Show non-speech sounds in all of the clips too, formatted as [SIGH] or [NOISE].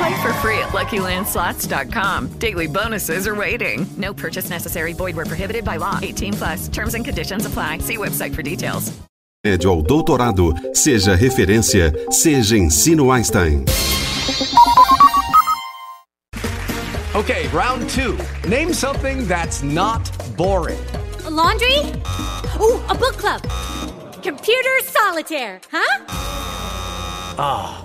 Play for free at LuckyLandSlots.com. Daily bonuses are waiting. No purchase necessary. Void where prohibited by law. 18 plus. Terms and conditions apply. See website for details. Médio ao doutorado, seja referência, seja ensino Einstein. Okay, round two. Name something that's not boring. A laundry? Ooh, a book club. Computer solitaire, huh? Ah,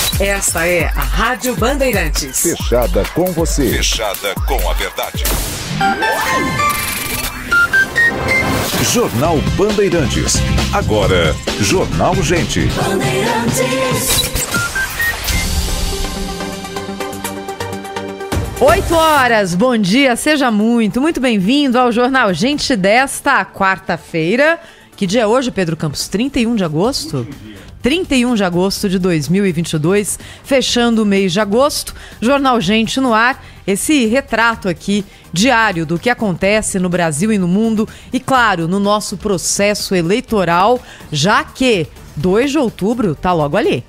Esta é a Rádio Bandeirantes. Fechada com você. Fechada com a verdade. Jornal Bandeirantes. Agora, Jornal Gente. Bandeirantes. 8 horas, bom dia, seja muito, muito bem-vindo ao Jornal Gente desta quarta-feira. Que dia é hoje, Pedro Campos? 31 de agosto? 31 de agosto de 2022, fechando o mês de agosto. Jornal Gente no ar, esse retrato aqui diário do que acontece no Brasil e no mundo e, claro, no nosso processo eleitoral, já que 2 de outubro tá logo ali.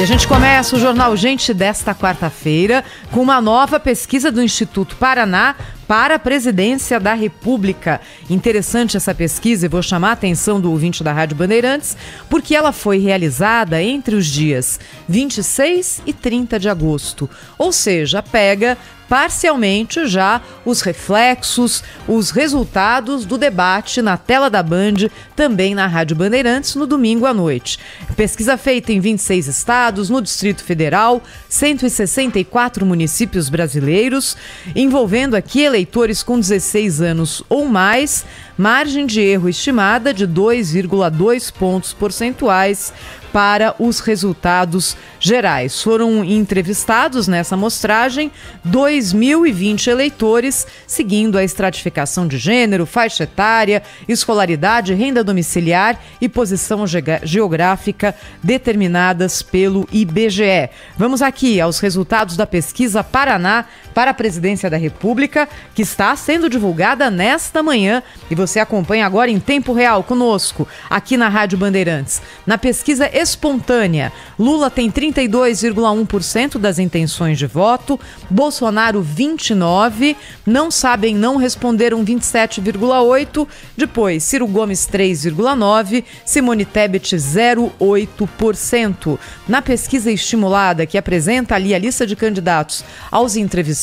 E a gente começa o Jornal Gente desta quarta-feira com uma nova pesquisa do Instituto Paraná para a presidência da República. Interessante essa pesquisa e vou chamar a atenção do ouvinte da Rádio Bandeirantes, porque ela foi realizada entre os dias 26 e 30 de agosto. Ou seja, pega parcialmente já os reflexos, os resultados do debate na tela da Band, também na Rádio Bandeirantes, no domingo à noite. Pesquisa feita em 26 estados, no Distrito Federal, 164 municípios brasileiros, envolvendo aqui eleitores com 16 anos ou mais, margem de erro estimada de 2,2 pontos percentuais para os resultados gerais. Foram entrevistados nessa amostragem 2.020 eleitores, seguindo a estratificação de gênero, faixa etária, escolaridade, renda domiciliar e posição ge geográfica determinadas pelo IBGE. Vamos aqui aos resultados da pesquisa Paraná para a Presidência da República, que está sendo divulgada nesta manhã e você acompanha agora em tempo real conosco, aqui na Rádio Bandeirantes. Na pesquisa espontânea, Lula tem 32,1% das intenções de voto, Bolsonaro 29%, não sabem não responderam 27,8%, depois Ciro Gomes 3,9%, Simone Tebet 0,8%. Na pesquisa estimulada, que apresenta ali a lista de candidatos aos entrevistados,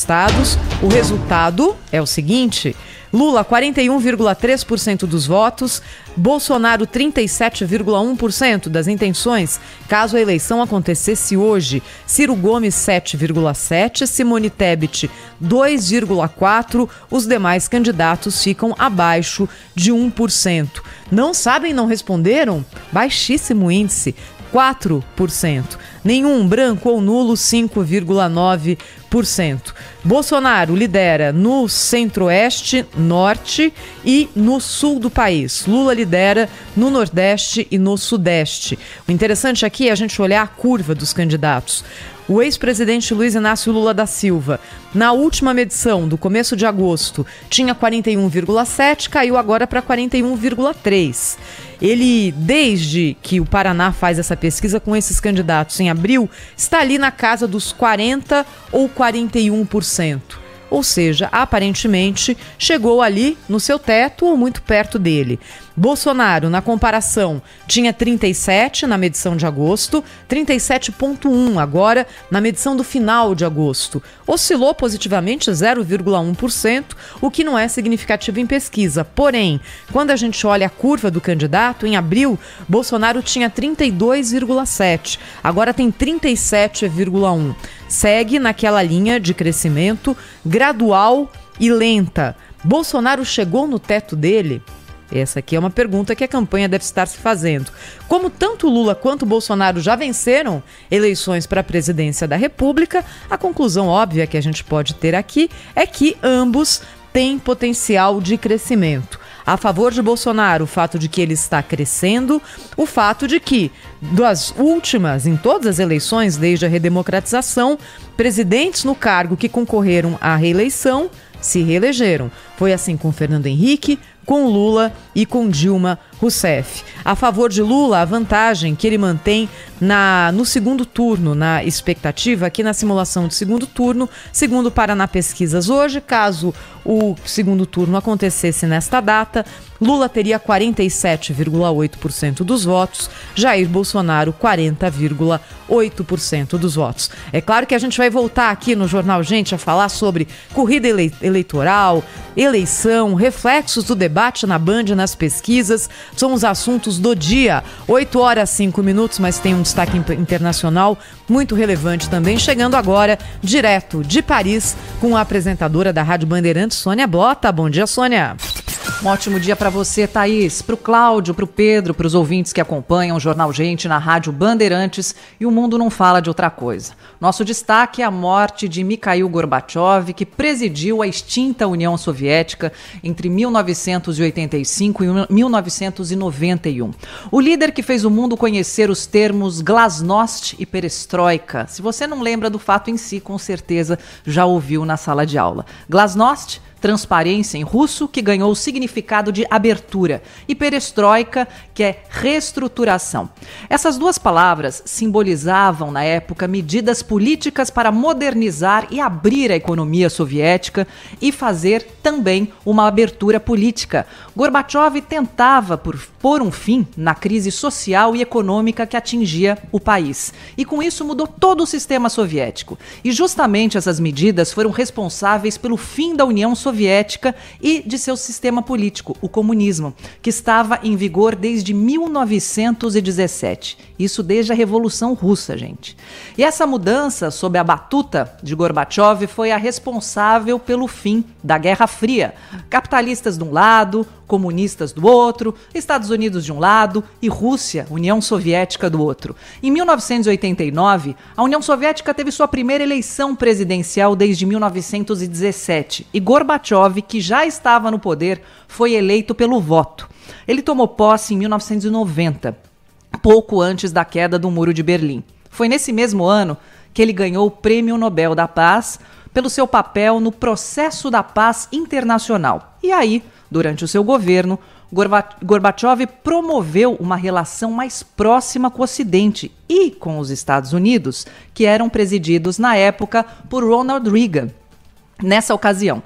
o resultado é o seguinte. Lula, 41,3% dos votos. Bolsonaro, 37,1% das intenções, caso a eleição acontecesse hoje. Ciro Gomes, 7,7%. Simone Tebet, 2,4%. Os demais candidatos ficam abaixo de 1%. Não sabem, não responderam? Baixíssimo índice. 4%. Nenhum branco ou nulo, 5,9%. Bolsonaro lidera no centro-oeste, norte e no sul do país. Lula lidera no nordeste e no sudeste. O interessante aqui é a gente olhar a curva dos candidatos. O ex-presidente Luiz Inácio Lula da Silva, na última medição do começo de agosto, tinha 41,7, caiu agora para 41,3. Ele, desde que o Paraná faz essa pesquisa com esses candidatos em abril, está ali na casa dos 40 ou 41%. Ou seja, aparentemente chegou ali no seu teto ou muito perto dele. Bolsonaro, na comparação, tinha 37 na medição de agosto, 37,1 agora na medição do final de agosto. Oscilou positivamente 0,1%, o que não é significativo em pesquisa. Porém, quando a gente olha a curva do candidato, em abril, Bolsonaro tinha 32,7, agora tem 37,1. Segue naquela linha de crescimento gradual e lenta. Bolsonaro chegou no teto dele? Essa aqui é uma pergunta que a campanha deve estar se fazendo. Como tanto Lula quanto Bolsonaro já venceram eleições para a presidência da República, a conclusão óbvia que a gente pode ter aqui é que ambos têm potencial de crescimento. A favor de Bolsonaro, o fato de que ele está crescendo, o fato de que, das últimas, em todas as eleições desde a redemocratização, presidentes no cargo que concorreram à reeleição se reelegeram. Foi assim com Fernando Henrique, com Lula e com Dilma Rousseff. A favor de Lula, a vantagem que ele mantém na, no segundo turno, na expectativa aqui na simulação de segundo turno, segundo Paraná Pesquisas hoje, caso o segundo turno acontecesse nesta data, Lula teria 47,8% dos votos, Jair Bolsonaro 40,8% dos votos. É claro que a gente vai voltar aqui no Jornal Gente a falar sobre corrida ele eleitoral, eleição, reflexos do debate na Band nas pesquisas, são os assuntos do dia. 8 horas 5 minutos, mas tem um destaque internacional muito relevante também, chegando agora direto de Paris com a apresentadora da Rádio Bandeirantes, Sônia Blota. Bom dia, Sônia. Um ótimo dia para você, Thaís, para o Cláudio, para o Pedro, para os ouvintes que acompanham o Jornal Gente na Rádio Bandeirantes e o mundo não fala de outra coisa. Nosso destaque é a morte de Mikhail Gorbachev, que presidiu a extinta União Soviética entre 1985 e 1991. O líder que fez o mundo conhecer os termos glasnost e perestroika. Se você não lembra do fato em si, com certeza já ouviu na sala de aula. Glasnost transparência em russo, que ganhou o significado de abertura, e perestroika, que é reestruturação. Essas duas palavras simbolizavam, na época, medidas políticas para modernizar e abrir a economia soviética e fazer também uma abertura política. Gorbachev tentava por pôr um fim na crise social e econômica que atingia o país. E com isso mudou todo o sistema soviético. E justamente essas medidas foram responsáveis pelo fim da União Soviética Soviética e de seu sistema político, o comunismo, que estava em vigor desde 1917. Isso desde a Revolução Russa, gente. E essa mudança sob a batuta de Gorbachev foi a responsável pelo fim da Guerra Fria. Capitalistas de um lado, comunistas do outro, Estados Unidos de um lado e Rússia, União Soviética do outro. Em 1989, a União Soviética teve sua primeira eleição presidencial desde 1917 e Gorbachev, que já estava no poder, foi eleito pelo voto. Ele tomou posse em 1990, pouco antes da queda do Muro de Berlim. Foi nesse mesmo ano que ele ganhou o Prêmio Nobel da Paz pelo seu papel no processo da paz internacional. E aí, Durante o seu governo, Gorbachev promoveu uma relação mais próxima com o Ocidente e com os Estados Unidos, que eram presididos na época por Ronald Reagan. Nessa ocasião,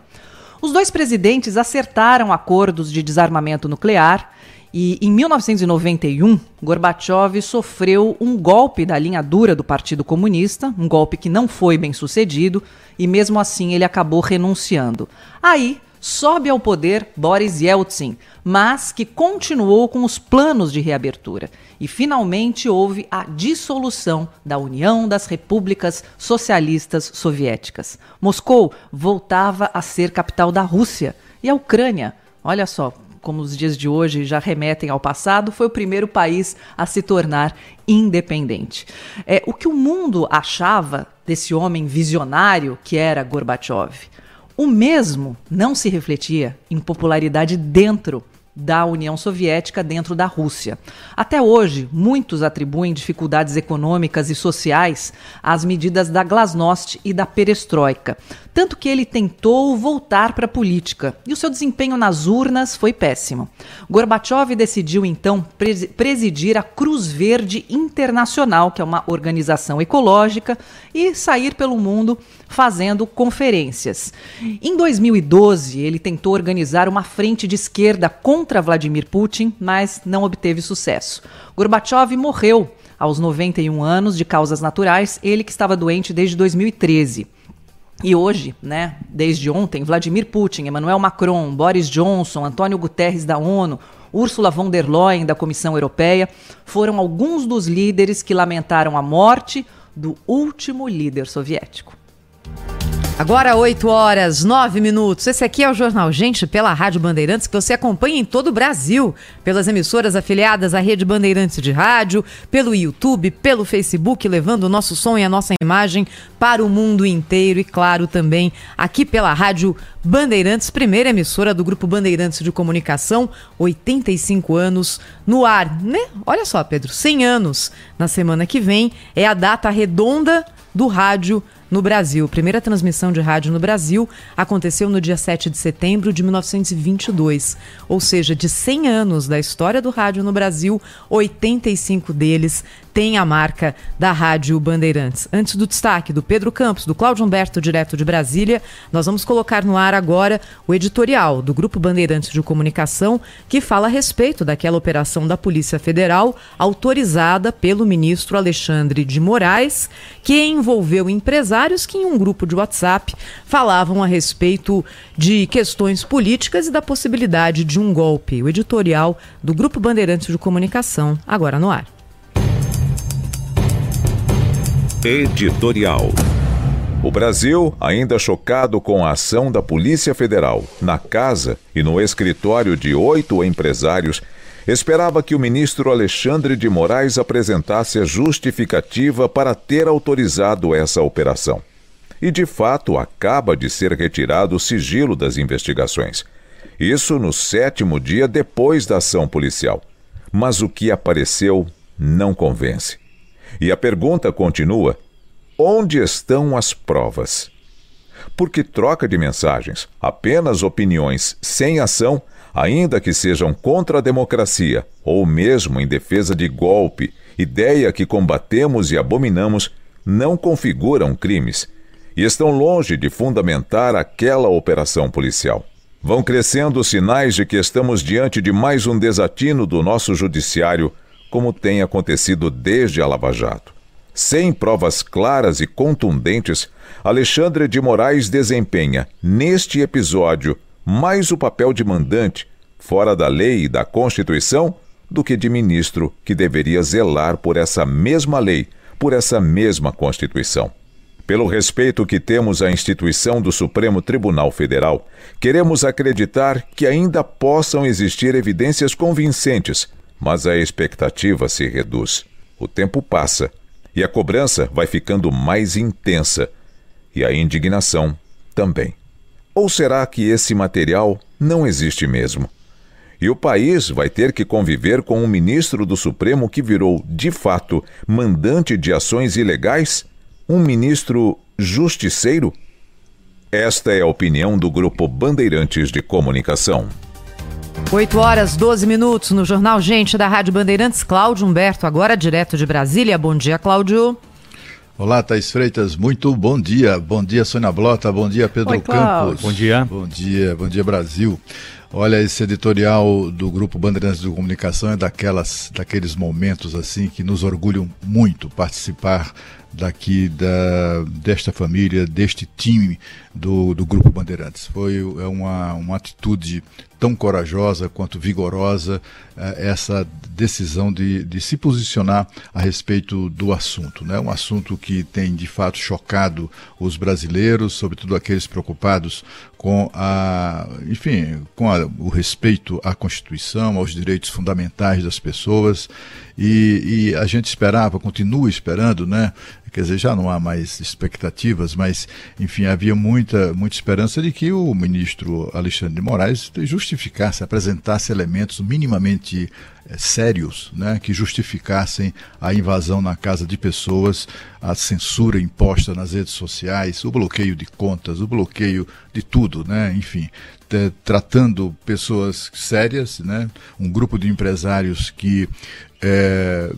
os dois presidentes acertaram acordos de desarmamento nuclear e em 1991, Gorbachev sofreu um golpe da linha dura do Partido Comunista, um golpe que não foi bem sucedido, e mesmo assim ele acabou renunciando. Aí, sobe ao poder Boris Yeltsin, mas que continuou com os planos de reabertura. E finalmente houve a dissolução da União das Repúblicas Socialistas Soviéticas. Moscou voltava a ser capital da Rússia e a Ucrânia, olha só, como os dias de hoje já remetem ao passado, foi o primeiro país a se tornar independente. É, o que o mundo achava desse homem visionário que era Gorbachev, o mesmo não se refletia em popularidade dentro da União Soviética dentro da Rússia. Até hoje, muitos atribuem dificuldades econômicas e sociais às medidas da Glasnost e da Perestroika, tanto que ele tentou voltar para a política e o seu desempenho nas urnas foi péssimo. Gorbachev decidiu então presidir a Cruz Verde Internacional, que é uma organização ecológica, e sair pelo mundo fazendo conferências. Em 2012, ele tentou organizar uma frente de esquerda contra Vladimir Putin, mas não obteve sucesso. Gorbachev morreu aos 91 anos de causas naturais, ele que estava doente desde 2013. E hoje, né, desde ontem, Vladimir Putin, Emmanuel Macron, Boris Johnson, Antônio Guterres da ONU, Ursula von der Leyen da Comissão Europeia foram alguns dos líderes que lamentaram a morte do último líder soviético. Agora 8 horas, 9 minutos. Esse aqui é o Jornal Gente pela Rádio Bandeirantes, que você acompanha em todo o Brasil, pelas emissoras afiliadas à Rede Bandeirantes de Rádio, pelo YouTube, pelo Facebook, levando o nosso som e a nossa imagem para o mundo inteiro e, claro, também aqui pela Rádio Bandeirantes, primeira emissora do Grupo Bandeirantes de Comunicação, 85 anos no ar, né? Olha só, Pedro, 100 anos na semana que vem é a data redonda do rádio no Brasil. Primeira transmissão de rádio no Brasil aconteceu no dia 7 de setembro de 1922, ou seja, de 100 anos da história do rádio no Brasil, 85 deles tem a marca da Rádio Bandeirantes. Antes do destaque do Pedro Campos, do Cláudio Humberto, direto de Brasília, nós vamos colocar no ar agora o editorial do Grupo Bandeirantes de Comunicação, que fala a respeito daquela operação da Polícia Federal autorizada pelo ministro Alexandre de Moraes, que envolveu empresários que, em um grupo de WhatsApp, falavam a respeito de questões políticas e da possibilidade de um golpe. O editorial do Grupo Bandeirantes de Comunicação, agora no ar. Editorial. O Brasil, ainda chocado com a ação da Polícia Federal na casa e no escritório de oito empresários, esperava que o ministro Alexandre de Moraes apresentasse a justificativa para ter autorizado essa operação. E de fato acaba de ser retirado o sigilo das investigações. Isso no sétimo dia depois da ação policial. Mas o que apareceu não convence. E a pergunta continua: onde estão as provas? Porque troca de mensagens, apenas opiniões sem ação, ainda que sejam contra a democracia ou mesmo em defesa de golpe, ideia que combatemos e abominamos, não configuram crimes e estão longe de fundamentar aquela operação policial. Vão crescendo os sinais de que estamos diante de mais um desatino do nosso judiciário como tem acontecido desde a Lava Jato. Sem provas claras e contundentes, Alexandre de Moraes desempenha, neste episódio, mais o papel de mandante, fora da lei e da Constituição, do que de ministro que deveria zelar por essa mesma lei, por essa mesma Constituição. Pelo respeito que temos à instituição do Supremo Tribunal Federal, queremos acreditar que ainda possam existir evidências convincentes mas a expectativa se reduz. O tempo passa e a cobrança vai ficando mais intensa e a indignação também. Ou será que esse material não existe mesmo? E o país vai ter que conviver com um ministro do Supremo que virou, de fato, mandante de ações ilegais? Um ministro justiceiro? Esta é a opinião do Grupo Bandeirantes de Comunicação. 8 horas 12 minutos no Jornal Gente da Rádio Bandeirantes. Cláudio Humberto, agora direto de Brasília. Bom dia, Cláudio. Olá, Thaís Freitas, muito bom dia. Bom dia, Sônia Blota. Bom dia, Pedro Oi, Campos. Bom dia. Bom dia, bom dia, Brasil. Olha, esse editorial do Grupo Bandeirantes de Comunicação é daquelas, daqueles momentos assim que nos orgulham muito participar daqui da, desta família, deste time do, do Grupo Bandeirantes. Foi é uma, uma atitude tão corajosa quanto vigorosa eh, essa decisão de, de se posicionar a respeito do assunto. Né? Um assunto que tem de fato chocado os brasileiros, sobretudo aqueles preocupados com a, enfim, com a, o respeito à Constituição, aos direitos fundamentais das pessoas. E, e, a gente esperava, continua esperando, né? Quer dizer, já não há mais expectativas, mas, enfim, havia muita, muita esperança de que o ministro Alexandre de Moraes justificasse, apresentasse elementos minimamente é, sérios, né, que justificassem a invasão na casa de pessoas, a censura imposta nas redes sociais, o bloqueio de contas, o bloqueio de tudo, né, enfim, tratando pessoas sérias, né, um grupo de empresários que é,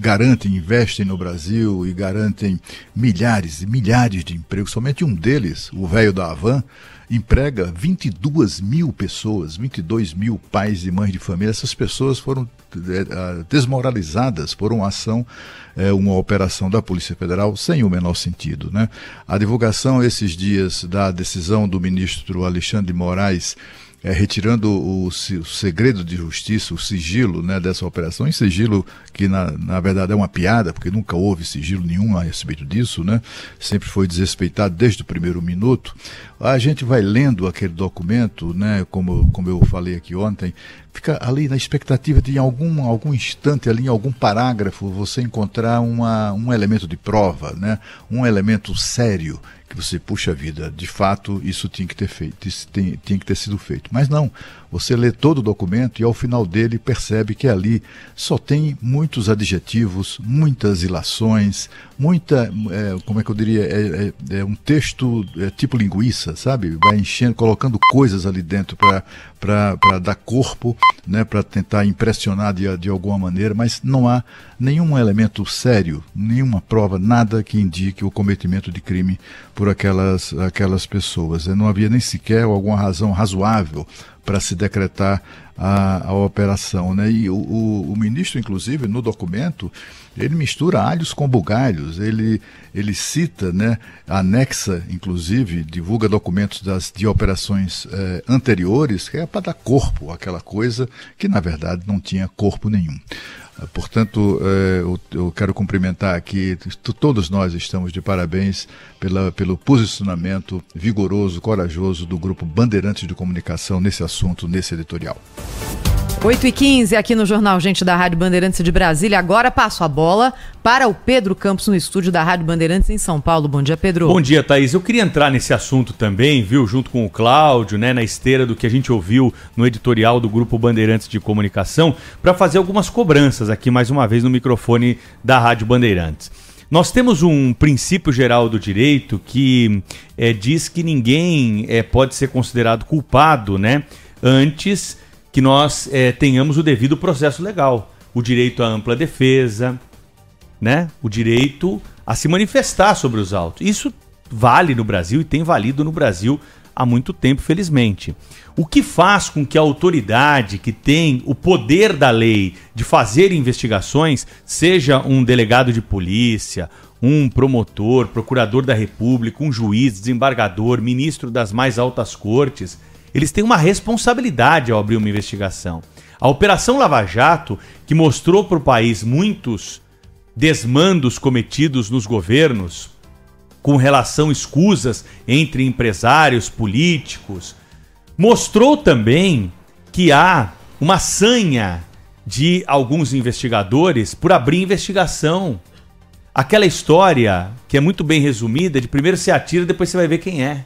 garantem, investem no Brasil e garantem milhares e milhares de empregos. Somente um deles, o velho da Havan, emprega 22 mil pessoas, 22 mil pais e mães de família. Essas pessoas foram é, desmoralizadas por uma ação, é, uma operação da Polícia Federal sem o menor sentido. Né? A divulgação esses dias da decisão do ministro Alexandre de Moraes é, retirando o, o, segredo de justiça, o sigilo né, dessa operação, em sigilo que na, na verdade é uma piada, porque nunca houve sigilo nenhum a respeito disso, né? sempre foi desrespeitado desde o primeiro minuto. A gente vai lendo aquele documento, né, como, como eu falei aqui ontem, fica ali na expectativa de em algum, algum instante, ali em algum parágrafo, você encontrar uma, um elemento de prova, né, um elemento sério que você, puxa vida, de fato isso tinha que ter feito, tinha que ter sido feito. Mas não, você lê todo o documento e ao final dele percebe que ali só tem muitos adjetivos, muitas ilações, muita, é, como é que eu diria, é, é, é um texto é, tipo linguiça, sabe? Vai enchendo, colocando coisas ali dentro para dar corpo, né, para tentar impressionar de, de alguma maneira, mas não há nenhum elemento sério, nenhuma prova, nada que indique o cometimento de crime por aquelas, aquelas pessoas. Não havia nem sequer alguma razão razoável para se decretar a, a operação. Né? E o, o, o, ministro, inclusive, no documento, ele mistura alhos com bugalhos, ele, ele cita, né, anexa, inclusive, divulga documentos das, de operações eh, anteriores, que é para dar corpo àquela coisa que, na verdade, não tinha corpo nenhum. Portanto, eh, eu quero cumprimentar aqui, todos nós estamos de parabéns pela, pelo posicionamento vigoroso, corajoso do Grupo Bandeirantes de Comunicação nesse assunto, nesse editorial. 8 e 15 aqui no Jornal Gente da Rádio Bandeirantes de Brasília. Agora passo a bola para o Pedro Campos no estúdio da Rádio Bandeirantes em São Paulo. Bom dia, Pedro. Bom dia, Thaís. Eu queria entrar nesse assunto também, viu, junto com o Cláudio, né, na esteira do que a gente ouviu no editorial do Grupo Bandeirantes de Comunicação, para fazer algumas cobranças aqui mais uma vez no microfone da Rádio Bandeirantes. Nós temos um princípio geral do direito que é, diz que ninguém é, pode ser considerado culpado, né, antes que nós é, tenhamos o devido processo legal, o direito à ampla defesa, né? O direito a se manifestar sobre os autos. Isso vale no Brasil e tem valido no Brasil há muito tempo, felizmente. O que faz com que a autoridade que tem o poder da lei de fazer investigações, seja um delegado de polícia, um promotor, procurador da República, um juiz, desembargador, ministro das mais altas cortes, eles têm uma responsabilidade ao abrir uma investigação. A Operação Lava Jato, que mostrou para o país muitos desmandos cometidos nos governos, com relação escusas entre empresários, políticos, mostrou também que há uma sanha de alguns investigadores por abrir investigação. Aquela história que é muito bem resumida de primeiro se atira, depois você vai ver quem é.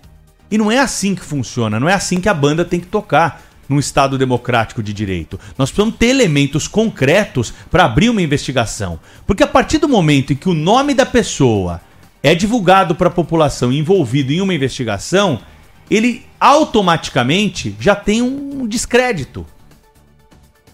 E não é assim que funciona, não é assim que a banda tem que tocar num Estado democrático de direito. Nós precisamos ter elementos concretos para abrir uma investigação. Porque a partir do momento em que o nome da pessoa é divulgado para a população envolvido em uma investigação, ele automaticamente já tem um descrédito.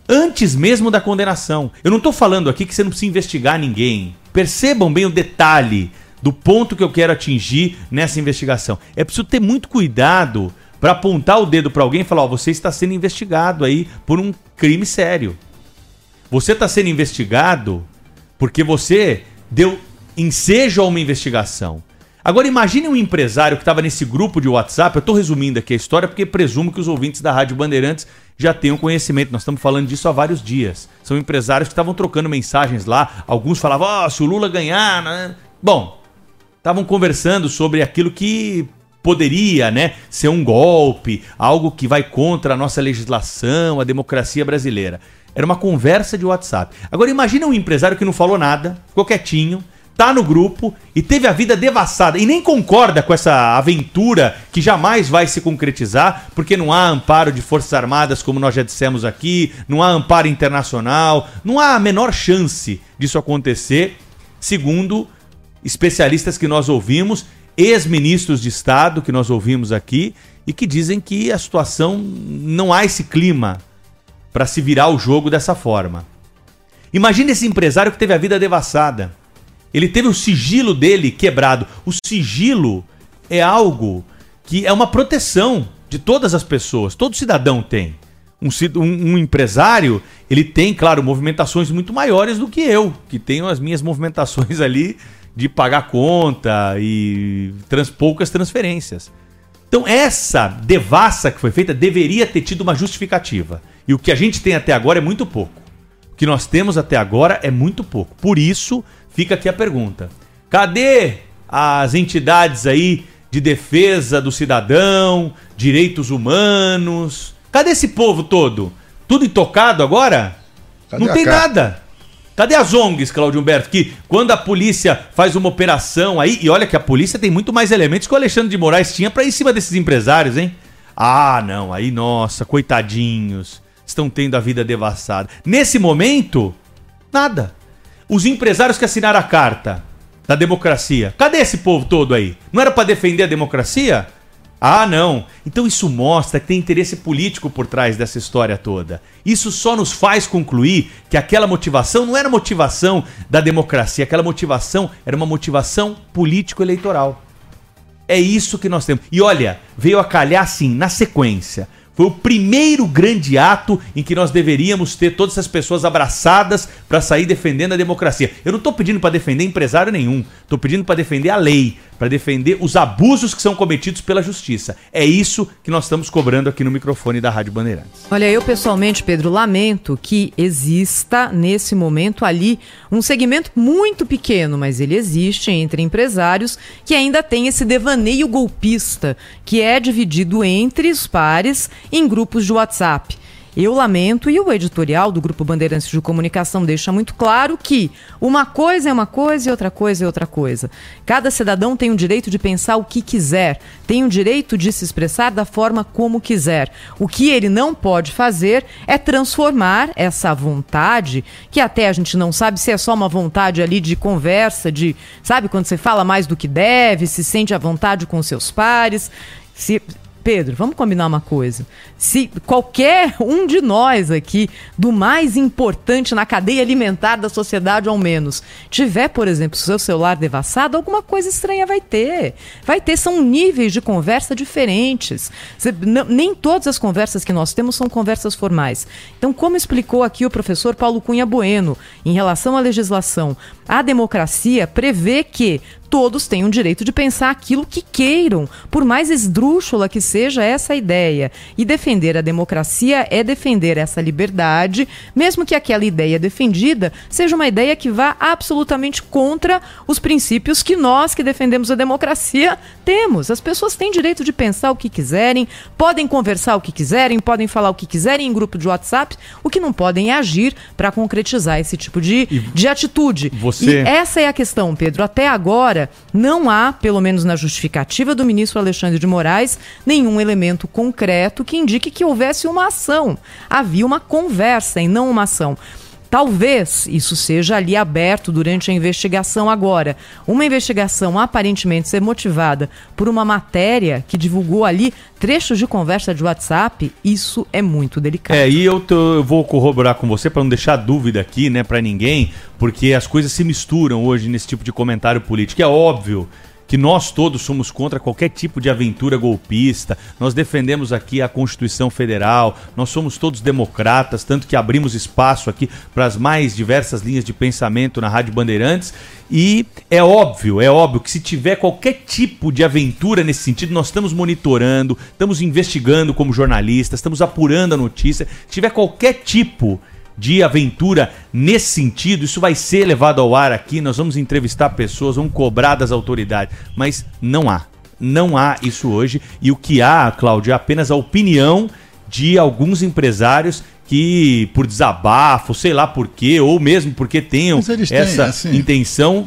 Antes mesmo da condenação. Eu não estou falando aqui que você não precisa investigar ninguém. Percebam bem o detalhe do ponto que eu quero atingir nessa investigação. É preciso ter muito cuidado para apontar o dedo para alguém e falar: ó, você está sendo investigado aí por um crime sério. Você está sendo investigado porque você deu ensejo a uma investigação. Agora imagine um empresário que estava nesse grupo de WhatsApp, eu estou resumindo aqui a história porque presumo que os ouvintes da Rádio Bandeirantes já tenham conhecimento. Nós estamos falando disso há vários dias. São empresários que estavam trocando mensagens lá. Alguns falavam, ó, oh, se o Lula ganhar. Né? Bom, estavam conversando sobre aquilo que poderia, né, ser um golpe, algo que vai contra a nossa legislação, a democracia brasileira. Era uma conversa de WhatsApp. Agora imagina um empresário que não falou nada, ficou quietinho, tá no grupo e teve a vida devassada e nem concorda com essa aventura que jamais vai se concretizar, porque não há amparo de Forças Armadas, como nós já dissemos aqui, não há amparo internacional, não há a menor chance disso acontecer, segundo especialistas que nós ouvimos, ex-ministros de Estado que nós ouvimos aqui e que dizem que a situação não há esse clima para se virar o jogo dessa forma. Imagine esse empresário que teve a vida devassada. Ele teve o sigilo dele quebrado. O sigilo é algo que é uma proteção de todas as pessoas. Todo cidadão tem. Um, um, empresário, ele tem, claro, movimentações muito maiores do que eu, que tenho as minhas movimentações [LAUGHS] ali de pagar conta e trans, poucas transferências. Então, essa devassa que foi feita deveria ter tido uma justificativa. E o que a gente tem até agora é muito pouco. O que nós temos até agora é muito pouco. Por isso, fica aqui a pergunta: cadê as entidades aí de defesa do cidadão, direitos humanos? Cadê esse povo todo? Tudo intocado agora? Cadê Não tem nada. Cadê as ONGs, Claudio Humberto? Que quando a polícia faz uma operação aí, e olha que a polícia tem muito mais elementos que o Alexandre de Moraes tinha para ir em cima desses empresários, hein? Ah, não, aí nossa, coitadinhos, estão tendo a vida devassada. Nesse momento, nada. Os empresários que assinaram a carta da democracia, cadê esse povo todo aí? Não era para defender a democracia? Ah, não. Então isso mostra que tem interesse político por trás dessa história toda. Isso só nos faz concluir que aquela motivação não era motivação da democracia, aquela motivação era uma motivação político-eleitoral. É isso que nós temos. E olha, veio a calhar assim, na sequência. Foi o primeiro grande ato em que nós deveríamos ter todas essas pessoas abraçadas para sair defendendo a democracia. Eu não estou pedindo para defender empresário nenhum, estou pedindo para defender a lei, para defender os abusos que são cometidos pela justiça. É isso que nós estamos cobrando aqui no microfone da Rádio Bandeirantes. Olha, eu pessoalmente, Pedro, lamento que exista nesse momento ali um segmento muito pequeno, mas ele existe entre empresários que ainda tem esse devaneio golpista, que é dividido entre os pares em grupos de WhatsApp. Eu lamento, e o editorial do Grupo Bandeirantes de Comunicação deixa muito claro que uma coisa é uma coisa e outra coisa é outra coisa. Cada cidadão tem o direito de pensar o que quiser, tem o direito de se expressar da forma como quiser. O que ele não pode fazer é transformar essa vontade, que até a gente não sabe se é só uma vontade ali de conversa, de, sabe, quando você fala mais do que deve, se sente à vontade com seus pares. Se, Pedro, vamos combinar uma coisa. Se qualquer um de nós aqui, do mais importante na cadeia alimentar da sociedade ao menos, tiver, por exemplo, seu celular devassado, alguma coisa estranha vai ter. Vai ter, são níveis de conversa diferentes. nem todas as conversas que nós temos são conversas formais. Então, como explicou aqui o professor Paulo Cunha Bueno, em relação à legislação, a democracia prevê que todos têm o direito de pensar aquilo que queiram, por mais esdrúxula que seja essa ideia. E defender a democracia é defender essa liberdade, mesmo que aquela ideia defendida seja uma ideia que vá absolutamente contra os princípios que nós que defendemos a democracia temos. As pessoas têm direito de pensar o que quiserem, podem conversar o que quiserem, podem falar o que quiserem em grupo de WhatsApp, o que não podem é agir para concretizar esse tipo de, de atitude. Você... E essa é a questão, Pedro. Até agora, não há, pelo menos na justificativa do ministro Alexandre de Moraes, nenhum elemento concreto que indique que houvesse uma ação. Havia uma conversa e não uma ação. Talvez isso seja ali aberto durante a investigação agora. Uma investigação aparentemente ser motivada por uma matéria que divulgou ali trechos de conversa de WhatsApp, isso é muito delicado. É, e eu, tô, eu vou corroborar com você para não deixar dúvida aqui, né, para ninguém, porque as coisas se misturam hoje nesse tipo de comentário político. É óbvio que nós todos somos contra qualquer tipo de aventura golpista. Nós defendemos aqui a Constituição Federal, nós somos todos democratas, tanto que abrimos espaço aqui para as mais diversas linhas de pensamento na Rádio Bandeirantes. E é óbvio, é óbvio que se tiver qualquer tipo de aventura nesse sentido, nós estamos monitorando, estamos investigando como jornalistas, estamos apurando a notícia. Se tiver qualquer tipo de aventura nesse sentido, isso vai ser levado ao ar aqui, nós vamos entrevistar pessoas, vamos cobrar das autoridades, mas não há. Não há isso hoje. E o que há, Cláudio, é apenas a opinião de alguns empresários que por desabafo, sei lá por quê, ou mesmo porque tenham essa têm, assim, intenção,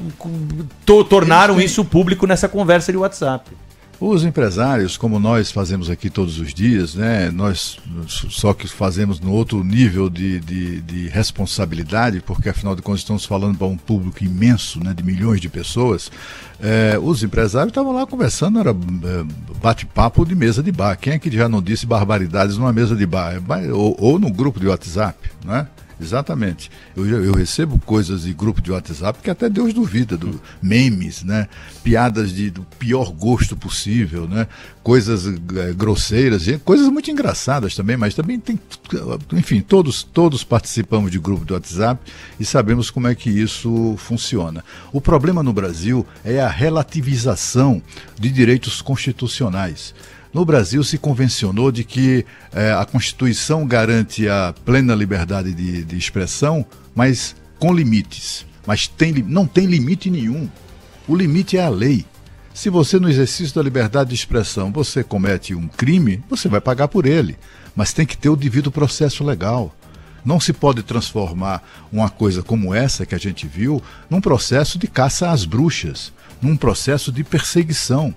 to tornaram isso público nessa conversa de WhatsApp. Os empresários, como nós fazemos aqui todos os dias, né, nós só que fazemos no outro nível de, de, de responsabilidade, porque afinal de contas estamos falando para um público imenso, né, de milhões de pessoas, é, os empresários estavam lá conversando, era é, bate-papo de mesa de bar. Quem é que já não disse barbaridades numa mesa de bar? Ou, ou no grupo de WhatsApp, né? Exatamente. Eu, eu recebo coisas de grupo de WhatsApp que até Deus duvida, do memes, né? Piadas de, do pior gosto possível, né? Coisas é, grosseiras, coisas muito engraçadas também, mas também tem, enfim, todos todos participamos de grupo de WhatsApp e sabemos como é que isso funciona. O problema no Brasil é a relativização de direitos constitucionais. No Brasil se convencionou de que é, a Constituição garante a plena liberdade de, de expressão, mas com limites. Mas tem, não tem limite nenhum. O limite é a lei. Se você, no exercício da liberdade de expressão, você comete um crime, você vai pagar por ele. Mas tem que ter o devido processo legal. Não se pode transformar uma coisa como essa que a gente viu num processo de caça às bruxas, num processo de perseguição.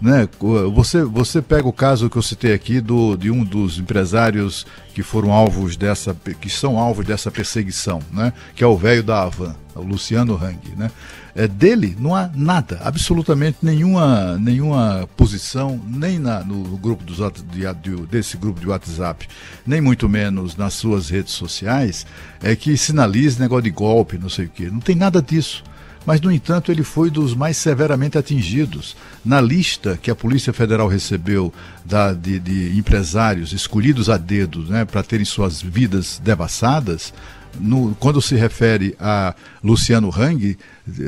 Né? Você, você pega o caso que eu citei aqui do, de um dos empresários que foram alvos dessa, que são alvos dessa perseguição, né? que é o velho da Havan, o Luciano Hang. Né? É, dele não há nada, absolutamente nenhuma, nenhuma posição, nem na, no grupo dos, de, de, desse grupo de WhatsApp, nem muito menos nas suas redes sociais, é que sinalize negócio de golpe, não sei o quê. Não tem nada disso mas, no entanto, ele foi dos mais severamente atingidos. Na lista que a Polícia Federal recebeu da, de, de empresários escolhidos a dedo né, para terem suas vidas devassadas, no, quando se refere a Luciano Hang,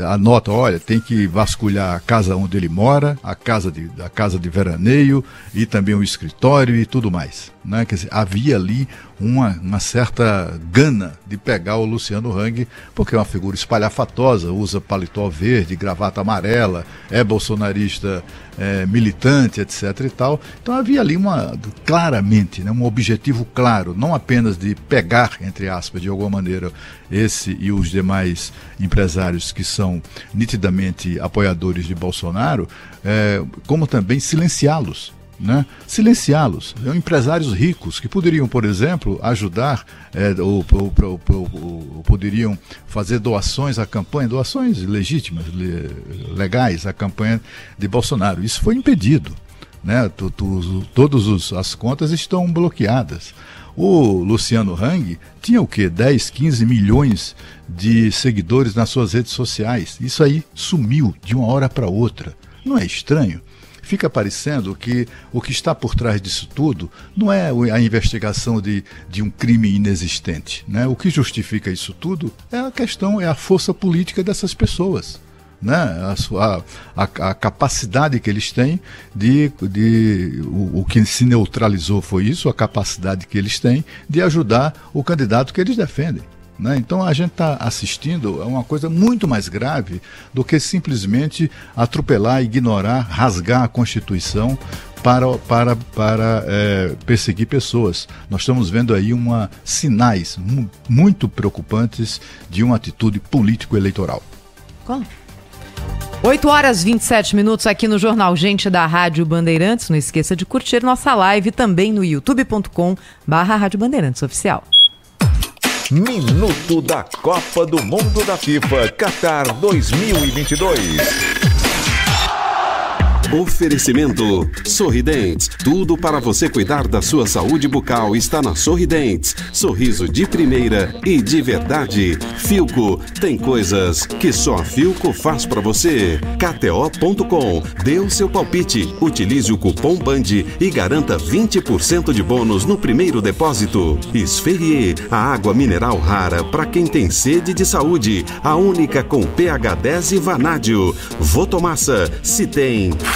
anota, olha, tem que vasculhar a casa onde ele mora, a casa de, a casa de veraneio e também o escritório e tudo mais. Né? Quer dizer, havia ali uma, uma certa gana de pegar o Luciano Hang, porque é uma figura espalhafatosa, usa paletó verde, gravata amarela, é bolsonarista é, militante, etc. e tal. Então havia ali uma, claramente, né, um objetivo claro, não apenas de pegar, entre aspas, de alguma maneira, esse e os demais empresários que são nitidamente apoiadores de Bolsonaro, é, como também silenciá-los. Né? silenciá-los. Empresários ricos que poderiam, por exemplo, ajudar é, ou, ou, ou, ou, poderiam fazer doações à campanha, doações legítimas, legais à campanha de Bolsonaro. Isso foi impedido. Né? Todas as contas estão bloqueadas. O Luciano Hang tinha o quê? 10, 15 milhões de seguidores nas suas redes sociais. Isso aí sumiu de uma hora para outra. Não é estranho? Fica parecendo que o que está por trás disso tudo não é a investigação de, de um crime inexistente. Né? O que justifica isso tudo é a questão, é a força política dessas pessoas né? a, sua, a, a, capacidade que eles têm de. de o, o, que se neutralizou foi isso, a capacidade que eles têm de ajudar o candidato que eles defendem. Né? Então a gente está assistindo a uma coisa muito mais grave do que simplesmente atropelar, ignorar, rasgar a Constituição para, para, para é, perseguir pessoas. Nós estamos vendo aí uma, sinais muito preocupantes de uma atitude político-eleitoral. Como? 8 horas 27 minutos aqui no Jornal Gente da Rádio Bandeirantes. Não esqueça de curtir nossa live também no youtube.com barra Rádio Bandeirantes Oficial. Minuto da Copa do Mundo da FIFA Qatar 2022. Oferecimento Sorridentes. Tudo para você cuidar da sua saúde bucal está na Sorridentes. Sorriso de primeira e de verdade. Filco tem coisas que só a Filco faz para você. KTO.com. Dê o seu palpite. Utilize o cupom BAND e garanta 20% de bônus no primeiro depósito. Esferrier, a água mineral rara para quem tem sede de saúde. A única com pH 10 e vanádio. Votomassa, se tem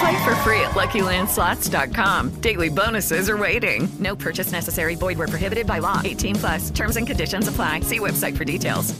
Play for free at LuckyLandSlots.com. Daily bonuses are waiting. No purchase necessary. Void where prohibited by law. 18 plus. Terms and conditions apply. See website for details.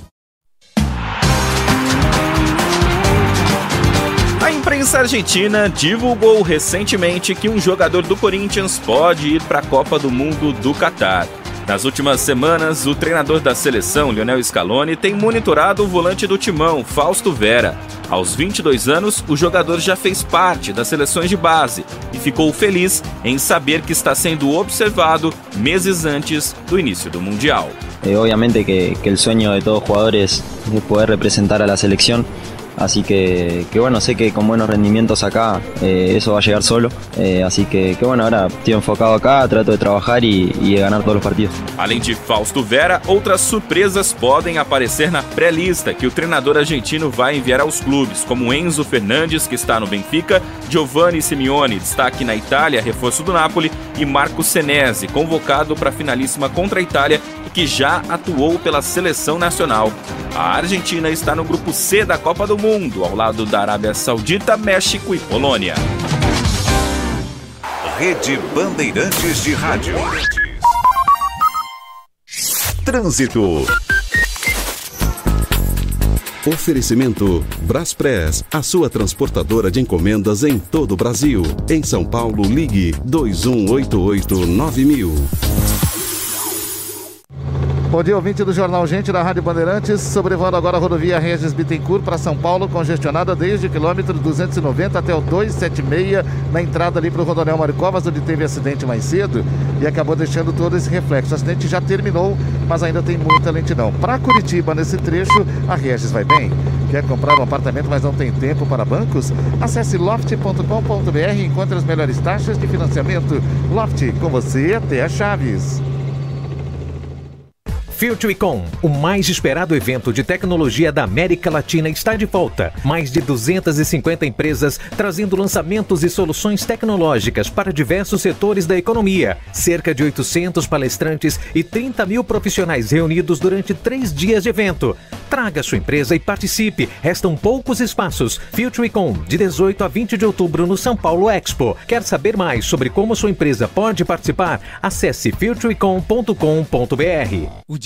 A imprensa argentina divulgou recentemente que um jogador do Corinthians pode ir para a Copa do Mundo do Catar. Nas últimas semanas, o treinador da seleção, Lionel Scaloni, tem monitorado o volante do timão, Fausto Vera. Aos 22 anos, o jogador já fez parte das seleções de base e ficou feliz em saber que está sendo observado meses antes do início do Mundial. Eh, obviamente que, que el sueño de todos jugadores es poder representar a selección. Así que, que, bueno, sé que con buenos rendimientos acá eh, eso va a llegar solo. Eh, así que, que, bueno, ahora estoy enfocado acá, trato de trabajar y, y, de ganar todos los partidos. Além de Fausto Vera, outras surpresas podem aparecer na pré-lista que o treinador argentino vai enviar aos clubes, como Enzo Fernandes, que está no Benfica, Giovanni Simeone, destaque na Itália, reforço do Napoli, e Marco Senesi, convocado para a finalíssima contra a Itália que já atuou pela seleção nacional. A Argentina está no grupo C da Copa do Mundo, ao lado da Arábia Saudita, México e Polônia. Rede Bandeirantes de Rádio. Trânsito. Oferecimento Braspress, a sua transportadora de encomendas em todo o Brasil. Em São Paulo, ligue 2188-9000. Bom dia, ouvinte do Jornal Gente da Rádio Bandeirantes. Sobrevoando agora a rodovia Regis Bittencourt para São Paulo, congestionada desde o quilômetro 290 até o 276, na entrada ali para o Rodonel Maricovas, onde teve acidente mais cedo e acabou deixando todo esse reflexo. O acidente já terminou, mas ainda tem muita lentidão. Para Curitiba, nesse trecho, a Regis vai bem. Quer comprar um apartamento, mas não tem tempo para bancos? Acesse loft.com.br e encontre as melhores taxas de financiamento. Loft, com você até a Chaves. FutureCon, o mais esperado evento de tecnologia da América Latina, está de volta. Mais de 250 empresas trazendo lançamentos e soluções tecnológicas para diversos setores da economia. Cerca de 800 palestrantes e 30 mil profissionais reunidos durante três dias de evento. Traga sua empresa e participe. Restam poucos espaços. FutureCon, de 18 a 20 de outubro no São Paulo Expo. Quer saber mais sobre como sua empresa pode participar? Acesse futurecon.com.br.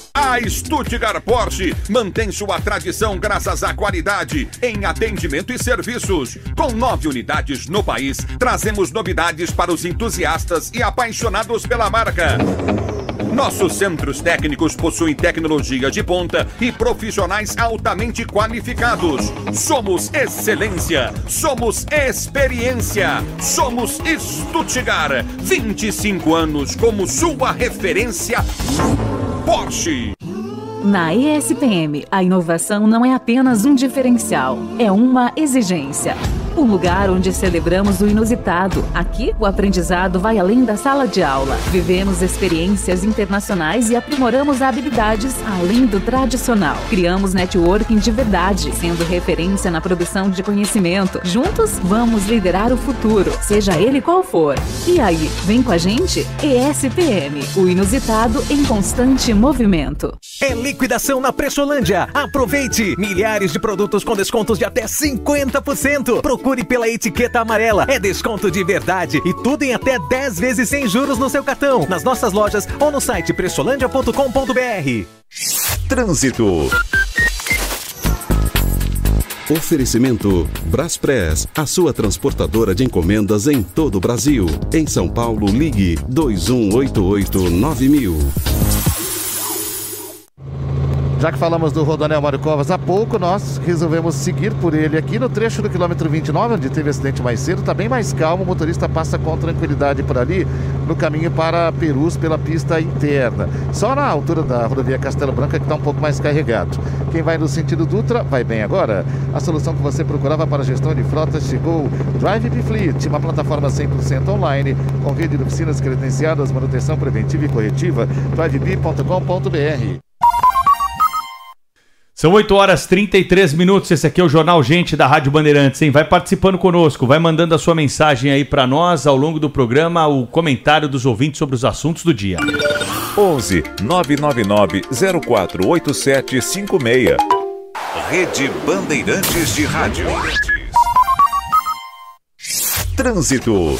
A Stuttgart Porsche mantém sua tradição graças à qualidade em atendimento e serviços. Com nove unidades no país, trazemos novidades para os entusiastas e apaixonados pela marca. Nossos centros técnicos possuem tecnologia de ponta e profissionais altamente qualificados. Somos excelência, somos experiência, somos Stuttgart. 25 anos como sua referência Porsche. Na ESPM, a inovação não é apenas um diferencial, é uma exigência. Um lugar onde celebramos o inusitado. Aqui, o aprendizado vai além da sala de aula. Vivemos experiências internacionais e aprimoramos habilidades além do tradicional. Criamos networking de verdade, sendo referência na produção de conhecimento. Juntos, vamos liderar o futuro, seja ele qual for. E aí, vem com a gente? ESPM, o inusitado em constante movimento. É liquidação na Pressolândia. Aproveite! Milhares de produtos com descontos de até 50%. Procure pela etiqueta amarela. É desconto de verdade e tudo em até 10 vezes sem juros no seu cartão. Nas nossas lojas ou no site pressolândia.com.br. Trânsito. Oferecimento Braspress, a sua transportadora de encomendas em todo o Brasil. Em São Paulo, ligue 2188-9000. Já que falamos do Rodonel Mário Covas há pouco, nós resolvemos seguir por ele aqui no trecho do quilômetro 29, onde teve acidente mais cedo. Está bem mais calmo, o motorista passa com tranquilidade por ali, no caminho para Perus pela pista interna. Só na altura da rodovia Castelo Branco é que está um pouco mais carregado. Quem vai no sentido Dutra vai bem agora. A solução que você procurava para a gestão de frotas chegou. Drive Fleet, uma plataforma 100% online, com rede de oficinas credenciadas, manutenção preventiva e corretiva. driveb.com.br São 8 horas 33 minutos. Esse aqui é o Jornal Gente da Rádio Bandeirantes, hein? Vai participando conosco, vai mandando a sua mensagem aí para nós ao longo do programa, o comentário dos ouvintes sobre os assuntos do dia. 11 999 048756. Rede Bandeirantes de Rádio. Trânsito.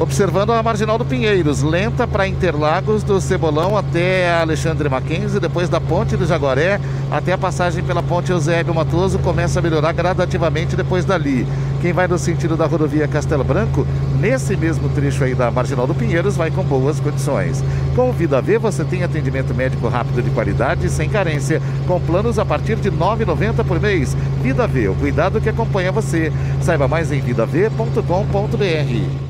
Observando a marginal do Pinheiros, lenta para Interlagos, do Cebolão até Alexandre Mackenzie, depois da ponte do Jaguaré até a passagem pela ponte Eusébio Matoso, começa a melhorar gradativamente depois dali. Quem vai no sentido da rodovia Castelo Branco, nesse mesmo trecho aí da marginal do Pinheiros, vai com boas condições. Com o Vida V, você tem atendimento médico rápido de qualidade e sem carência, com planos a partir de R$ 9,90 por mês. Vida V, o cuidado que acompanha você. Saiba mais em vidav.com.br.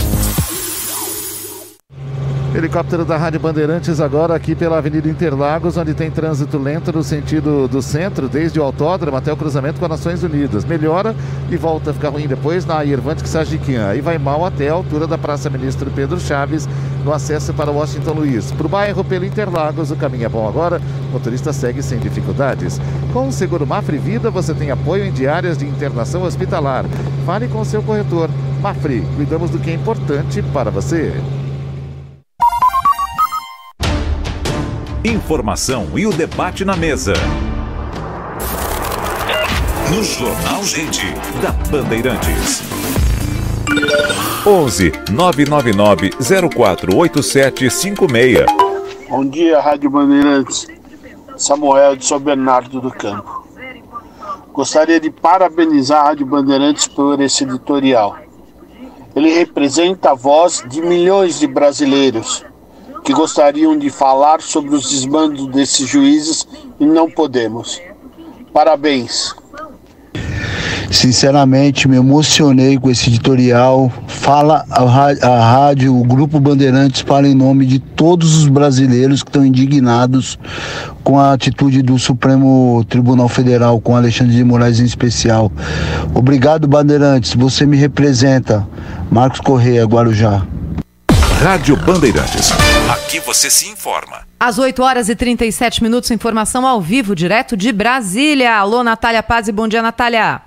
Helicóptero da Rádio Bandeirantes agora aqui pela Avenida Interlagos, onde tem trânsito lento no sentido do centro, desde o autódromo até o cruzamento com as Nações Unidas. Melhora e volta a ficar ruim depois na Irvante Sajiquian. Aí vai mal até a altura da Praça Ministro Pedro Chaves, no acesso para Washington Luiz. Para o bairro pelo Interlagos, o caminho é bom agora, o motorista segue sem dificuldades. Com o seguro Mafre Vida, você tem apoio em diárias de internação hospitalar. Fale com o seu corretor. Mafre, cuidamos do que é importante para você. Informação e o debate na mesa. no Jornal Gente, da Bandeirantes. 11 999 048756. Bom dia, Rádio Bandeirantes. Samuel de São Bernardo do Campo. Gostaria de parabenizar a Rádio Bandeirantes por esse editorial. Ele representa a voz de milhões de brasileiros que gostariam de falar sobre os desmandos desses juízes e não podemos. Parabéns. Sinceramente, me emocionei com esse editorial. Fala a, rádio, o Grupo Bandeirantes fala em nome de todos os brasileiros que estão indignados com a atitude do Supremo Tribunal Federal, com Alexandre de Moraes em especial. Obrigado, Bandeirantes. Você me representa. Marcos Correia, Guarujá. Rádio Bandeirantes. Aqui você se informa. Às 8 horas e 37 minutos, informação ao vivo, direto de Brasília. Alô, Natália Paz e bom dia, Natália.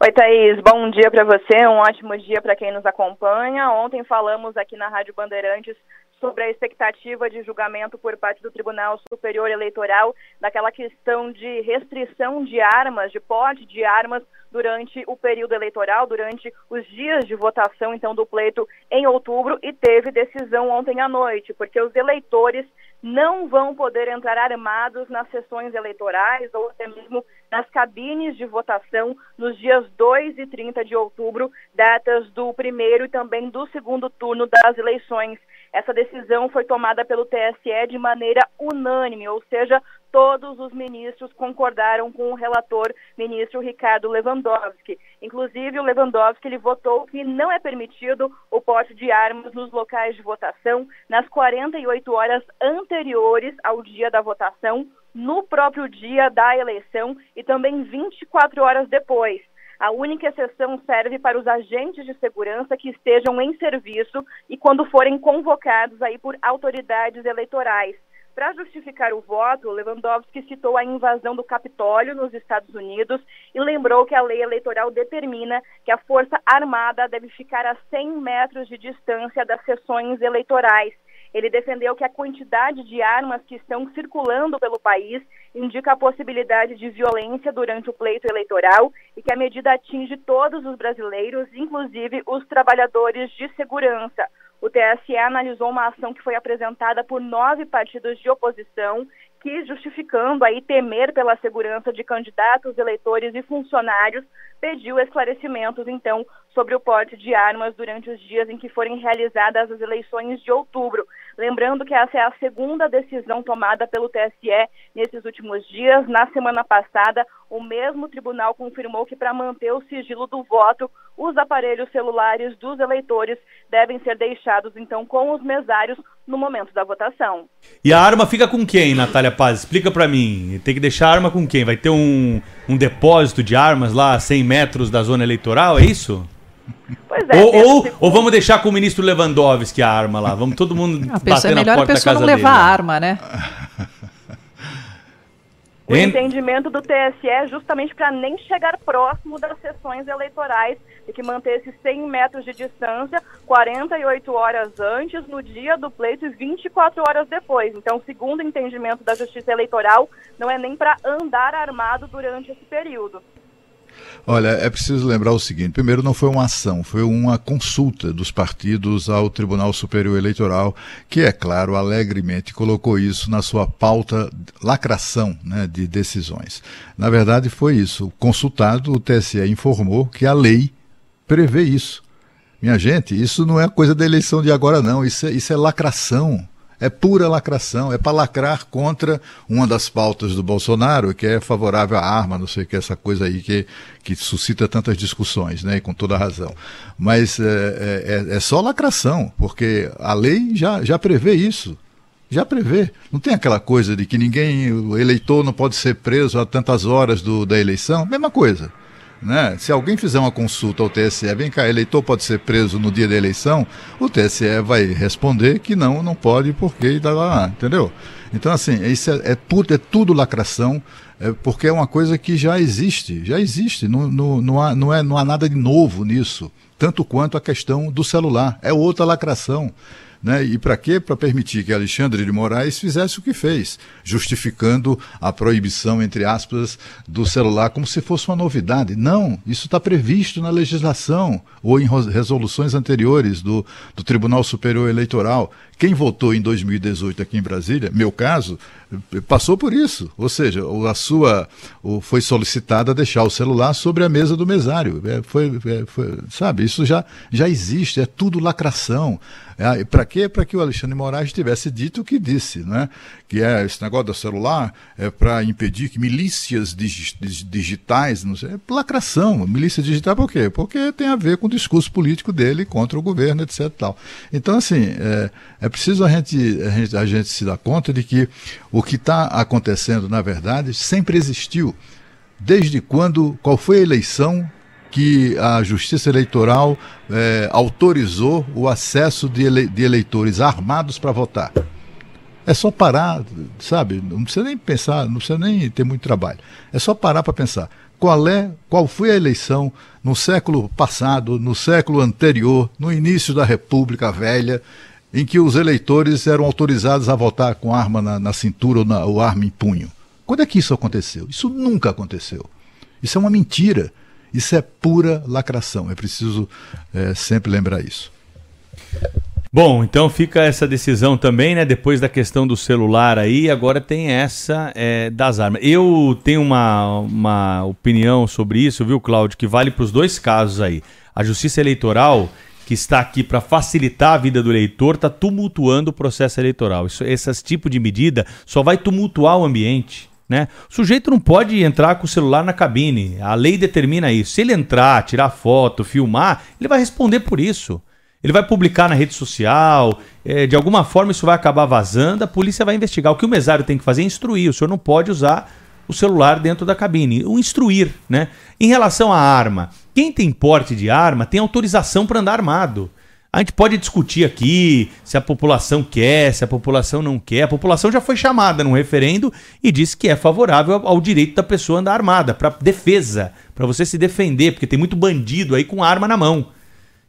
Oi, Thaís. Bom dia para você. Um ótimo dia para quem nos acompanha. Ontem falamos aqui na Rádio Bandeirantes sobre a expectativa de julgamento por parte do Tribunal Superior Eleitoral daquela questão de restrição de armas, de porte de armas durante o período eleitoral, durante os dias de votação, então, do pleito em outubro, e teve decisão ontem à noite, porque os eleitores não vão poder entrar armados nas sessões eleitorais ou até mesmo nas cabines de votação nos dias 2 e 30 de outubro, datas do primeiro e também do segundo turno das eleições. Essa decisão foi tomada pelo TSE de maneira unânime, ou seja, todos os ministros concordaram com o relator, ministro Ricardo Lewandowski. Inclusive, o Lewandowski ele votou que não é permitido o porte de armas nos locais de votação nas 48 horas anteriores ao dia da votação, no próprio dia da eleição e também 24 horas depois. A única exceção serve para os agentes de segurança que estejam em serviço e quando forem convocados aí por autoridades eleitorais. Para justificar o voto, Lewandowski citou a invasão do Capitólio nos Estados Unidos e lembrou que a lei eleitoral determina que a Força Armada deve ficar a 100 metros de distância das sessões eleitorais. Ele defendeu que a quantidade de armas que estão circulando pelo país indica a possibilidade de violência durante o pleito eleitoral e que a medida atinge todos os brasileiros, inclusive os trabalhadores de segurança. O TSE analisou uma ação que foi apresentada por nove partidos de oposição que, justificando aí temer pela segurança de candidatos, eleitores e funcionários, pediu esclarecimentos, então, sobre o porte de armas durante os dias em que forem realizadas as eleições de outubro. Lembrando que essa é a segunda decisão tomada pelo TSE nesses últimos dias. Na semana passada, o mesmo tribunal confirmou que, para manter o sigilo do voto, os aparelhos celulares dos eleitores devem ser deixados, então, com os mesários no momento da votação. E a arma fica com quem, Natália Paz? Explica para mim. Tem que deixar a arma com quem? Vai ter um, um depósito de armas lá a 100 metros da zona eleitoral, é isso? Pois é. Ou, ou, ou, vamos deixar com o ministro Lewandowski a arma lá. Vamos todo mundo [LAUGHS] a bater é na porta da casa não levar dele. a arma, né? [LAUGHS] O entendimento do TSE é justamente para nem chegar próximo das sessões eleitorais e que manter esses 100 metros de distância 48 horas antes, no dia do pleito e 24 horas depois. Então, segundo o entendimento da Justiça Eleitoral, não é nem para andar armado durante esse período. Olha, é preciso lembrar o seguinte: primeiro, não foi uma ação, foi uma consulta dos partidos ao Tribunal Superior Eleitoral, que, é claro, alegremente colocou isso na sua pauta lacração né, de decisões. Na verdade, foi isso. Consultado, o TSE informou que a lei prevê isso. Minha gente, isso não é coisa da eleição de agora, não. Isso é, isso é lacração. É pura lacração, é para lacrar contra uma das pautas do Bolsonaro, que é favorável à arma, não sei o que, essa coisa aí que, que suscita tantas discussões, né, e com toda razão. Mas é, é, é só lacração, porque a lei já, já prevê isso. Já prevê. Não tem aquela coisa de que ninguém, o eleitor não pode ser preso a tantas horas do, da eleição. Mesma coisa. Né? Se alguém fizer uma consulta ao TSE, vem cá, eleitor pode ser preso no dia da eleição, o TSE vai responder que não, não pode, porque tá lá, entendeu? Então, assim, isso é, é, é tudo lacração, é, porque é uma coisa que já existe, já existe, não, não, não, há, não, é, não há nada de novo nisso, tanto quanto a questão do celular, é outra lacração. Né? E para quê? Para permitir que Alexandre de Moraes fizesse o que fez, justificando a proibição, entre aspas, do celular como se fosse uma novidade. Não, isso está previsto na legislação ou em resoluções anteriores do, do Tribunal Superior Eleitoral. Quem votou em 2018 aqui em Brasília, meu caso, passou por isso. Ou seja, a sua foi solicitada deixar o celular sobre a mesa do mesário. É, foi, é, foi, sabe, isso já, já existe, é tudo lacração. É, para quê? Para que o Alexandre Moraes tivesse dito o que disse, né? que é esse negócio do celular é para impedir que milícias dig, digitais, não sei, é lacração. Milícia digital por quê? Porque tem a ver com o discurso político dele contra o governo, etc. Tal. Então, assim, é, é preciso a gente, a, gente, a gente se dar conta de que o que está acontecendo, na verdade, sempre existiu. Desde quando, qual foi a eleição que a Justiça Eleitoral é, autorizou o acesso de, ele, de eleitores armados para votar. É só parar, sabe? Não precisa nem pensar, não precisa nem ter muito trabalho. É só parar para pensar. Qual é, qual foi a eleição no século passado, no século anterior, no início da República Velha, em que os eleitores eram autorizados a votar com arma na, na cintura ou, na, ou arma em punho? Quando é que isso aconteceu? Isso nunca aconteceu. Isso é uma mentira. Isso é pura lacração. É preciso é, sempre lembrar isso. Bom, então fica essa decisão também, né? Depois da questão do celular aí, agora tem essa é, das armas. Eu tenho uma, uma opinião sobre isso, viu, Cláudio, que vale para os dois casos aí. A Justiça Eleitoral, que está aqui para facilitar a vida do eleitor, está tumultuando o processo eleitoral. Isso, esse tipo de medida só vai tumultuar o ambiente. Né? O sujeito não pode entrar com o celular na cabine. A lei determina isso. Se ele entrar, tirar foto, filmar, ele vai responder por isso. Ele vai publicar na rede social, é, de alguma forma isso vai acabar vazando, a polícia vai investigar. O que o mesário tem que fazer é instruir. O senhor não pode usar o celular dentro da cabine. O instruir, né? Em relação à arma, quem tem porte de arma tem autorização para andar armado. A gente pode discutir aqui se a população quer, se a população não quer. A população já foi chamada num referendo e disse que é favorável ao direito da pessoa andar armada, para defesa, para você se defender, porque tem muito bandido aí com arma na mão.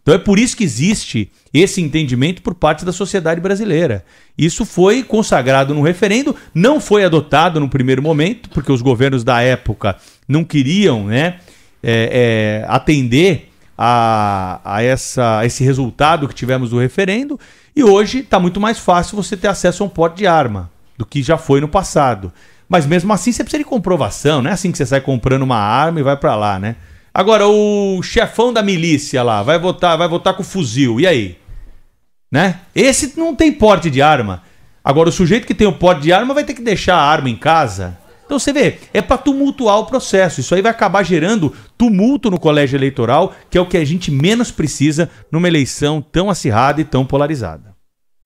Então é por isso que existe esse entendimento por parte da sociedade brasileira. Isso foi consagrado no referendo, não foi adotado no primeiro momento, porque os governos da época não queriam né, é, é, atender a, a, essa, a esse resultado que tivemos do referendo. E hoje está muito mais fácil você ter acesso a um porte de arma do que já foi no passado. Mas mesmo assim você precisa de comprovação, não é assim que você sai comprando uma arma e vai para lá, né? Agora o chefão da milícia lá vai votar, vai votar com fuzil. E aí? Né? Esse não tem porte de arma. Agora o sujeito que tem o porte de arma vai ter que deixar a arma em casa então você vê, é para tumultuar o processo. Isso aí vai acabar gerando tumulto no colégio eleitoral, que é o que a gente menos precisa numa eleição tão acirrada e tão polarizada.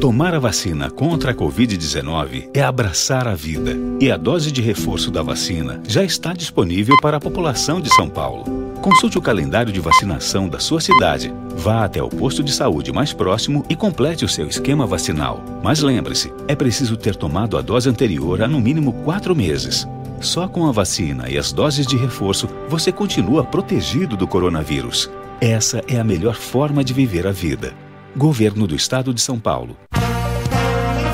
Tomar a vacina contra a Covid-19 é abraçar a vida. E a dose de reforço da vacina já está disponível para a população de São Paulo. Consulte o calendário de vacinação da sua cidade. Vá até o posto de saúde mais próximo e complete o seu esquema vacinal. Mas lembre-se, é preciso ter tomado a dose anterior há no mínimo quatro meses. Só com a vacina e as doses de reforço você continua protegido do coronavírus. Essa é a melhor forma de viver a vida. Governo do Estado de São Paulo.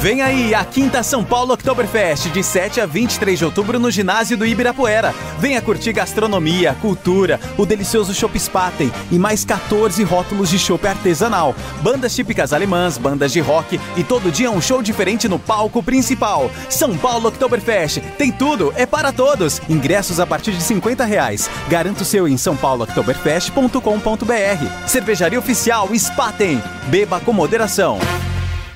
Vem aí a Quinta São Paulo Oktoberfest, de 7 a 23 de outubro no ginásio do Ibirapuera. Venha curtir gastronomia, cultura, o delicioso Chopp Spaten e mais 14 rótulos de chopp artesanal. Bandas típicas alemãs, bandas de rock e todo dia um show diferente no palco principal. São Paulo Oktoberfest, tem tudo, é para todos. Ingressos a partir de 50 reais. Garanta o seu em sãopaulooktoberfest.com.br. Cervejaria Oficial Spaten. Beba com moderação.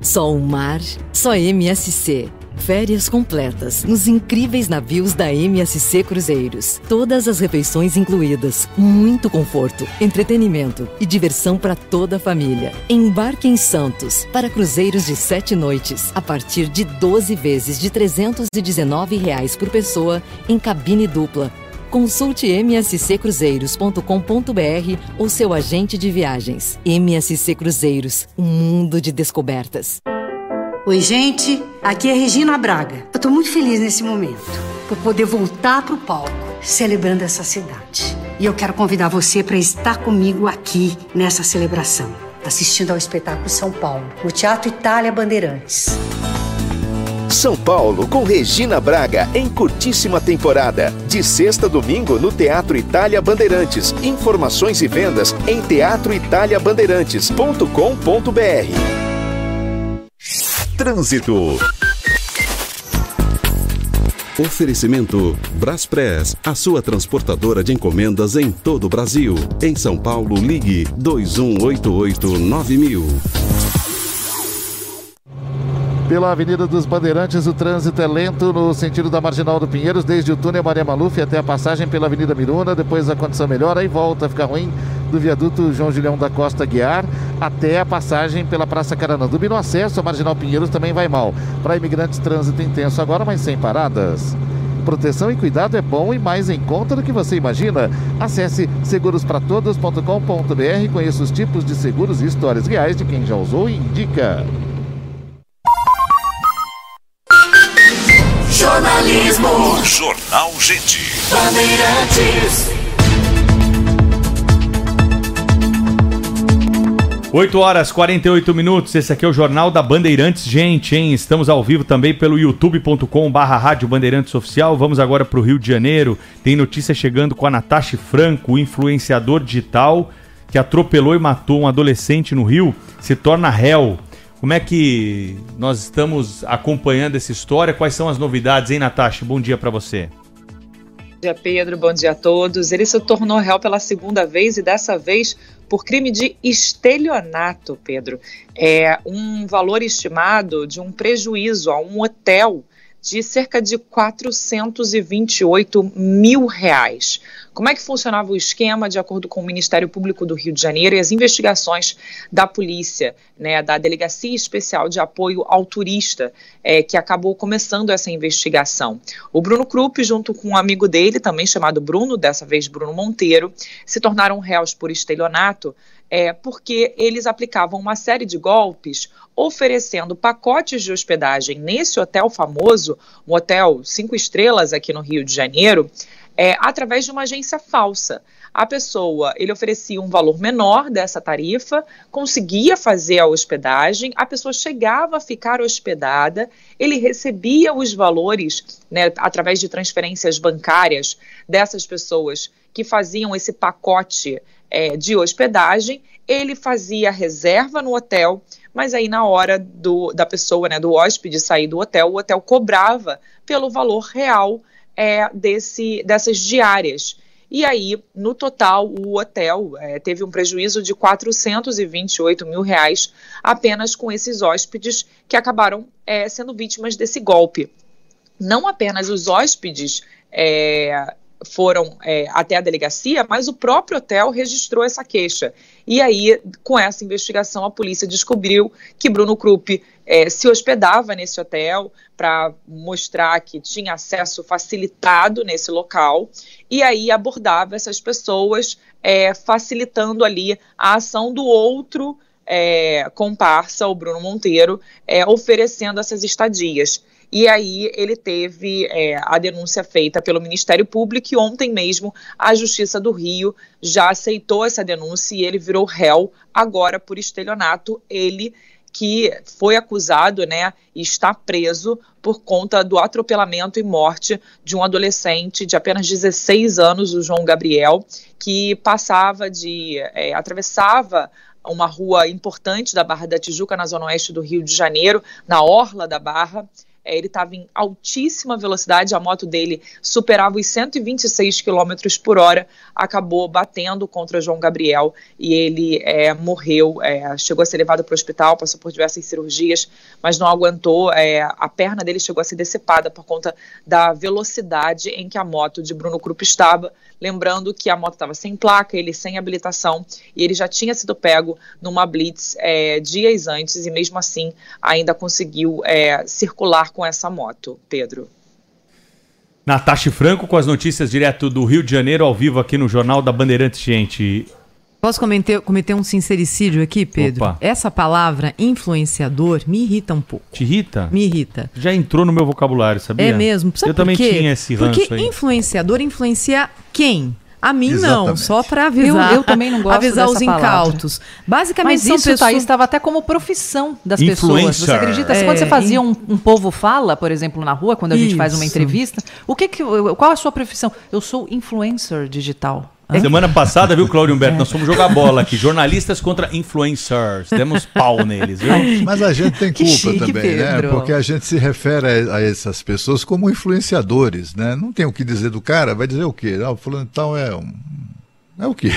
Só um mar, só MSC. Férias completas nos incríveis navios da MSC Cruzeiros. Todas as refeições incluídas, muito conforto, entretenimento e diversão para toda a família. Embarque em Santos para cruzeiros de sete noites a partir de 12 vezes de 319 reais por pessoa em cabine dupla. Consulte msccruzeiros.com.br ou seu agente de viagens. MSC Cruzeiros, um mundo de descobertas. Oi, gente. Aqui é Regina Braga. Eu tô muito feliz nesse momento por poder voltar pro palco, celebrando essa cidade. E eu quero convidar você para estar comigo aqui nessa celebração, assistindo ao espetáculo São Paulo, no Teatro Itália Bandeirantes. São Paulo com Regina Braga em curtíssima temporada. De sexta a domingo no Teatro Itália Bandeirantes. Informações e vendas em teatroitaliabandeirantes.com.br. Trânsito. Oferecimento Braspress, a sua transportadora de encomendas em todo o Brasil. Em São Paulo, ligue 2188-9000. Pela Avenida dos Bandeirantes, o trânsito é lento no sentido da Marginal do Pinheiros, desde o túnel Maria Maluf até a passagem pela Avenida Miruna. Depois a condição melhora e volta a ficar ruim do viaduto João Julião da Costa Guiar até a passagem pela Praça Carananduba. E no acesso à Marginal Pinheiros também vai mal. Para imigrantes, trânsito intenso agora, mas sem paradas. Proteção e cuidado é bom e mais em conta do que você imagina. Acesse segurospratodos.com.br conheça os tipos de seguros e histórias reais de quem já usou e indica. Jornalismo. Jornal Gente. Bandeirantes. 8 horas 48 minutos, esse aqui é o Jornal da Bandeirantes. Gente, hein? Estamos ao vivo também pelo youtube.com barra Rádio Bandeirantes Oficial. Vamos agora para o Rio de Janeiro. Tem notícia chegando com a Natasha Franco, o influenciador digital que atropelou e matou um adolescente no Rio, se torna réu. Como é que nós estamos acompanhando essa história? Quais são as novidades, hein, Natasha? Bom dia para você. Bom dia, Pedro. Bom dia a todos. Ele se tornou réu pela segunda vez e dessa vez por crime de estelionato, Pedro. É um valor estimado de um prejuízo a um hotel de cerca de 428 mil reais. Como é que funcionava o esquema, de acordo com o Ministério Público do Rio de Janeiro e as investigações da polícia, né, da Delegacia Especial de Apoio ao Turista, é, que acabou começando essa investigação. O Bruno Krupp, junto com um amigo dele, também chamado Bruno, dessa vez Bruno Monteiro, se tornaram réus por estelionato é, porque eles aplicavam uma série de golpes oferecendo pacotes de hospedagem nesse hotel famoso, um hotel cinco estrelas aqui no Rio de Janeiro, é, através de uma agência falsa. A pessoa, ele oferecia um valor menor dessa tarifa, conseguia fazer a hospedagem, a pessoa chegava a ficar hospedada, ele recebia os valores né, através de transferências bancárias dessas pessoas que faziam esse pacote é, de hospedagem, ele fazia reserva no hotel, mas aí na hora do, da pessoa, né, do hóspede sair do hotel, o hotel cobrava pelo valor real é, desse, dessas diárias. E aí, no total, o hotel é, teve um prejuízo de 428 mil reais apenas com esses hóspedes que acabaram é, sendo vítimas desse golpe. Não apenas os hóspedes é, foram é, até a delegacia, mas o próprio hotel registrou essa queixa. E aí, com essa investigação, a polícia descobriu que Bruno Krupp é, se hospedava nesse hotel para mostrar que tinha acesso facilitado nesse local e aí abordava essas pessoas, é, facilitando ali a ação do outro é, comparsa, o Bruno Monteiro, é, oferecendo essas estadias. E aí ele teve é, a denúncia feita pelo Ministério Público e ontem mesmo a Justiça do Rio já aceitou essa denúncia e ele virou réu agora por estelionato. Ele que foi acusado, né, e está preso por conta do atropelamento e morte de um adolescente de apenas 16 anos, o João Gabriel, que passava de é, atravessava uma rua importante da Barra da Tijuca, na zona oeste do Rio de Janeiro, na orla da Barra, é, ele estava em altíssima velocidade, a moto dele superava os 126 km por hora, acabou batendo contra João Gabriel e ele é, morreu. É, chegou a ser levado para o hospital, passou por diversas cirurgias, mas não aguentou. É, a perna dele chegou a ser decepada por conta da velocidade em que a moto de Bruno Krupp estava. Lembrando que a moto estava sem placa, ele sem habilitação e ele já tinha sido pego numa blitz é, dias antes e mesmo assim ainda conseguiu é, circular com essa moto, Pedro. Natasha Franco com as notícias direto do Rio de Janeiro, ao vivo aqui no Jornal da Bandeirantes, gente. Posso cometer, cometer um sincericídio aqui, Pedro? Opa. Essa palavra influenciador me irrita um pouco. Te irrita? Me irrita. Já entrou no meu vocabulário, sabia? É mesmo. Sabe Eu por também quê? tinha esse ranço Porque aí. influenciador influencia quem? A mim não, Exatamente. só para avisar. Eu- eu também não gosto Avisar dessa os palavra. incautos. Basicamente Mas são isso, pessoas... Thaís, estava até como profissão das pessoas. Você Influencer. acredita? É, Quando você fazia in- um, um povo fala, por exemplo, na rua, quando a gente faz uma entrevista, o que que, qual a sua profissão? Eu sou influencer digital. Hã? Semana passada, viu, Cláudio Humberto? Nós fomos jogar bola aqui. Jornalistas contra influencers. Temos pau neles, viu? Mas a gente tem culpa chique, também, né? Pedro. Porque a gente se refere a, a essas pessoas como influenciadores, né? Não tem o que dizer do cara, vai dizer o quê? Ah, o fulano tal é um. É o quê?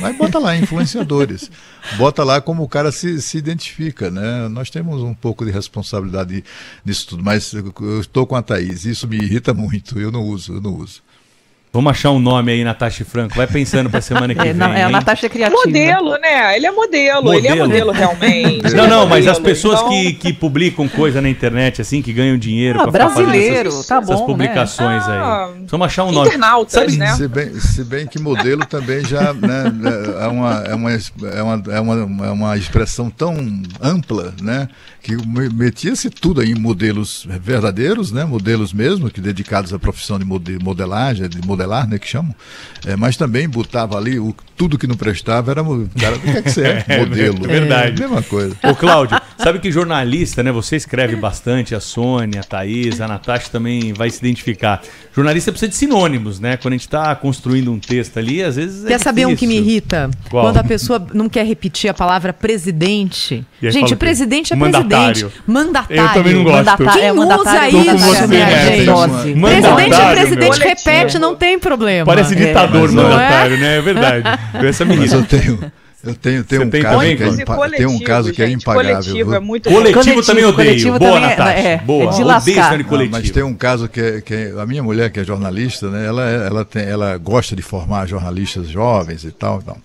Vai bota lá, influenciadores. Bota lá como o cara se, se identifica, né? Nós temos um pouco de responsabilidade nisso tudo, mas eu eu estou com a Thaís, isso me irrita muito, eu não uso, eu não uso. Vamos achar um nome aí, Natasha Franco. Vai pensando pra semana que É, vem. não, é a? Natasha criativa. Modelo, né? Ele é modelo, ele é Modelo. modelo realmente. [LAUGHS] Não, é não, mas as modelo, pessoas então- que, que publicam coisa na internet, assim, que ganham dinheiro Ah, brasileiro, essas, tá essas bom, publicações Ah, aí. Vamos achar um nome. internautas, Sabe- né? Se bem, se bem que modelo também já né, é, uma, é, uma, é, uma, é, uma, é uma expressão tão ampla, né? Que me- metia-se tudo em modelos verdadeiros, né? Modelos mesmo, que dedicados à profissão de mode- modelagem, de modelar, né? Que chamam. É, mas também botava ali o, tudo que não prestava era cara, o que é que você é? [LAUGHS] É, Modelo. é verdade. mesma coisa. Ô, Cláudio, sabe que jornalista, né? Você escreve bastante, a Sônia, a Thaís, a Natasha também vai se identificar. Jornalista precisa de sinônimos, né? Quando a gente tá construindo um texto ali, às vezes. é Quer saber um que me irrita? Qual? Quando a pessoa não quer repetir a palavra presidente. Gente, presidente é presidente. Mandatário. Eu também não gosto. Mandatário- Quem é, usa mandatário, isso, tô com você, minha né? gente? Dose. Presidente é Mandatário, presidente, meu. repete, não tem problema. Parece É. ditador é? mandatário, né? É verdade. [LAUGHS] Essa me Mas eu tenho, eu tenho, tenho Você um tem caso também, que é impa- tem um caso que é gente, impagável. Coletivo é muito Coletivo, Coletivo, também odeio. coletivo Boa, também é- Natasha. é- Boa. é de odeio lascar. de Não, coletivo. mas tem um caso que, é, que é- a minha mulher, que é jornalista, né, ela, é- ela, tem, ela gosta de formar jornalistas jovens e tal. E, tal.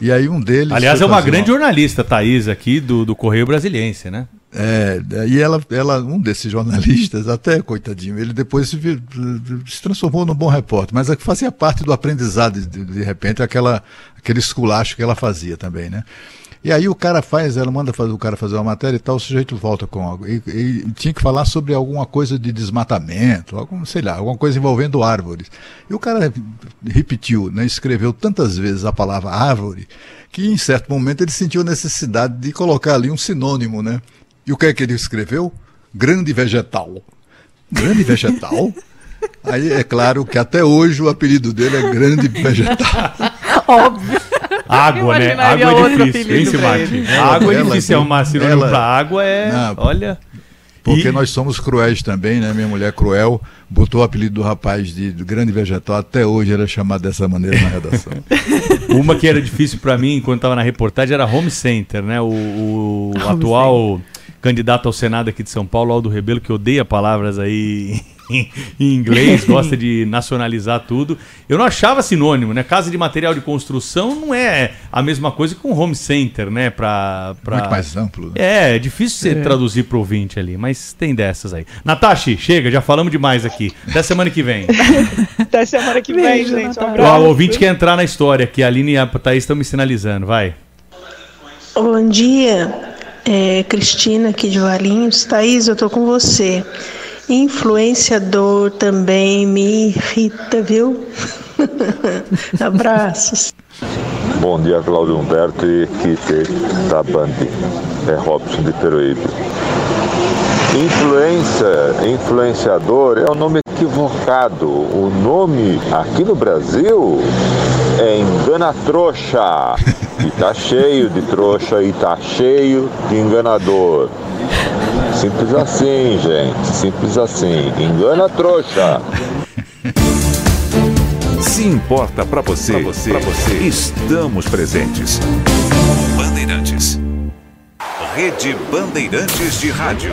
e aí um deles. Aliás, é uma grande jornalista, Thaís, aqui do, do Correio Brasiliense, né? É, e ela, ela, um desses jornalistas, até coitadinho, ele depois se, vir- se transformou num bom repórter, mas é fazia parte do aprendizado, de, de repente, aquela, aquele esculacho que ela fazia também, né? E aí o cara faz, ela manda fazer, o cara fazer uma matéria e tal, o sujeito volta com algo. E, e tinha que falar sobre alguma coisa de desmatamento, algum, sei lá, alguma coisa envolvendo árvores. E o cara repetiu, né, escreveu tantas vezes a palavra árvore, que em certo momento ele sentiu a necessidade de colocar ali um sinônimo, né? E o que é que ele escreveu? Grande vegetal. Grande vegetal? [LAUGHS] Aí é claro que até hoje o apelido dele é Grande Vegetal. [LAUGHS] Óbvio. Água, né? Água é difícil, hein. Água é difícil arrumar sinônimo ela- pra água, é. Não, olha. Porque nós somos cruéis também, né? Minha mulher cruel botou o apelido do rapaz de grande vegetal, até hoje era chamado dessa maneira na redação. [LAUGHS] Uma que era difícil para mim enquanto estava na reportagem era Home Center, né? O, o atual candidato ao Senado aqui de São Paulo, Aldo Rebelo, que odeia palavras aí em, inglês, [LAUGHS] gosta de nacionalizar tudo. Eu não achava sinônimo, né? Casa de material de construção não é a mesma coisa que um home center, né? Pra, pra... Muito mais amplo. né? É, é difícil você É. traduzir pro ouvinte ali, mas tem dessas aí. Natasha, chega, já falamos demais aqui. Até semana que vem. [LAUGHS] Até semana que vem, Beijo, gente. Um abraço. O ouvinte quer entrar na história, que a Aline e a Thaís estão me sinalizando, vai. Bom dia, é, Cristina aqui de Valinhos. Thaís, eu tô com você. Influenciador também me irrita, viu? [LAUGHS] Abraços. Bom dia, Cláudio Humberto e equipe da Band. É Robson de Peruíbe. Influência, influenciador é um nome equivocado. O nome aqui no Brasil é engana trouxa. E tá cheio de trouxa e tá cheio de enganador. Simples assim, gente. Simples assim. Engana trouxa. Se importa pra você, pra você, estamos presentes. Bandeirantes. Rede Bandeirantes de Rádio.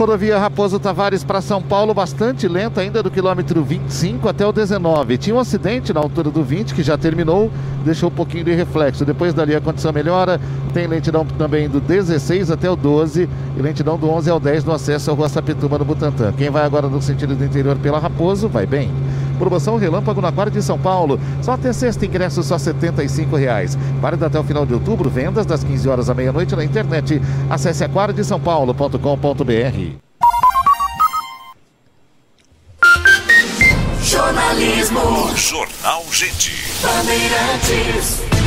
Rodovia Raposo Tavares para São Paulo, bastante lenta ainda do quilômetro 25 até o 19. Tinha um acidente na altura do 20 que já terminou, deixou um pouquinho de reflexo. Depois dali a condição melhora. Tem lentidão também do 16 até o 12 e lentidão do 11 ao 10 no acesso à Rua Sapituba no Butantã. Quem vai agora no sentido do interior pela Raposo, vai bem. Promoção Relâmpago na Quadra de São Paulo. Só até sexta ingresso só 75 reais. Válido até o final de outubro. Vendas das 15 horas à meia-noite na internet. Acesse aquadradesaopaulo.com.br. Jornalismo. Jornal Gente. Bandeirantes.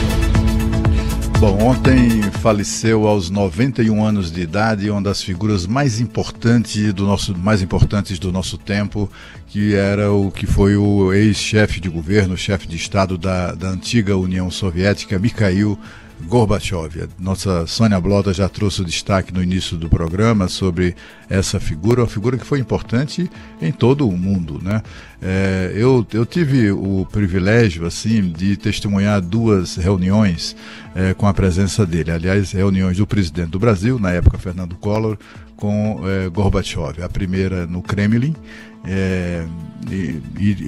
Bom, ontem faleceu aos 91 anos de idade uma das figuras mais importantes do nosso, mais importantes do nosso tempo, que era o que foi o ex-chefe de governo, chefe de Estado da, da antiga União Soviética, Mikhail Gorbachev. A Nossa Sônia Blota já trouxe o destaque no início do programa sobre essa figura, uma figura que foi importante em todo o mundo, né? É, eu, eu tive o privilégio, assim, de testemunhar duas reuniões é, com a presença dele. Aliás, reuniões do presidente do Brasil, na época Fernando Collor, com é, Gorbachev. A primeira no Kremlin é, e,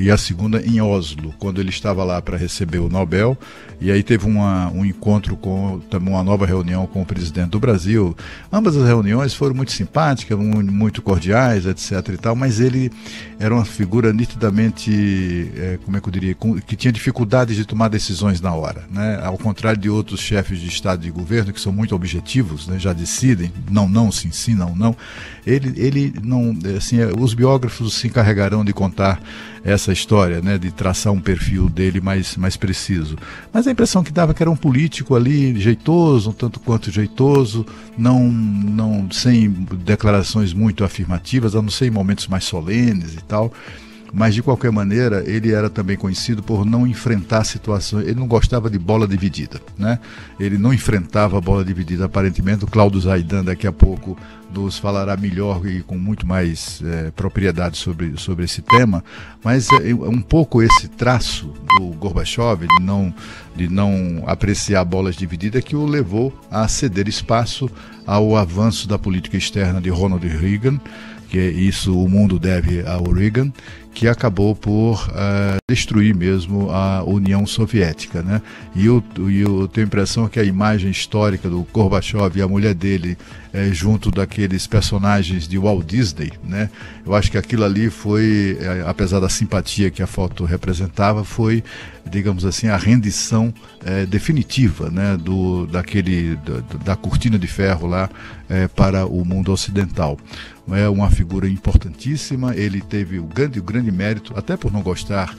e- a segunda em Oslo, quando ele estava lá para receber o Nobel. E aí teve uma, um encontro com também uma nova reunião com o presidente do Brasil. Ambas as reuniões foram muito simpáticas, mu- muito cordiais, etc. e tal, mas ele era uma figura nitidamente, é, como é que eu diria, que tinha dificuldades de tomar decisões na hora. Né? Ao contrário de outros chefes de Estado e de governo que são muito objetivos, né? já decidem, não, não, sim, sim, não, não. Ele, ele não, assim, é, os biógrafos se encarregarão de contar essa história, né, de traçar um perfil dele mais, mais preciso. Mas a impressão que dava que era um político ali jeitoso, um tanto quanto jeitoso, não, não sem declarações muito afirmativas, a não ser em momentos mais solenes e tal mas de qualquer maneira ele era também conhecido por não enfrentar situações, ele não gostava de bola dividida, né? Ele não enfrentava a bola dividida aparentemente. O Cláudio Zaidan daqui a pouco nos falará melhor e com muito mais é, propriedade sobre, sobre esse tema, mas é, um pouco esse traço do Gorbachev de não, de não apreciar bolas divididas que o levou a ceder espaço ao avanço da política externa de Ronald Reagan, que isso o mundo deve ao Reagan, que acabou por uh, destruir mesmo a União Soviética. Né? E eu, eu tenho a impressão que a imagem histórica do Gorbachev e a mulher dele é, junto daqueles personagens de Walt Disney, né? eu acho que aquilo ali foi, é, apesar da simpatia que a foto representava, foi, digamos assim, a rendição definitiva né? do, daquele, da, da cortina de ferro lá para o mundo ocidental é uma figura importantíssima. Ele teve o grande, o grande mérito, até por não gostar,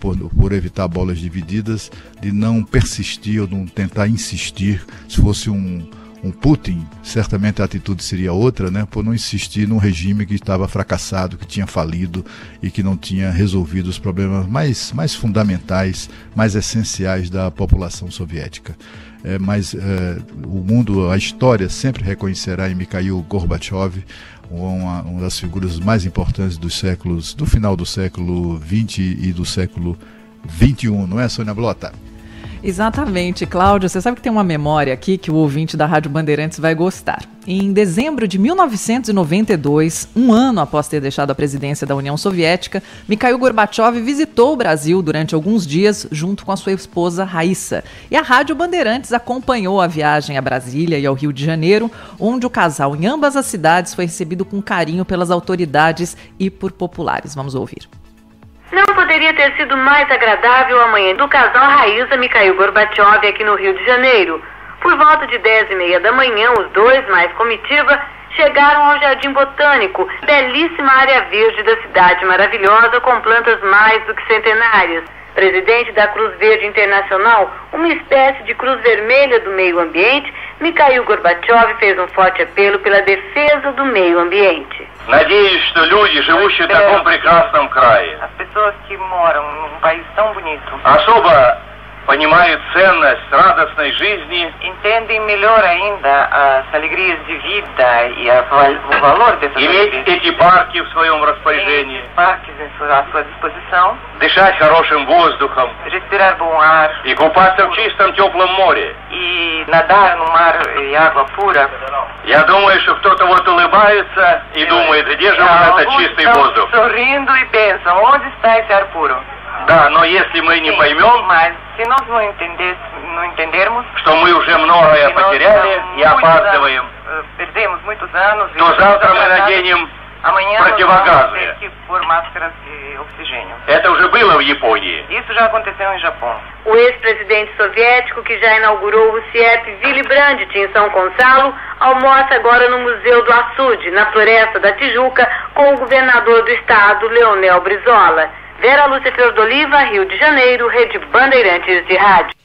por, por evitar bolas divididas, de não persistir ou não tentar insistir. Se fosse um, um Putin, certamente a atitude seria outra, né? Por não insistir num regime que estava fracassado, que tinha falido e que não tinha resolvido os problemas mais, mais fundamentais, mais essenciais da população soviética. É, mas é, o mundo, a história sempre reconhecerá em Mikhail Gorbachev uma, uma das figuras mais importantes dos séculos, do final do século XX e do século XXI, não é, Sônia Blota? Exatamente, Cláudio. Você sabe que tem uma memória aqui que o ouvinte da Rádio Bandeirantes vai gostar. Em dezembro de 1992, um ano após ter deixado a presidência da União Soviética, Mikhail Gorbachev visitou o Brasil durante alguns dias junto com a sua esposa Raíssa. E a Rádio Bandeirantes acompanhou a viagem a Brasília e ao Rio de Janeiro, onde o casal em ambas as cidades foi recebido com carinho pelas autoridades e por populares. Vamos ouvir. Não poderia ter sido mais agradável a manhã do casal Raíssa Mikhail Gorbachev aqui no Rio de Janeiro. Por volta de dez e meia da manhã, os dois, mais comitiva, chegaram ao Jardim Botânico, belíssima área verde da cidade maravilhosa com plantas mais do que centenárias Presidente da Cruz Verde Internacional, uma espécie de cruz vermelha do meio ambiente, Mikhail Gorbachev fez um forte apelo pela defesa do meio ambiente. Надеюсь, что люди, живущие в таком прекрасном крае, As pessoas que moram num país tão bonito особо понимают ценность радостной жизни. Иметь эти парки в своем распоряжении. Дышать хорошим воздухом. И купаться в чистом теплом море. Я думаю, что кто-то вот улыбается и думает, где же у нас этот чистый воздух. sorrindo e pensam, onde está esse ar puro? Да, но если мы не Sim, поймем, mas se nós não, entender, não entendermos, что мы уже многое que nós потеряли já и muitos опаздываем, anos, eh, perdemos muitos anos e то завтра мы atrasados, наденем amanhã nós vamos противогазы. ter que pôr máscaras de oxigênio. Это уже было в Японии. Isso já aconteceu em Japão. O ex-presidente soviético, que já inaugurou o CIEP Willy Brandt em São Gonçalo, almoça agora no Museu do Açude, na Floresta da Tijuca, com o governador do estado, Leonel Brizola. Vera Lúcia Flor do Rio de Janeiro, Rede Bandeirantes de Rádio.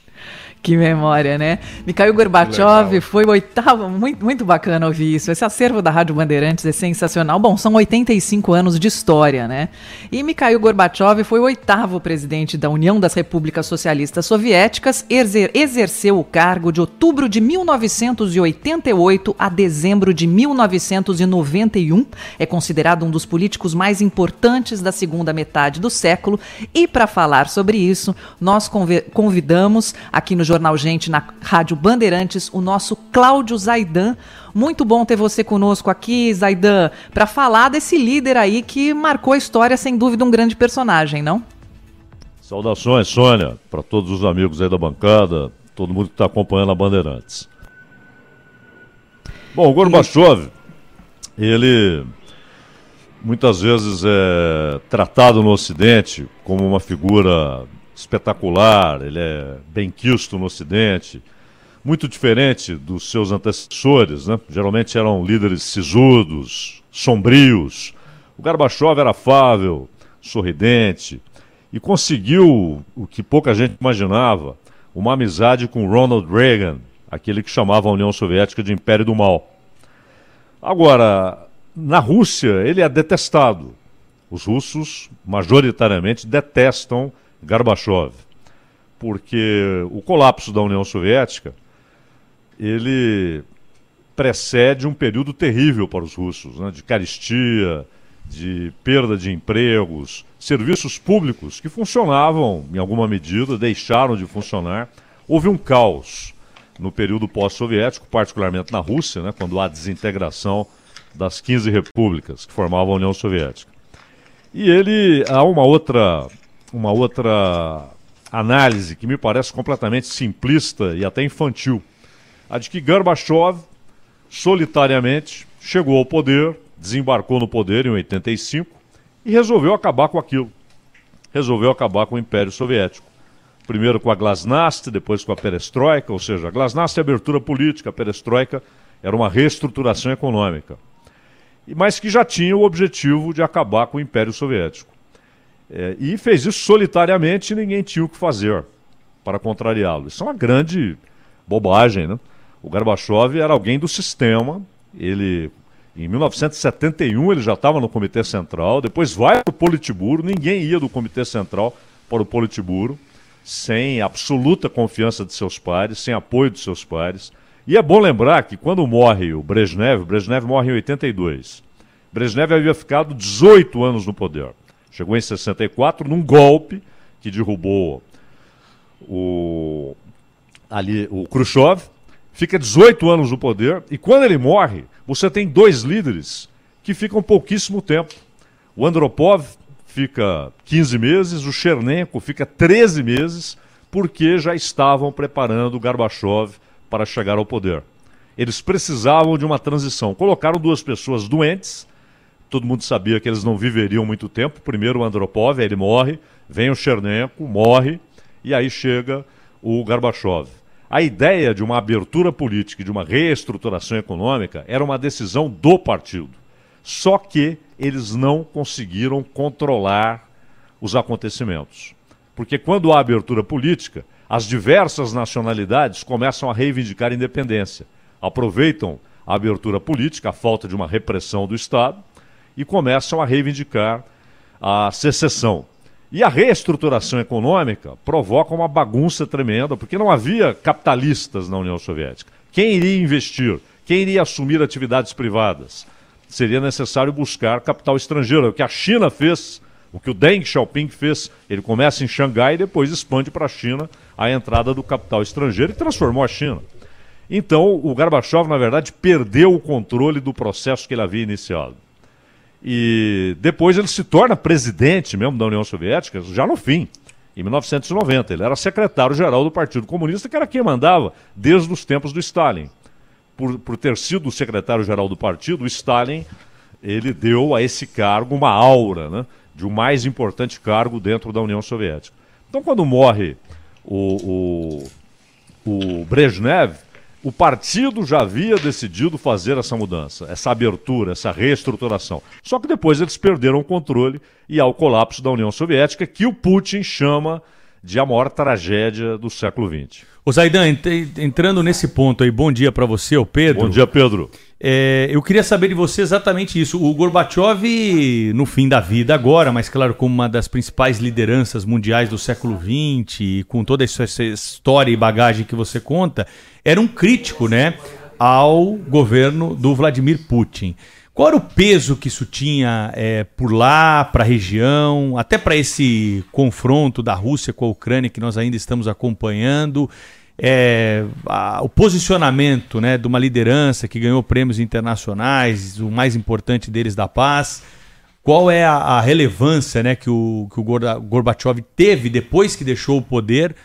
Que memória, né? Mikhail Gorbachev foi o oitavo, muito, muito bacana ouvir isso. Esse acervo da Rádio Bandeirantes é sensacional. Bom, são 85 anos de história, né? E Mikhail Gorbachev foi o oitavo presidente da União das Repúblicas Socialistas Soviéticas, exer exerceu o cargo de outubro de 1988 a dezembro de 1991. É considerado um dos políticos mais importantes da segunda metade do século. E para falar sobre isso, nós convi- convidamos aqui no Jornal Gente, na Rádio Bandeirantes, o nosso Cláudio Zaidan. Muito bom ter você conosco aqui, Zaidan, para falar desse líder aí que marcou a história, sem dúvida, um grande personagem, não? Saudações, Sônia, para todos os amigos aí da bancada, todo mundo que está acompanhando a Bandeirantes. Bom, o Gorbachev, ele muitas vezes é tratado no Ocidente como uma figura espetacular, ele é bem quisto no Ocidente, muito diferente dos seus antecessores, né? Geralmente eram líderes sisudos, sombrios. O Gorbachev era afável, sorridente e conseguiu o que pouca gente imaginava, uma amizade com Ronald Reagan, aquele que chamava a União Soviética de Império do Mal. Agora, na Rússia, ele é detestado. Os russos, majoritariamente, detestam Gorbachev, porque o colapso da União Soviética ele precede um período terrível para os russos, né, de caristia, de perda de empregos, serviços públicos que funcionavam em alguma medida, deixaram de funcionar. Houve um caos no período pós-soviético, particularmente na Rússia, né, quando há desintegração das 15 repúblicas que formavam a União Soviética. E ele há uma outra uma outra análise que me parece completamente simplista e até infantil, a de que Gorbachev solitariamente chegou ao poder, desembarcou no poder em 85 e resolveu acabar com aquilo. Resolveu acabar com o Império Soviético. Primeiro com a Glasnost, depois com a Perestroika, ou seja, a Glasnost é abertura política, a Perestroika era uma reestruturação econômica. Mas que já tinha o objetivo de acabar com o Império Soviético. É, e fez isso solitariamente e ninguém tinha o que fazer para contrariá-lo. Isso é uma grande bobagem, né? O Gorbachev era alguém do sistema, ele em 1971 ele já estava no Comitê Central, depois vai para o Politburo, ninguém ia do Comitê Central para o Politburo, sem absoluta confiança de seus pares, sem apoio de seus pares. E é bom lembrar que quando morre o Brezhnev, Brezhnev morre em 82. Brezhnev havia ficado 18 anos no poder. Chegou em 64 num golpe que derrubou o ali o Khrushchev, fica 18 anos no poder e quando ele morre, você tem dois líderes que ficam pouquíssimo tempo. O Andropov fica 15 meses, o Chernenko fica 13 meses, porque já estavam preparando o Gorbachev para chegar ao poder. Eles precisavam de uma transição. Colocaram duas pessoas doentes, todo mundo sabia que eles não viveriam muito tempo. Primeiro o Andropov, ele morre, vem o Chernenko, morre, e aí chega o Gorbachev. A ideia de uma abertura política e de uma reestruturação econômica era uma decisão do partido. Só que eles não conseguiram controlar os acontecimentos. Porque quando há abertura política, as diversas nacionalidades começam a reivindicar independência. Aproveitam a abertura política, a falta de uma repressão do Estado, e começam a reivindicar a secessão. E a reestruturação econômica provoca uma bagunça tremenda, porque não havia capitalistas na União Soviética. Quem iria investir? Quem iria assumir atividades privadas? Seria necessário buscar capital estrangeiro. O que a China fez, o que o Deng Xiaoping fez, ele começa em Xangai e depois expande para a China a entrada do capital estrangeiro e transformou a China. Então, o Gorbachev, na verdade, perdeu o controle do processo que ele havia iniciado. E depois ele se torna presidente mesmo da União Soviética, já no fim, em 1990. Ele era secretário-geral do Partido Comunista, que era quem mandava desde os tempos do Stalin. Por, por ter sido o secretário-geral do partido, o Stalin ele deu a esse cargo uma aura né, de o um mais importante cargo dentro da União Soviética. Então, quando morre o, o, o Brezhnev, o partido já havia decidido fazer essa mudança, essa abertura, essa reestruturação. Só que depois eles perderam o controle e há o colapso da União Soviética, que o Putin chama de a maior tragédia do século XX. Ô Zaidan, entrando nesse ponto aí, bom dia para você, o Pedro. Bom dia, Pedro. É, eu queria saber de você exatamente isso. O Gorbachev, no fim da vida agora, mas claro, como uma das principais lideranças mundiais do século XX, com toda essa história e bagagem que você conta, era um crítico né, ao governo do Vladimir Putin. Qual era o peso que isso tinha é, por lá, para a região, até para esse confronto da Rússia com a Ucrânia que nós ainda estamos acompanhando? É, a, o posicionamento né, de uma liderança que ganhou prêmios internacionais, o mais importante deles da paz. Qual é a, a relevância né, que o, que o Gorbachev teve depois que deixou o poder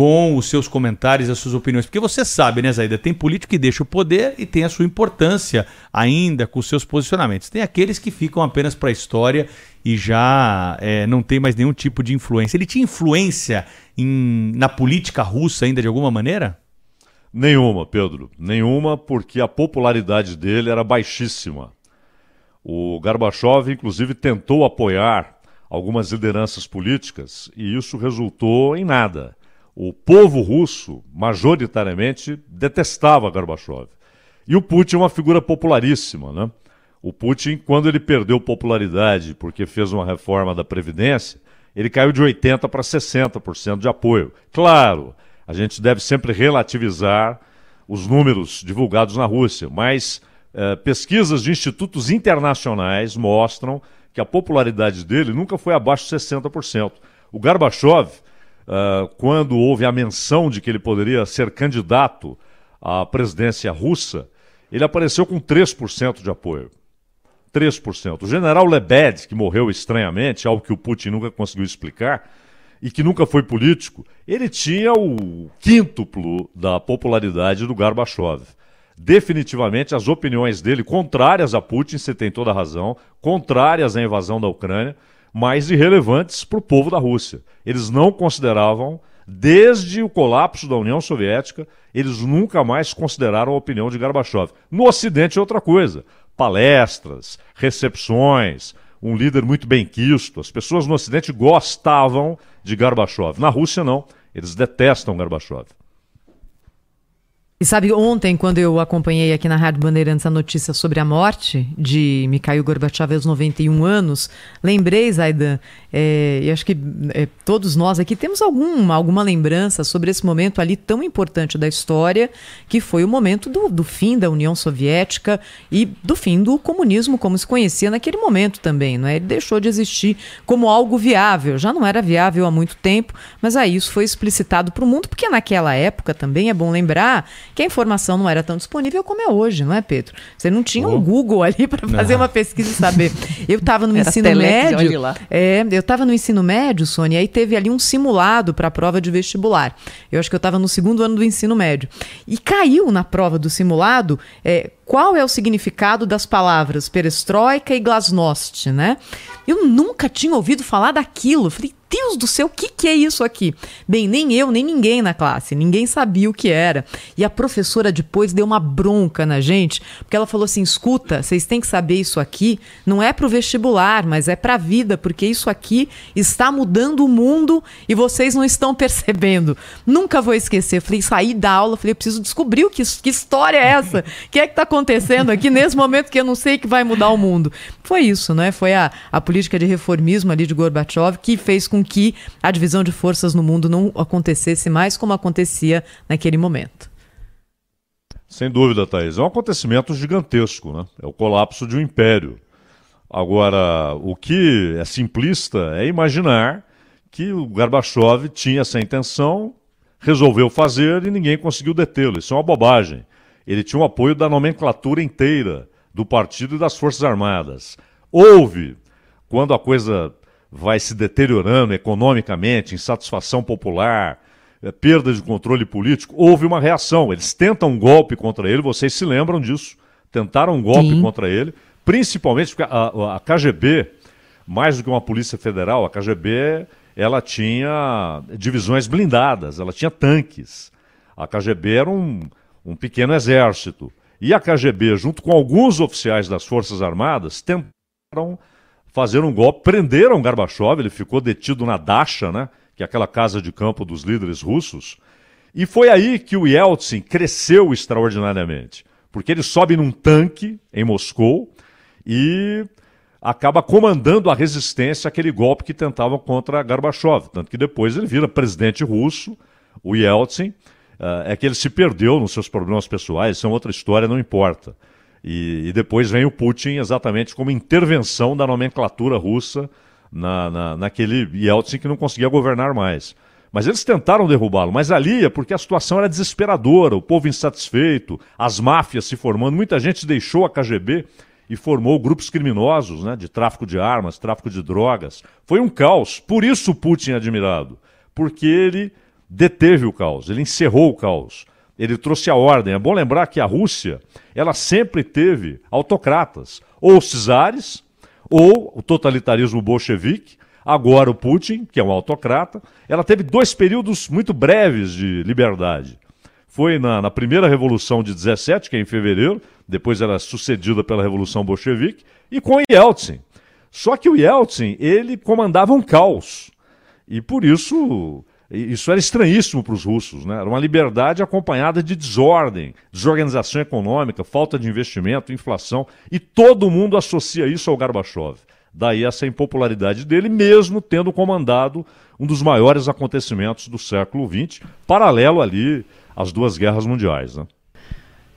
com os seus comentários, as suas opiniões. Porque você sabe, né, Zaida? Tem político que deixa o poder e tem a sua importância ainda com os seus posicionamentos. Tem aqueles que ficam apenas para a história e já é, não tem mais nenhum tipo de influência. Ele tinha influência em, na política russa ainda de alguma maneira? Nenhuma, Pedro. Nenhuma, porque a popularidade dele era baixíssima. O Gorbachev, inclusive, tentou apoiar algumas lideranças políticas e isso resultou em nada o povo russo, majoritariamente, detestava Gorbachev. E o Putin é uma figura popularíssima. Né? O Putin, quando ele perdeu popularidade porque fez uma reforma da Previdência, ele caiu de 80% para 60% de apoio. Claro, a gente deve sempre relativizar os números divulgados na Rússia, mas eh, pesquisas de institutos internacionais mostram que a popularidade dele nunca foi abaixo de 60%. O Gorbachev, uh, quando houve a menção de que ele poderia ser candidato à presidência russa, ele apareceu com 3% de apoio. 3%. O general Lebed, que morreu estranhamente, algo que o Putin nunca conseguiu explicar, e que nunca foi político, ele tinha o quíntuplo da popularidade do Gorbachev. Definitivamente, as opiniões dele, contrárias a Putin, você tem toda a razão, contrárias à invasão da Ucrânia, mas irrelevantes para o povo da Rússia. Eles não consideravam, desde o colapso da União Soviética, eles nunca mais consideraram a opinião de Gorbachev. No Ocidente é outra coisa. Palestras, recepções, um líder muito bem quisto. As pessoas no Ocidente gostavam de Gorbachev. Na Rússia, não. Eles detestam Gorbachev. E sabe, ontem, quando eu acompanhei aqui na Rádio Bandeirantes a notícia sobre a morte de Mikhail Gorbachev aos 91 anos, lembrei, Zaidan, é, e acho que é, todos nós aqui temos algum, alguma lembrança sobre esse momento ali tão importante da história, que foi o momento do, do fim da União Soviética e do fim do comunismo como se conhecia naquele momento também. Não é? Ele deixou de existir como algo viável, já não era viável há muito tempo, mas aí isso foi explicitado para o mundo, porque naquela época também é bom lembrar que a informação não era tão disponível como é hoje, não é, Pedro? Você não tinha oh. um Google ali para fazer não. uma pesquisa e saber. Eu estava no era ensino telex, médio. É, eu estava no ensino médio, Sônia, e aí teve ali um simulado para a prova de vestibular. Eu acho que eu estava no segundo ano do ensino médio. E caiu na prova do simulado é, qual é o significado das palavras perestroika e glasnost, né? Eu nunca tinha ouvido falar daquilo. Falei, Deus do céu, o que, que é isso aqui? Bem, nem eu, nem ninguém na classe, ninguém sabia o que era. E a professora depois deu uma bronca na gente, porque ela falou assim: escuta, vocês têm que saber isso aqui, não é para o vestibular, mas é para a vida, porque isso aqui está mudando o mundo e vocês não estão [LAUGHS] percebendo. Nunca vou esquecer. Falei, saí da aula, falei, preciso descobrir o que, que história é essa? O que é que está acontecendo aqui nesse momento que eu não sei que vai mudar o mundo? Foi isso, né? Foi a, a política de reformismo ali de Gorbachev que fez com que a divisão de forças no mundo não acontecesse mais como acontecia naquele momento. Sem dúvida, Thaís. É um acontecimento gigantesco, né? É o colapso de um império. Agora, o que é simplista é imaginar que o Gorbachev tinha essa intenção, resolveu fazer e ninguém conseguiu detê-lo. Isso é uma bobagem. Ele tinha o apoio da nomenclatura inteira do partido e das Forças Armadas. Houve, quando a coisa vai se deteriorando economicamente, insatisfação popular, é, perda de controle político, houve uma reação. Eles tentam um golpe contra ele, vocês se lembram disso. Tentaram um golpe Sim. contra ele, principalmente porque a, a, KGB, mais do que uma polícia federal, a KGB ela tinha divisões blindadas, ela tinha tanques. A KGB era um, um pequeno exército. E a KGB, junto com alguns oficiais das Forças Armadas, tentaram fazer um golpe, prenderam Gorbachev, ele ficou detido na Dasha, né, que é aquela casa de campo dos líderes russos. E foi aí que o Yeltsin cresceu extraordinariamente, porque ele sobe num tanque em Moscou e acaba comandando a resistência àquele golpe que tentavam contra Gorbachev. Tanto que depois ele vira presidente russo, o Yeltsin. Uh, é que ele se perdeu nos seus problemas pessoais, isso é outra história, não importa. E, e, depois vem o Putin exatamente como intervenção da nomenclatura russa na, na, naquele Yeltsin que não conseguia governar mais. Mas eles tentaram derrubá-lo, mas ali é porque a situação era desesperadora, o povo insatisfeito, as máfias se formando, muita gente deixou a KGB e formou grupos criminosos né, de tráfico de armas, tráfico de drogas. Foi um caos, por isso Putin é admirado, porque ele deteve o caos, ele encerrou o caos ele trouxe a ordem. É bom lembrar que a Rússia, ela sempre teve autocratas, ou czares, ou o totalitarismo bolchevique, agora o Putin, que é um autocrata. Ela teve dois períodos muito breves de liberdade. Foi na, na primeira revolução de 17, que é em fevereiro, depois era sucedida pela revolução bolchevique, e com Yeltsin. Só que o Yeltsin, ele comandava um caos. E por isso Isso era estranhíssimo para os russos, né? Era uma liberdade acompanhada de desordem, desorganização econômica, falta de investimento, inflação, e todo mundo associa isso ao Gorbachev. Daí essa impopularidade dele, mesmo tendo comandado um dos maiores acontecimentos do século XX, paralelo ali às duas guerras mundiais. Né?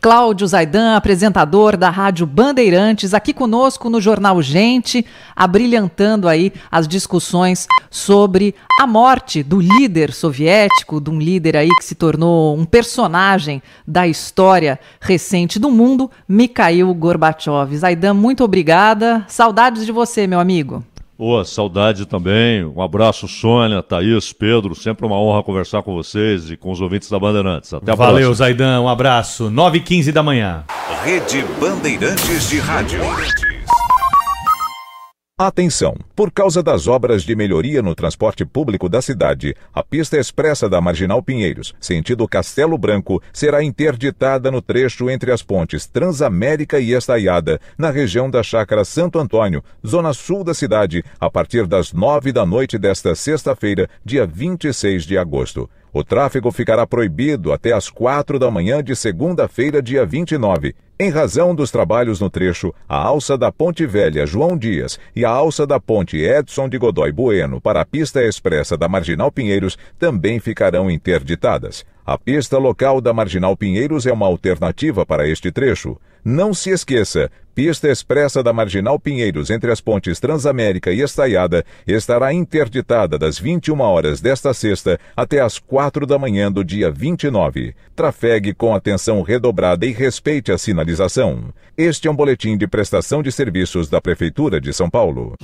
Cláudio Zaidan, apresentador da Rádio Bandeirantes, aqui conosco no Jornal Gente, abrilhantando aí as discussões sobre a morte do líder soviético, de um líder aí que se tornou um personagem da história recente do mundo, Mikhail Gorbachev. Zaidan, muito obrigada. Saudades de você, meu amigo. Boa, saudade também. Um abraço, Sônia, Thaís, Pedro. Sempre uma honra conversar com vocês e com os ouvintes da Bandeirantes. Até a Valeu, próxima. Zaidan. Um abraço. 9h15 da manhã. Rede Bandeirantes de Rádio. Atenção! Por causa das obras de melhoria no transporte público da cidade, a pista expressa da Marginal Pinheiros, sentido Castelo Branco, será interditada no trecho entre as pontes Transamérica e Estaiada, na região da Chácara Santo Antônio, zona sul da cidade, a partir das nove da noite desta sexta-feira, dia 26 de agosto. O tráfego ficará proibido até às quatro da manhã de segunda-feira, dia 29. Em razão dos trabalhos no trecho, a alça da Ponte Velha João Dias e a alça da Ponte Edson de Godoy Bueno para a pista expressa da Marginal Pinheiros também ficarão interditadas. A pista local da Marginal Pinheiros é uma alternativa para este trecho. Não se esqueça, pista expressa da Marginal Pinheiros entre as pontes Transamérica e Estaiada estará interditada das 21 horas desta sexta até as 4 da manhã do dia 29. Trafegue com atenção redobrada e respeite a sinalização. Este é um boletim de prestação de serviços da Prefeitura de São Paulo.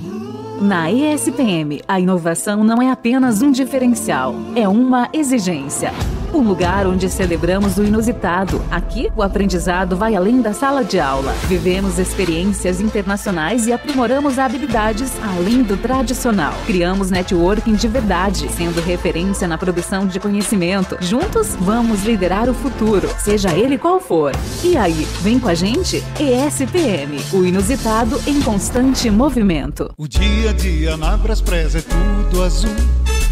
Na ESPM, a inovação não é apenas um diferencial, é uma exigência. Um lugar onde celebramos o inusitado. Aqui, o aprendizado vai além da sala de aula. Vivemos experiências internacionais e aprimoramos habilidades além do tradicional. Criamos networking de verdade, sendo referência na produção de conhecimento. Juntos, vamos liderar o futuro, seja ele qual for. E aí, vem com a gente? ESPM, o inusitado em constante movimento. O dia a dia na Braspress é tudo azul.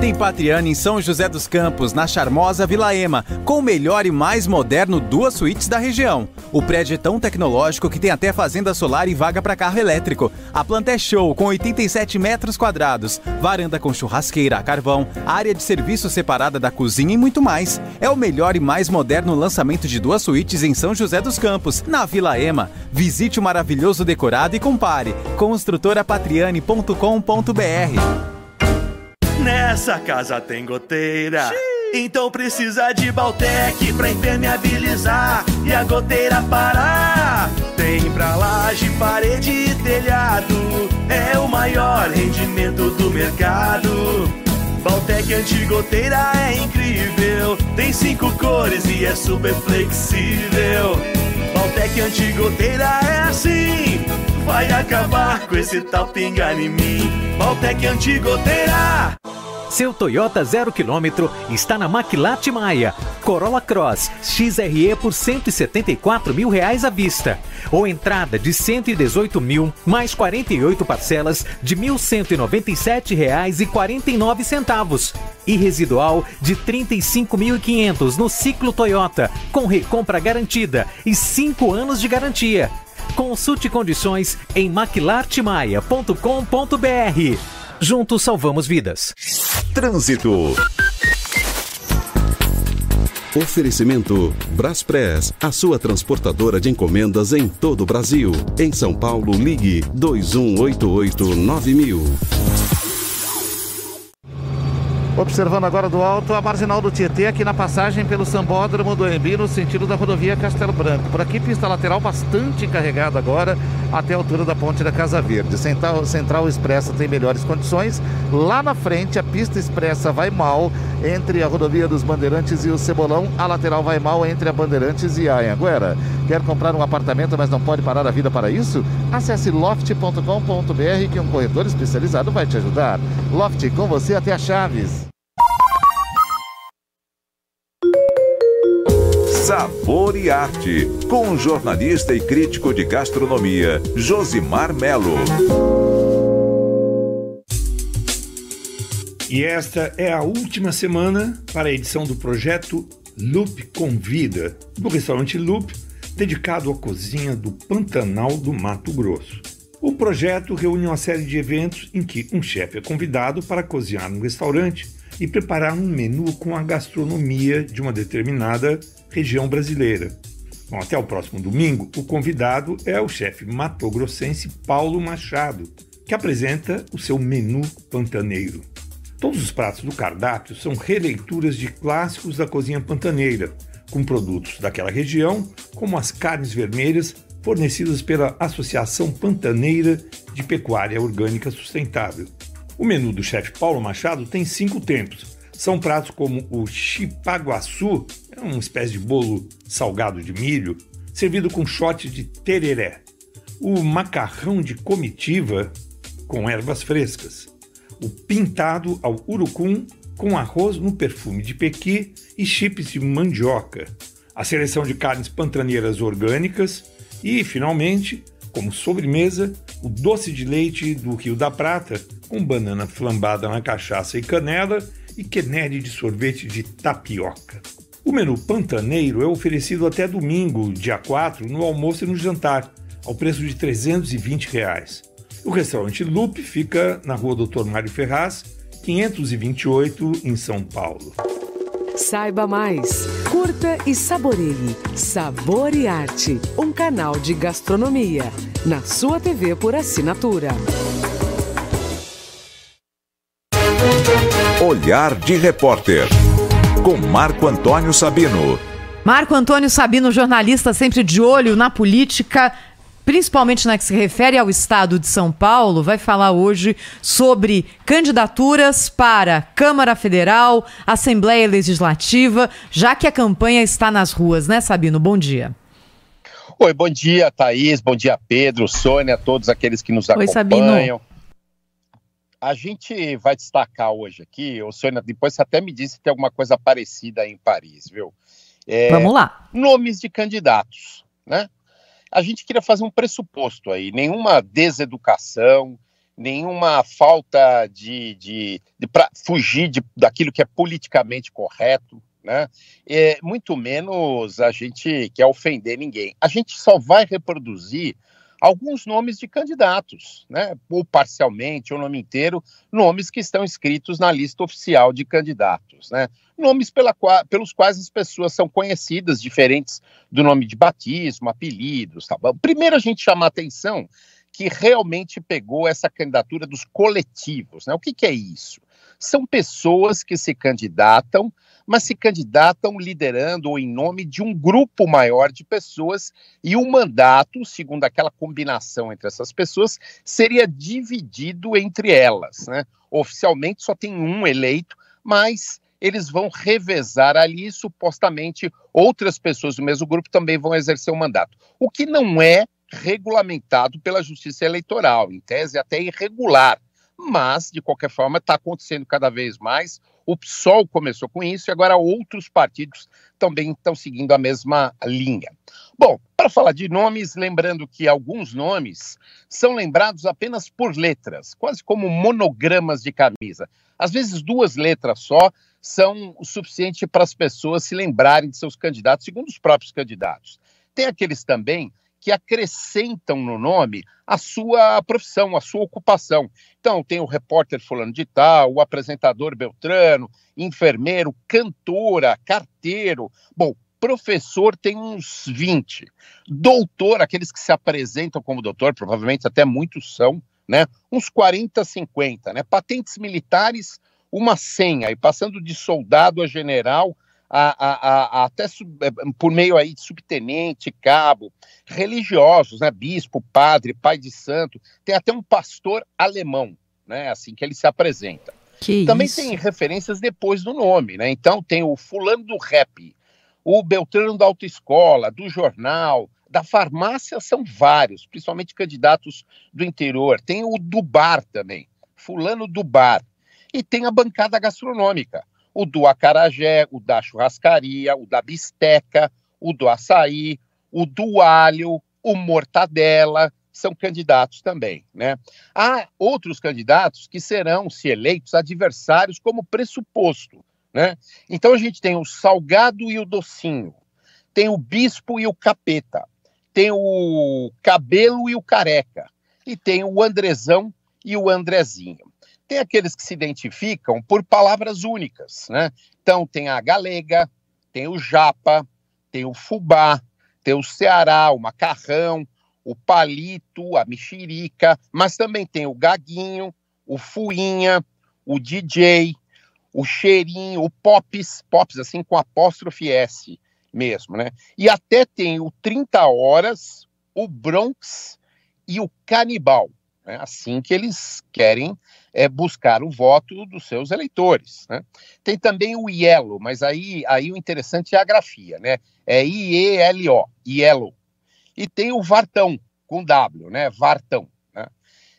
Tem Patriane em São José dos Campos, na charmosa Vila Ema, com o melhor e mais moderno duas suítes da região. O prédio é tão tecnológico que tem até fazenda solar e vaga para carro elétrico. A planta é show, com 87 metros quadrados, varanda com churrasqueira a carvão, área de serviço separada da cozinha e muito mais. É o melhor e mais moderno lançamento de duas suítes em São José dos Campos, na Vila Ema. Visite o maravilhoso decorado e compare. Construtorapatriane.com.br Nessa casa tem goteira. Então precisa de Baltec pra impermeabilizar e a goteira parar. Tem pra laje, parede e telhado. É o maior rendimento do mercado. Baltec antigoteira é incrível. Tem cinco cores e é super flexível. Baltec antigoteira é assim. Vai acabar com esse tal pingar em mim. Baltec antigoteira. Seu Toyota zero quilômetro está na Maquilate Maia. Corolla Cross XRE por 174 mil reais à vista. Ou entrada de 118 mil, mais 48 parcelas de 1.197 reais e 49 centavos. E residual de 35.500 no ciclo Toyota, com recompra garantida e 5 anos de garantia. Consulte condições em maquilartemaia.com.br. Juntos salvamos vidas. Trânsito. Oferecimento Braspress, a sua transportadora de encomendas em todo o Brasil. Em São Paulo, ligue 2188 9000. Observando agora do alto a marginal do Tietê, aqui na passagem pelo Sambódromo do Embi, no sentido da rodovia Castelo Branco. Por aqui, pista lateral bastante carregada agora, até a altura da ponte da Casa Verde. Central, Central Expressa tem melhores condições. Lá na frente, a pista expressa vai mal entre a rodovia dos Bandeirantes e o Cebolão. A lateral vai mal entre a Bandeirantes e a Anhanguera. Quer comprar um apartamento, mas não pode parar a vida para isso? Acesse loft.com.br que um corretor especializado vai te ajudar. Loft, com você até a Chaves. Sabor e Arte, com o jornalista e crítico de gastronomia, Josimar Melo. E esta é a última semana para a edição do projeto Loop Convida, do restaurante Loop, dedicado à cozinha do Pantanal do Mato Grosso. O projeto reúne uma série de eventos em que um chefe é convidado para cozinhar no restaurante e preparar um menu com a gastronomia de uma determinada região brasileira. Bom, até o próximo domingo, o convidado é o chefe matogrossense Paulo Machado, que apresenta o seu menu pantaneiro. Todos os pratos do cardápio são releituras de clássicos da cozinha pantaneira, com produtos daquela região, como as carnes vermelhas fornecidas pela Associação Pantaneira de Pecuária Orgânica Sustentável. O menu do chefe Paulo Machado tem cinco tempos. São pratos como o chipaguaçu, é uma espécie de bolo salgado de milho, servido com shot de tereré. O macarrão de comitiva, com ervas frescas. O pintado ao urucum, com arroz no perfume de pequi e chips de mandioca. A seleção de carnes pantaneiras orgânicas e, finalmente, como sobremesa, o doce de leite do Rio da Prata, com banana flambada na cachaça e canela e quenelle de sorvete de tapioca. O menu pantaneiro é oferecido até domingo, dia 4, no almoço e no jantar, ao preço de 320 reais. O restaurante Lupe fica na rua Dr. Mário Ferraz, 528, em São Paulo. Saiba mais, curta e saboreie Sabor e Arte, um canal de gastronomia, na sua TV por assinatura. Olhar de Repórter, com Marco Antônio Sabino. Marco Antônio Sabino, jornalista sempre de olho na política, principalmente na que se refere ao estado de São Paulo, vai falar hoje sobre candidaturas para Câmara Federal, Assembleia Legislativa, já que a campanha está nas ruas, né, Sabino? Bom dia. Oi, bom dia, Thaís, bom dia, Pedro, Sônia, todos aqueles que nos Oi, acompanham. Sabino. A gente vai destacar hoje aqui, ô Sônia, depois você até me disse que tem alguma coisa parecida em Paris, viu? É, Vamos lá. Nomes de candidatos, né? A gente queria fazer um pressuposto aí, nenhuma deseducação, nenhuma falta de, de, de para fugir de, daquilo que é politicamente correto, né? É, muito menos a gente quer ofender ninguém. A gente só vai reproduzir alguns nomes de candidatos, né? ou parcialmente, ou nome inteiro, nomes que estão inscritos na lista oficial de candidatos. Né? Nomes pela pelos quais as pessoas são conhecidas, diferentes do nome de batismo, apelidos. Tá? Primeiro a gente chama a atenção que realmente pegou essa candidatura dos coletivos. Né? O que, que é isso? São pessoas que se candidatam mas se candidatam liderando ou em nome de um grupo maior de pessoas e o mandato, segundo aquela combinação entre essas pessoas, seria dividido entre elas. Né? Oficialmente só tem um eleito, mas eles vão revezar ali, supostamente outras pessoas do mesmo grupo também vão exercer o mandato. O que não é regulamentado pela Justiça Eleitoral, em tese até irregular, mas de qualquer forma está acontecendo cada vez mais. O PSOL começou com isso e agora outros partidos também estão seguindo a mesma linha. Bom, para falar de nomes, lembrando que alguns nomes são lembrados apenas por letras, quase como monogramas de camisa. Às vezes, duas letras só são o suficiente para as pessoas se lembrarem de seus candidatos, segundo os próprios candidatos. Tem aqueles também que acrescentam no nome a sua profissão, a sua ocupação. Então, tem o repórter fulano de tal, o apresentador Beltrano, enfermeiro, cantora, carteiro. Bom, professor tem uns 20. Doutor, aqueles que se apresentam como doutor, provavelmente até muitos são, né? Uns 40, 50, né? Patentes militares, uma senha, e passando de soldado a general, a, a, a, até sub, é, por meio aí de subtenente, cabo, religiosos, né, bispo, padre, pai de santo, tem até um pastor alemão, né, assim que ele se apresenta. Que Também isso? tem referências depois do nome, né? Então tem o fulano do rap, o Beltrano da autoescola, do jornal, da farmácia são vários, principalmente candidatos do interior. Tem o do bar também, fulano do bar. E tem a bancada gastronômica, o do acarajé, o da churrascaria, o da bisteca, o do açaí, o do alho, o mortadela, são candidatos também, né? Há outros candidatos que serão, se eleitos, adversários como pressuposto, né? Então a gente tem o salgado e o docinho, tem o bispo e o capeta, tem o cabelo e o careca, e tem o Andrezão e o Andrezinho. Tem aqueles que se identificam por palavras únicas, né? Então tem a galega, tem o japa, tem o fubá, tem o ceará, o macarrão, o palito, a mexerica, mas também tem o gaguinho, o fuinha, o DJ, o cheirinho, o pops, pops assim com apóstrofe S mesmo, né? E até tem o 30 horas, o Bronx e o canibal, né? Assim que eles querem é, buscar o voto dos seus eleitores, né? Tem também o Yellow, mas aí, aí o interessante é a grafia, né? É I-E-L-O, Yellow. E tem o Vartão, com W, né? Vartão. Né?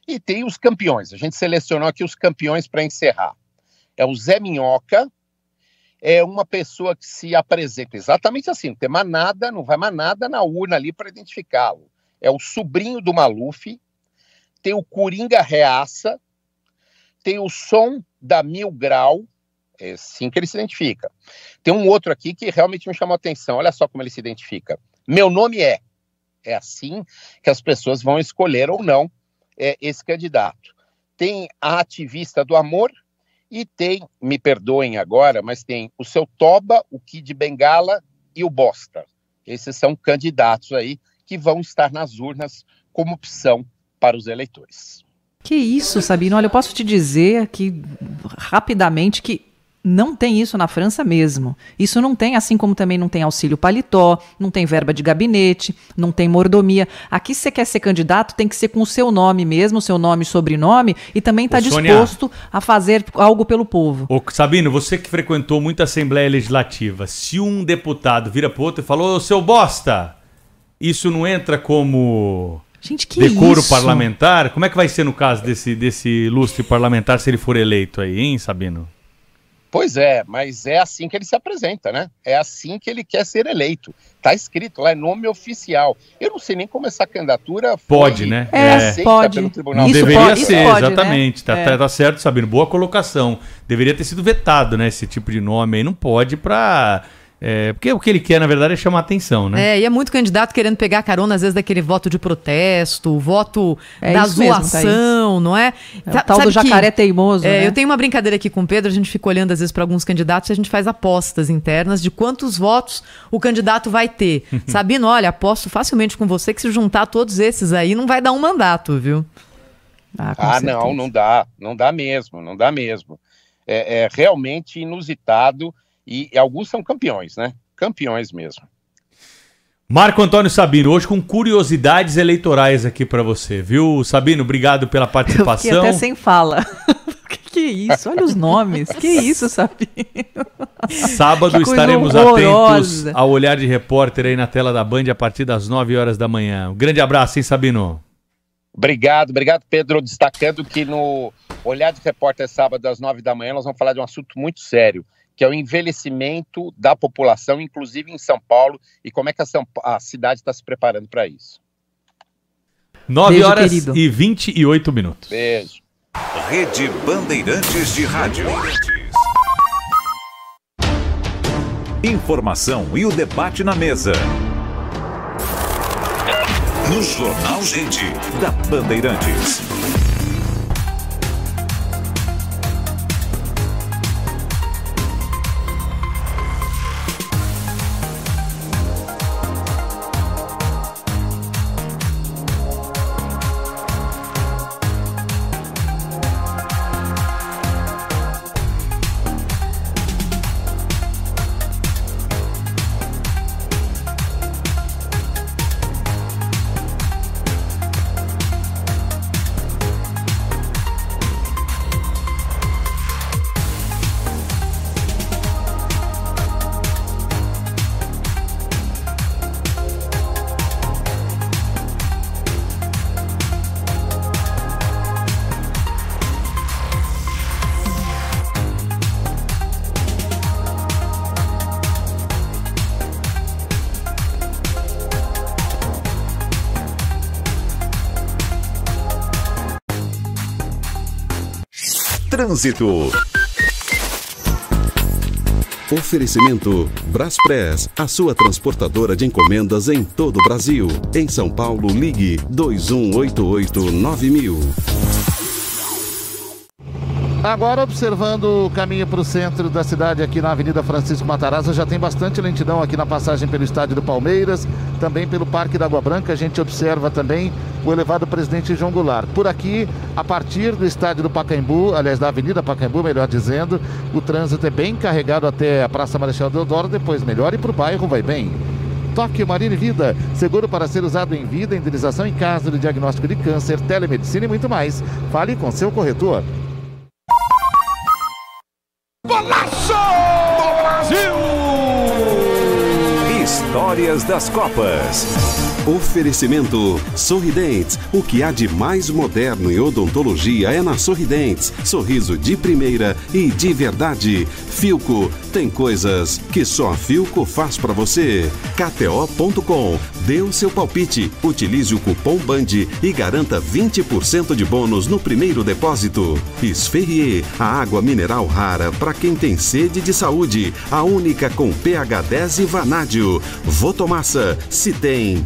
E tem os campeões. A gente selecionou aqui os campeões para encerrar. É o Zé Minhoca, é uma pessoa que se apresenta exatamente assim, não tem mais não vai mais nada na urna ali para identificá-lo. É o sobrinho do Maluf, tem o Coringa Reaça, tem o som da Mil Grau, é assim que ele se identifica. Tem um outro aqui que realmente me chamou a atenção, olha só como ele se identifica. Meu nome é. É assim que as pessoas vão escolher ou não é, esse candidato. Tem a ativista do amor e tem, me perdoem agora, mas tem o seu Toba, o Kid Bengala e o Bosta. Esses são candidatos aí que vão estar nas urnas como opção para os eleitores. Que isso, Sabino? Olha, eu posso te dizer aqui rapidamente que não tem isso na França mesmo. Isso não tem, assim como também não tem auxílio paletó, não tem verba de gabinete, não tem mordomia. Aqui, se você quer ser candidato, tem que ser com o seu nome mesmo, seu nome e sobrenome, e também está disposto a fazer algo pelo povo. Ô, Sabino, você que frequentou muita Assembleia Legislativa, se um deputado vira pro outro e falou, ô seu bosta, isso não entra como Gente, que decoro isso? parlamentar? Como é que vai ser no caso desse, desse ilustre parlamentar se ele for eleito aí, hein, Sabino? Pois é, mas é assim que ele se apresenta, né? É assim que ele quer ser eleito. Tá escrito lá, é nome oficial. Eu não sei nem como essa candidatura foi Pode, né? aceita pelo Tribunal Não deveria ser, pode, né? exatamente. Tá, É. tá- tá certo, Sabino. Boa colocação. Deveria ter sido vetado, né? Esse tipo de nome aí. Não pode pra. É, porque o que ele quer, na verdade, é chamar atenção, né? É, e é muito candidato querendo pegar carona, às vezes, daquele voto de protesto, o voto É da isso mesmo, zoação, não é? É o Sa- tal do sabe que- jacaré teimoso, É, né? Eu tenho uma brincadeira aqui com o Pedro, a gente fica olhando, às vezes, para alguns candidatos e a gente faz apostas internas de quantos votos o candidato vai ter. [LAUGHS] Sabino, olha, aposto facilmente com você que se juntar todos esses aí, não vai dar um mandato, viu? Ah, não, não dá, não dá mesmo, não dá mesmo. É, é realmente inusitado e, e alguns são campeões, né? Campeões mesmo. Marco Antônio Sabino, hoje com curiosidades eleitorais aqui pra você, viu? Sabino, obrigado pela participação. até sem fala. [LAUGHS] que, que isso? Olha os nomes. Que isso, Sabino? Sábado estaremos horrorosa. atentos ao olhar de repórter aí na tela da Band a partir das 9 horas da manhã. Um grande abraço, hein, Sabino? Obrigado, obrigado, Pedro. Destacando que no Olhar de Repórter sábado às nove da manhã, nós vamos falar de um assunto muito sério, que é o envelhecimento da população, inclusive em São Paulo, e como é que a, São a cidade está se preparando para isso. 9 Beijo, horas querido. e 28 minutos. Beijo. Rede Bandeirantes de Rádio. Informação e o debate na mesa. No Jornal Gente, da Bandeirantes. Trânsito. Oferecimento Braspress, a sua transportadora de encomendas em todo o Brasil. Em São Paulo, ligue 2188-9000. Agora, observando o caminho para o centro da cidade, aqui na Avenida Francisco Matarazzo, já tem bastante lentidão aqui na passagem pelo estádio do Palmeiras, também pelo Parque da Água Branca. A gente observa também o elevado presidente João Goulart. Por aqui, a partir do estádio do Pacaembu, aliás, da Avenida Pacaembu, melhor dizendo, o trânsito é bem carregado até a Praça Marechal Deodoro, depois melhor e para o bairro vai bem. Toque Marine Vida, seguro para ser usado em vida, indenização em caso de diagnóstico de câncer, telemedicina e muito mais. Fale com seu corretor. Golaço! Brasil! Histórias das Copas. Oferecimento Sorridentes. O que há de mais moderno em odontologia é na Sorridentes. Sorriso de primeira e de verdade. Filco. Tem coisas que só a Filco faz para você. KTO.com. Dê o seu palpite. Utilize o cupom BAND e garanta 20% de bônus no primeiro depósito. Esferrier. A água mineral rara para quem tem sede de saúde. A única com pH 10 e vanádio. Votomassa. Se tem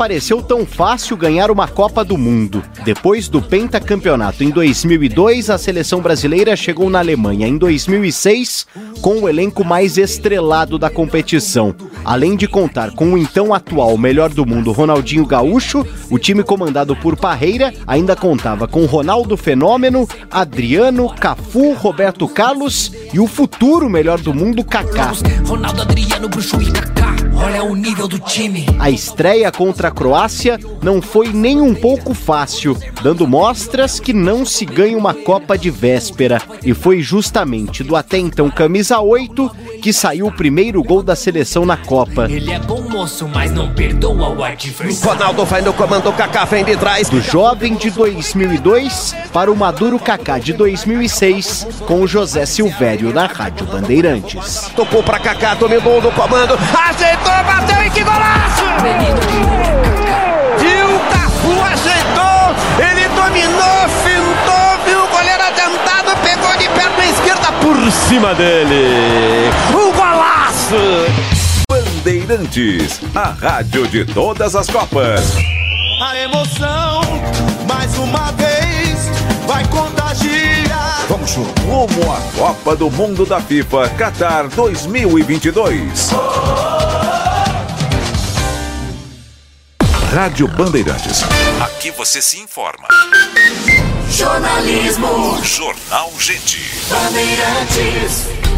pareceu tão fácil ganhar uma Copa do Mundo. Depois do pentacampeonato em 2002, a seleção brasileira chegou na Alemanha em 2006 com o elenco mais estrelado da competição. Além de contar com o então atual melhor do mundo Ronaldinho Gaúcho, o time comandado por Parreira ainda contava com Ronaldo Fenômeno, Adriano, Cafu, Roberto Carlos e o futuro melhor do mundo Kaká. Ronaldo, Adriano, Bruxo e Kaká. Olha o nível do time. A estreia contra a Croácia não foi nem um pouco fácil, dando mostras que não se ganha uma Copa de véspera. E foi justamente do até então camisa 8 que saiu o primeiro gol da seleção na Copa. Ele é bom moço, mas não perdoa o adversário. Ronaldo vai no comando, Kaká vem de trás. Do jovem de 2002 para o maduro Kaká de 2006, com o José Silvério na Rádio Bandeirantes. Tocou pra Kaká, dominou no comando, ajeitou, bateu e que golaço! Viu, Cafu ajeitou, ele dominou, fintou, viu o goleiro adiantado, pegou de perna esquerda por cima dele. Um golaço! Bandeirantes, a rádio de todas as Copas. A emoção, mais uma vez, vai contagiar. Vamos rumo à Copa do Mundo da FIFA Qatar 2022. Rádio Bandeirantes. Aqui você se informa. Jornalismo. Jornal Gente. Bandeirantes.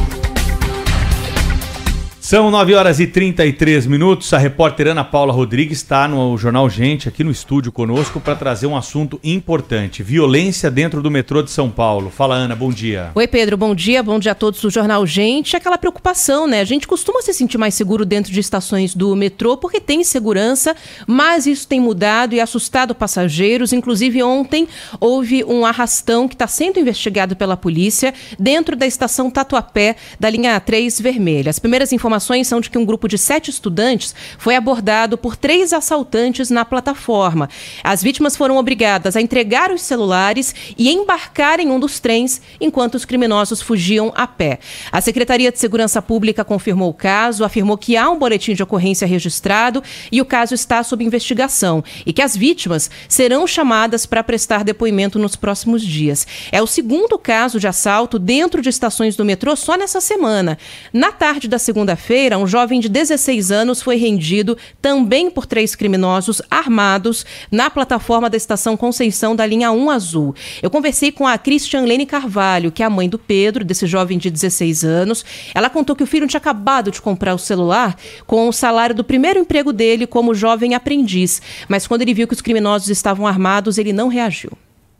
São 9 horas e 33 minutos. A repórter Ana Paula Rodrigues está no Jornal Gente, aqui no estúdio conosco, para trazer um assunto importante: violência dentro do metrô de São Paulo. Fala, Ana, bom dia. Oi, Pedro, bom dia. Bom dia a todos do Jornal Gente. Aquela preocupação, né? A gente costuma se sentir mais seguro dentro de estações do metrô porque tem segurança, mas isso tem mudado e assustado passageiros. Inclusive, ontem houve um arrastão que está sendo investigado pela polícia dentro da estação Tatuapé, da linha 3 vermelha. As primeiras informações são de que um grupo de sete estudantes foi abordado por três assaltantes na plataforma. As vítimas foram obrigadas a entregar os celulares e embarcar em um dos trens enquanto os criminosos fugiam a pé. A Secretaria de Segurança Pública confirmou o caso, afirmou que há um boletim de ocorrência registrado e o caso está sob investigação e que as vítimas serão chamadas para prestar depoimento nos próximos dias. É o segundo caso de assalto dentro de estações do metrô só nessa semana. Na tarde da segunda-feira, um jovem de 16 anos foi rendido também por três criminosos armados na plataforma da estação Conceição da linha 1 Azul. Eu conversei com a Christian Lene Carvalho, que é a mãe do Pedro, desse jovem de 16 anos. Ela contou que o filho tinha acabado de comprar o celular com o salário do primeiro emprego dele como jovem aprendiz, mas quando ele viu que os criminosos estavam armados, ele não reagiu.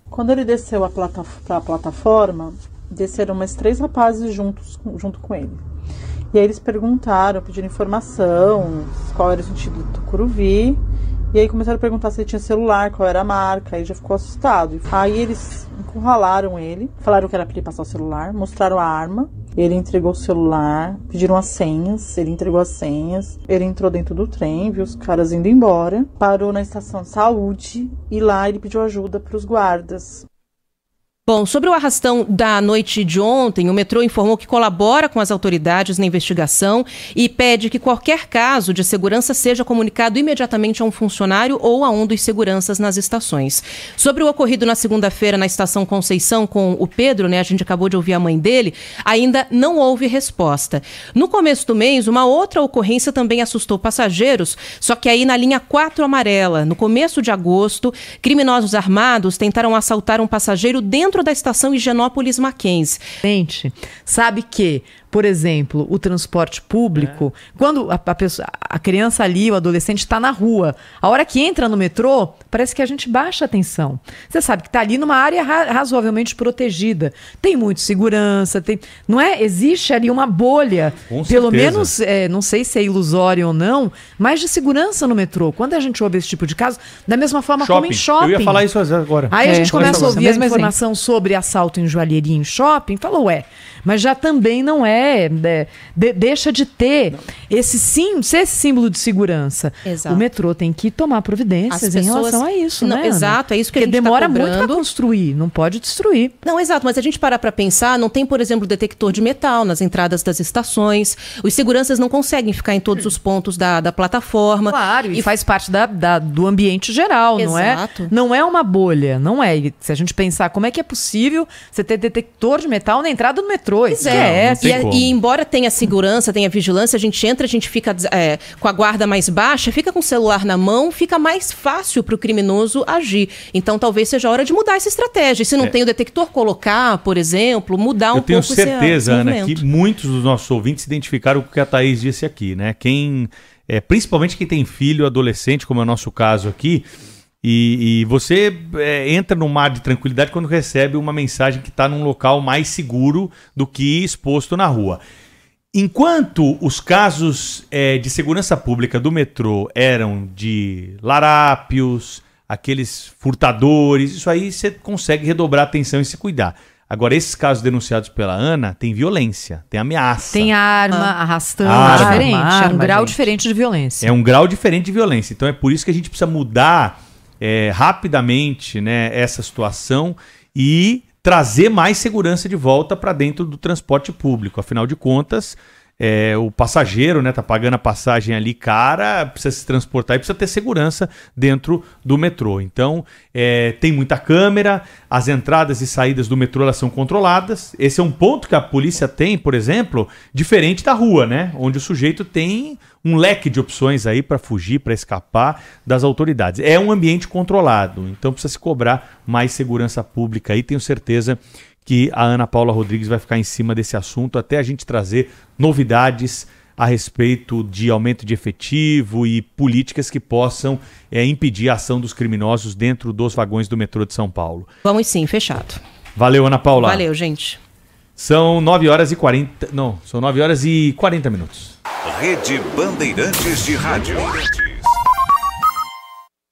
Quando ele desceu para a plataforma, desceram mais três rapazes juntos, junto com ele. E aí eles perguntaram, pediram informação, qual era o sentido do Tucuruvi. E aí começaram a perguntar se ele tinha celular, qual era a marca, aí já ficou assustado. Aí eles encurralaram ele, falaram que era pra ele passar o celular, mostraram a arma, ele entregou o celular, pediram as senhas, ele entregou as senhas, ele entrou dentro do trem, viu os caras indo embora, parou na estação de saúde e lá ele pediu ajuda pros guardas. Bom, sobre o arrastão da noite de ontem, o metrô informou que colabora com as autoridades na investigação e pede que qualquer caso de segurança seja comunicado imediatamente a um funcionário ou a um dos seguranças nas estações. Sobre o ocorrido na segunda-feira na estação Conceição com o Pedro, né, a gente acabou de ouvir a mãe dele, ainda não houve resposta. No começo do mês, uma outra ocorrência também assustou passageiros, só que aí na linha 4 amarela, no começo de agosto, criminosos armados tentaram assaltar um passageiro dentro da estação Higienópolis Mackenzie. Gente, sabe que, por exemplo, o transporte público, quando a, a pessoa- a criança ali, o adolescente está na rua, a hora que entra no metrô, parece que a gente baixa a atenção. Você sabe que está ali numa área ra- razoavelmente protegida. Tem muito segurança, tem, não é? Existe ali uma bolha, Com pelo certeza. menos, é, não sei se é ilusório ou não, mas de segurança no metrô. Quando a gente ouve esse tipo de caso, da mesma forma como em shopping. Eu ia falar isso agora. Aí a É, gente pode começa a ouvir a informação sobre assalto em joalheria em shopping, falou, ué, mas já também não é, é, de- deixa de ter esse sim, ser esse símbolo de segurança. Exato. O metrô tem que tomar providências As em pessoas- relação a isso, Não, né? Ana? exato, é isso que a Porque gente tá demora muito para construir, não pode destruir. Não, exato, mas a gente parar para pensar, não tem, por exemplo, detector de metal nas entradas das estações. Os seguranças não conseguem ficar em todos os pontos da, da plataforma. Claro, e, faz parte da, da- do ambiente geral, não é? Exato. Não é uma bolha, não é. E se a gente pensar como é que é possível você ter detector de metal na entrada do metrô, Pois isso é, é. e, a- e embora tenha segurança, tenha vigilância, a gente entra, a gente fica é, com a guarda mais baixa, fica com o celular na mão, fica mais fácil para o criminoso agir. Então talvez seja a hora de mudar essa estratégia. E se não É. tem o detector, colocar, por exemplo, mudar um Eu tenho pouco certeza, Ana, que muitos dos nossos ouvintes identificaram com o que a Thaís disse aqui, né? Quem, é, principalmente quem tem filho, adolescente, como é o nosso caso aqui, e, e você é, entra num mar de tranquilidade quando recebe uma mensagem que está num local mais seguro do que exposto na rua. Enquanto os casos é, de segurança pública do metrô eram de larápios, aqueles furtadores, isso aí você consegue redobrar a atenção e se cuidar. Agora, esses casos denunciados pela Ana tem violência, tem ameaça. Tem arma, arrastando, Arma. diferente. é um Arma, grau gente. diferente de violência. É um grau diferente de violência. Então é por isso que a gente precisa mudar é, rapidamente né, essa situação e trazer mais segurança de volta para dentro do transporte público. Afinal de contas, é, o passageiro né, tá pagando a passagem ali cara, precisa se transportar e precisa ter segurança dentro do metrô. Então é, tem muita câmera, as entradas e saídas do metrô elas são controladas. Esse é um ponto que a polícia tem, por exemplo, diferente da rua, né? Onde o sujeito tem um leque de opções aí para fugir, para escapar das autoridades. É um ambiente controlado, então precisa se cobrar mais segurança pública aí. Tenho certeza que a Ana Paula Rodrigues vai ficar em cima desse assunto até a gente trazer novidades a respeito de aumento de efetivo e políticas que possam é, impedir a ação dos criminosos dentro dos vagões do metrô de São Paulo. Vamos sim, fechado. Valeu, Ana Paula. Valeu, gente. São 9 horas e 40. Não, são 9 horas e 40 minutos. Rede Bandeirantes de Rádio.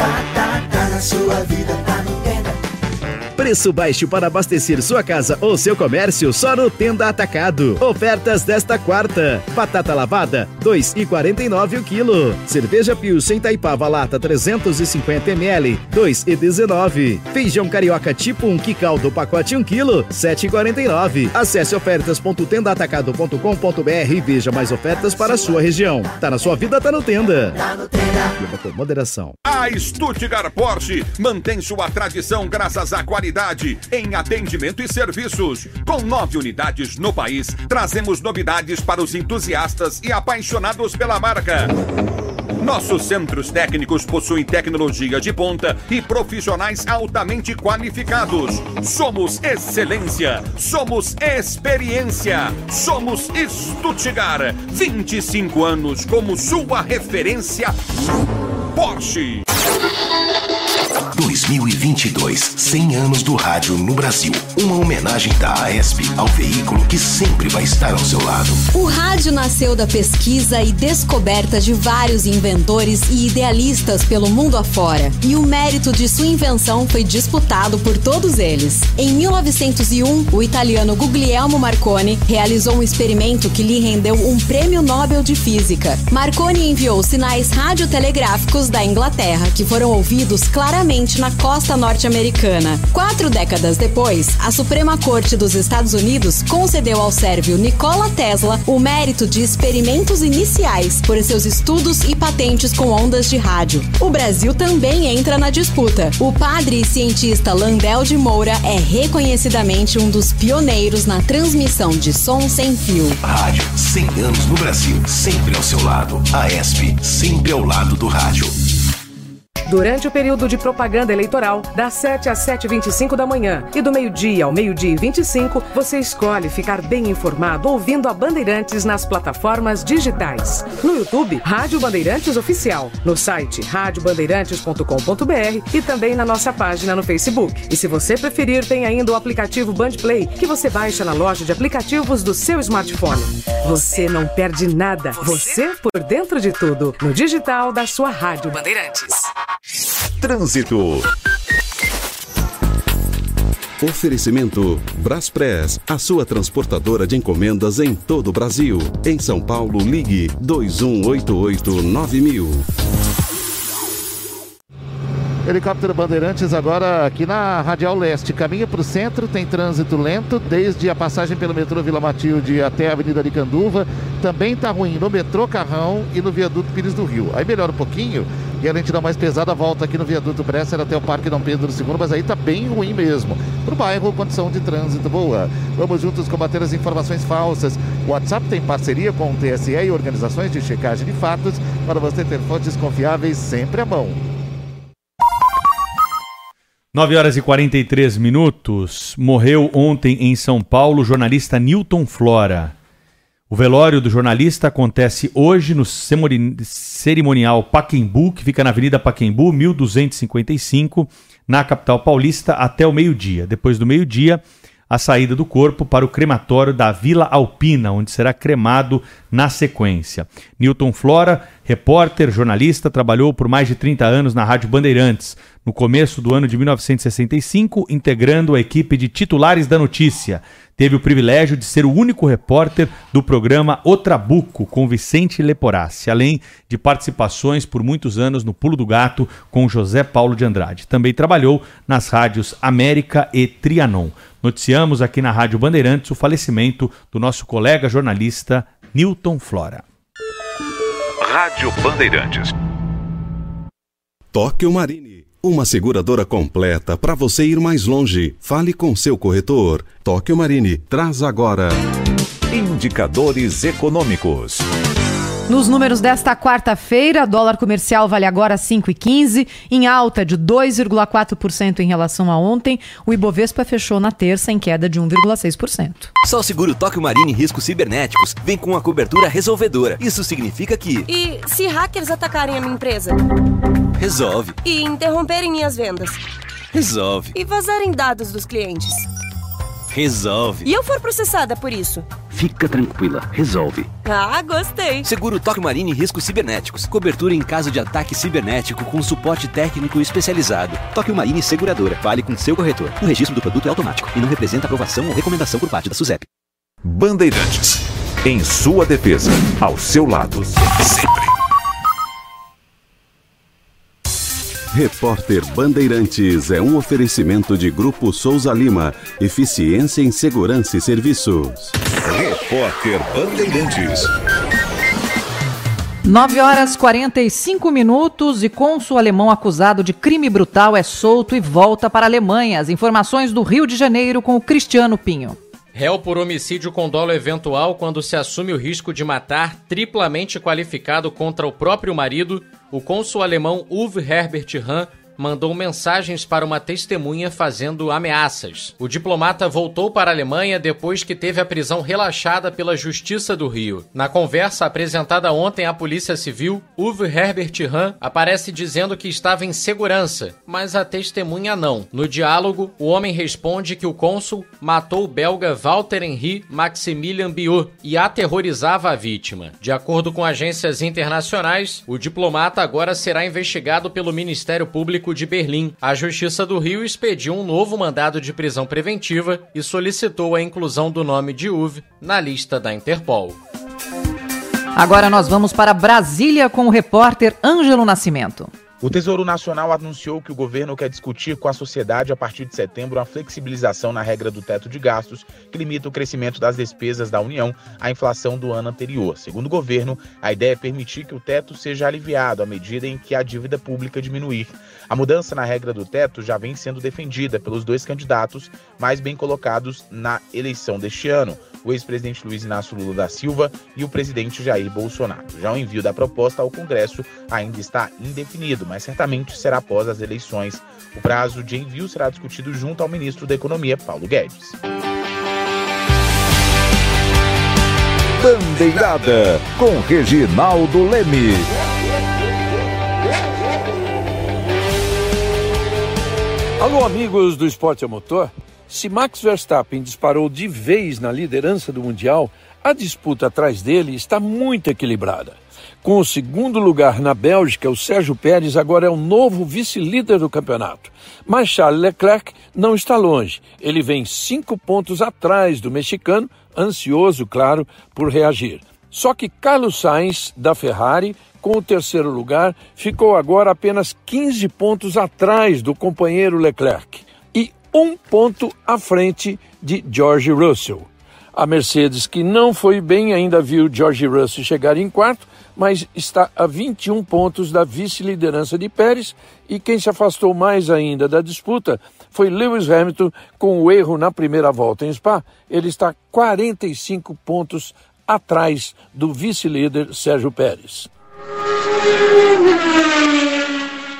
Tá, tá, tá na sua vida, tá no. Preço baixo para abastecer sua casa ou seu comércio só no Tenda Atacado. Ofertas desta quarta. Batata lavada, 2,49 o quilo. Cerveja Pilsen Taipava lata 350 ml, 2,19. Feijão carioca tipo 1 que caldo pacote 1 quilo, 7,49. Acesse ofertas.tendaatacado.com.br e veja mais ofertas para a sua região. Tá na sua vida, tá no Tenda. Beba com moderação. A Stuttgart Porsche mantém sua tradição graças à qualidade em atendimento e serviços. Com nove unidades no país, trazemos novidades para os entusiastas e apaixonados pela marca. Nossos centros técnicos possuem tecnologia de ponta e profissionais altamente qualificados. Somos excelência, somos experiência, somos Stuttgart. 25 anos como sua referência Porsche. 2022, 100 anos do rádio no Brasil. Uma homenagem da AESP ao veículo que sempre vai estar ao seu lado. O rádio nasceu da pesquisa e descoberta de vários inventores e idealistas pelo mundo afora, e o mérito de sua invenção foi disputado por todos eles. Em 1901, o italiano Guglielmo Marconi realizou um experimento que lhe rendeu um prêmio Nobel de Física. Marconi enviou sinais radiotelegráficos da Inglaterra que foram ouvidos claramente na costa norte-americana. Quatro décadas depois, a Suprema Corte dos Estados Unidos concedeu ao sérvio Nikola Tesla o mérito de experimentos iniciais por seus estudos e patentes com ondas de rádio. O Brasil também entra na disputa. O padre e cientista Landel de Moura é reconhecidamente um dos pioneiros na transmissão de som sem fio. Rádio, 100 anos no Brasil, sempre ao seu lado. AESP, sempre ao lado do rádio. Durante o período de propaganda eleitoral, das 7 às 7h25 da manhã e do meio-dia ao meio-dia e 25, você escolhe ficar bem informado ouvindo a Bandeirantes nas plataformas digitais. No YouTube, Rádio Bandeirantes Oficial, no site radiobandeirantes.com.br e também na nossa página no Facebook. E se você preferir, tem ainda o aplicativo Bandplay, que você baixa na loja de aplicativos do seu smartphone. Você não perde nada, você por dentro de tudo, no digital da sua Rádio Bandeirantes. Trânsito. Oferecimento Braspress, a sua transportadora de encomendas em todo o Brasil. Em São Paulo, ligue 2188-9000. Helicóptero Bandeirantes agora aqui na Radial Leste. Caminha para o centro, tem trânsito lento, desde a passagem pelo metrô Vila Matilde até a Avenida Aricanduva. Também está ruim no metrô Carrão e no viaduto Pires do Rio. Aí melhora um pouquinho e a lentidão mais pesada volta aqui no viaduto Bresser até o Parque Dom Pedro II, mas aí tá bem ruim mesmo. Para o bairro, condição de trânsito boa. Vamos juntos combater as informações falsas. O WhatsApp tem parceria com o TSE e organizações de checagem de fatos para você ter fontes confiáveis sempre à mão. 9 horas e 43 minutos. Morreu ontem em São Paulo o jornalista Newton Flora. O velório do jornalista acontece hoje no cerimonial Paquembu, que fica na Avenida Paquembu, 1255, na capital paulista, até o meio-dia. Depois do meio-dia, a saída do corpo para o crematório da Vila Alpina, onde será cremado na sequência. Newton Flora, repórter, jornalista, trabalhou por mais de 30 anos na Rádio Bandeirantes. No começo do ano de 1965, integrando a equipe de titulares da notícia. Teve o privilégio de ser o único repórter do programa O Trabuco, com Vicente Leporassi, além de participações por muitos anos no Pulo do Gato com José Paulo de Andrade. Também trabalhou nas rádios América e Trianon. Noticiamos aqui na Rádio Bandeirantes o falecimento do nosso colega jornalista Newton Flora. Rádio Bandeirantes. Tóquio Marine, uma seguradora completa para você ir mais longe. Fale com seu corretor. Tóquio Marine, traz agora. Indicadores econômicos. Nos números desta quarta-feira, dólar comercial vale agora 5,15, em alta de 2,4% em relação a ontem. O Ibovespa fechou na terça em queda de 1,6%. Só o seguro Tóquio Marine Riscos Cibernéticos vem com a cobertura resolvedora. Isso significa que E se hackers atacarem a minha empresa? resolve, E interromperem minhas vendas? resolve, E vazarem dados dos clientes? Resolve. E eu for processada por isso? Fica tranquila, resolve. Ah, gostei. Seguro Toque Marine e Riscos Cibernéticos. Cobertura em caso de ataque cibernético com suporte técnico especializado. Toque Marine Seguradora. Vale com seu corretor. O registro do produto é automático e não representa aprovação ou recomendação por parte da SUSEP. Bandeirantes. Em sua defesa. Ao seu lado. Sempre. Repórter Bandeirantes é um oferecimento de Grupo Souza Lima. Eficiência em Segurança e Serviços. Repórter Bandeirantes. 9 horas 45 minutos e cônsul alemão acusado de crime brutal é solto e volta para a Alemanha. As informações do Rio de Janeiro com o Cristiano Pinho. Réu por homicídio com dolo eventual quando se assume o risco de matar, triplamente qualificado contra o próprio marido, o cônsul alemão Uwe Herbert Hahn mandou mensagens para uma testemunha fazendo ameaças. O diplomata voltou para a Alemanha depois que teve a prisão relaxada pela Justiça do Rio. Na conversa apresentada ontem à Polícia Civil, Uwe Herbert Hahn aparece dizendo que estava em segurança, mas a testemunha não. No diálogo, o homem responde que o cônsul matou o belga Walter Henri Maximilian Biot e aterrorizava a vítima. De acordo com agências internacionais, o diplomata agora será investigado pelo Ministério Público de Berlim. A Justiça do Rio expediu um novo mandado de prisão preventiva e solicitou a inclusão do nome de Uve na lista da Interpol. Agora nós vamos para Brasília com o repórter Ângelo Nascimento. O Tesouro Nacional anunciou que o governo quer discutir com a sociedade a partir de setembro a flexibilização na regra do teto de gastos, que limita o crescimento das despesas da União à inflação do ano anterior. Segundo o governo, a ideia é permitir que o teto seja aliviado à medida em que a dívida pública diminuir. A mudança na regra do teto já vem sendo defendida pelos dois candidatos mais bem colocados na eleição deste ano o ex-presidente Luiz Inácio Lula da Silva e o presidente Jair Bolsonaro. Já o envio da proposta ao Congresso ainda está indefinido, mas certamente será após as eleições. O prazo de envio será discutido junto ao ministro da Economia, Paulo Guedes. Bandeirada com Reginaldo Leme. Alô, amigos do Esporte a Motor. Se Max Verstappen disparou de vez na liderança do Mundial, a disputa atrás dele está muito equilibrada. Com o segundo lugar na Bélgica, o Sérgio Pérez agora é o novo vice-líder do campeonato. Mas Charles Leclerc não está longe. Ele vem cinco pontos atrás do mexicano, ansioso, claro, por reagir. Só que Carlos Sainz, da Ferrari, com o terceiro lugar, ficou agora apenas 15 pontos atrás do companheiro Leclerc um ponto à frente de George Russell. A Mercedes, que não foi bem, ainda viu George Russell chegar em quarto, mas está a 21 pontos da vice-liderança de Pérez. E quem se afastou mais ainda da disputa foi Lewis Hamilton, com o erro na primeira volta em Spa. Ele está 45 pontos atrás do vice-líder Sérgio Pérez.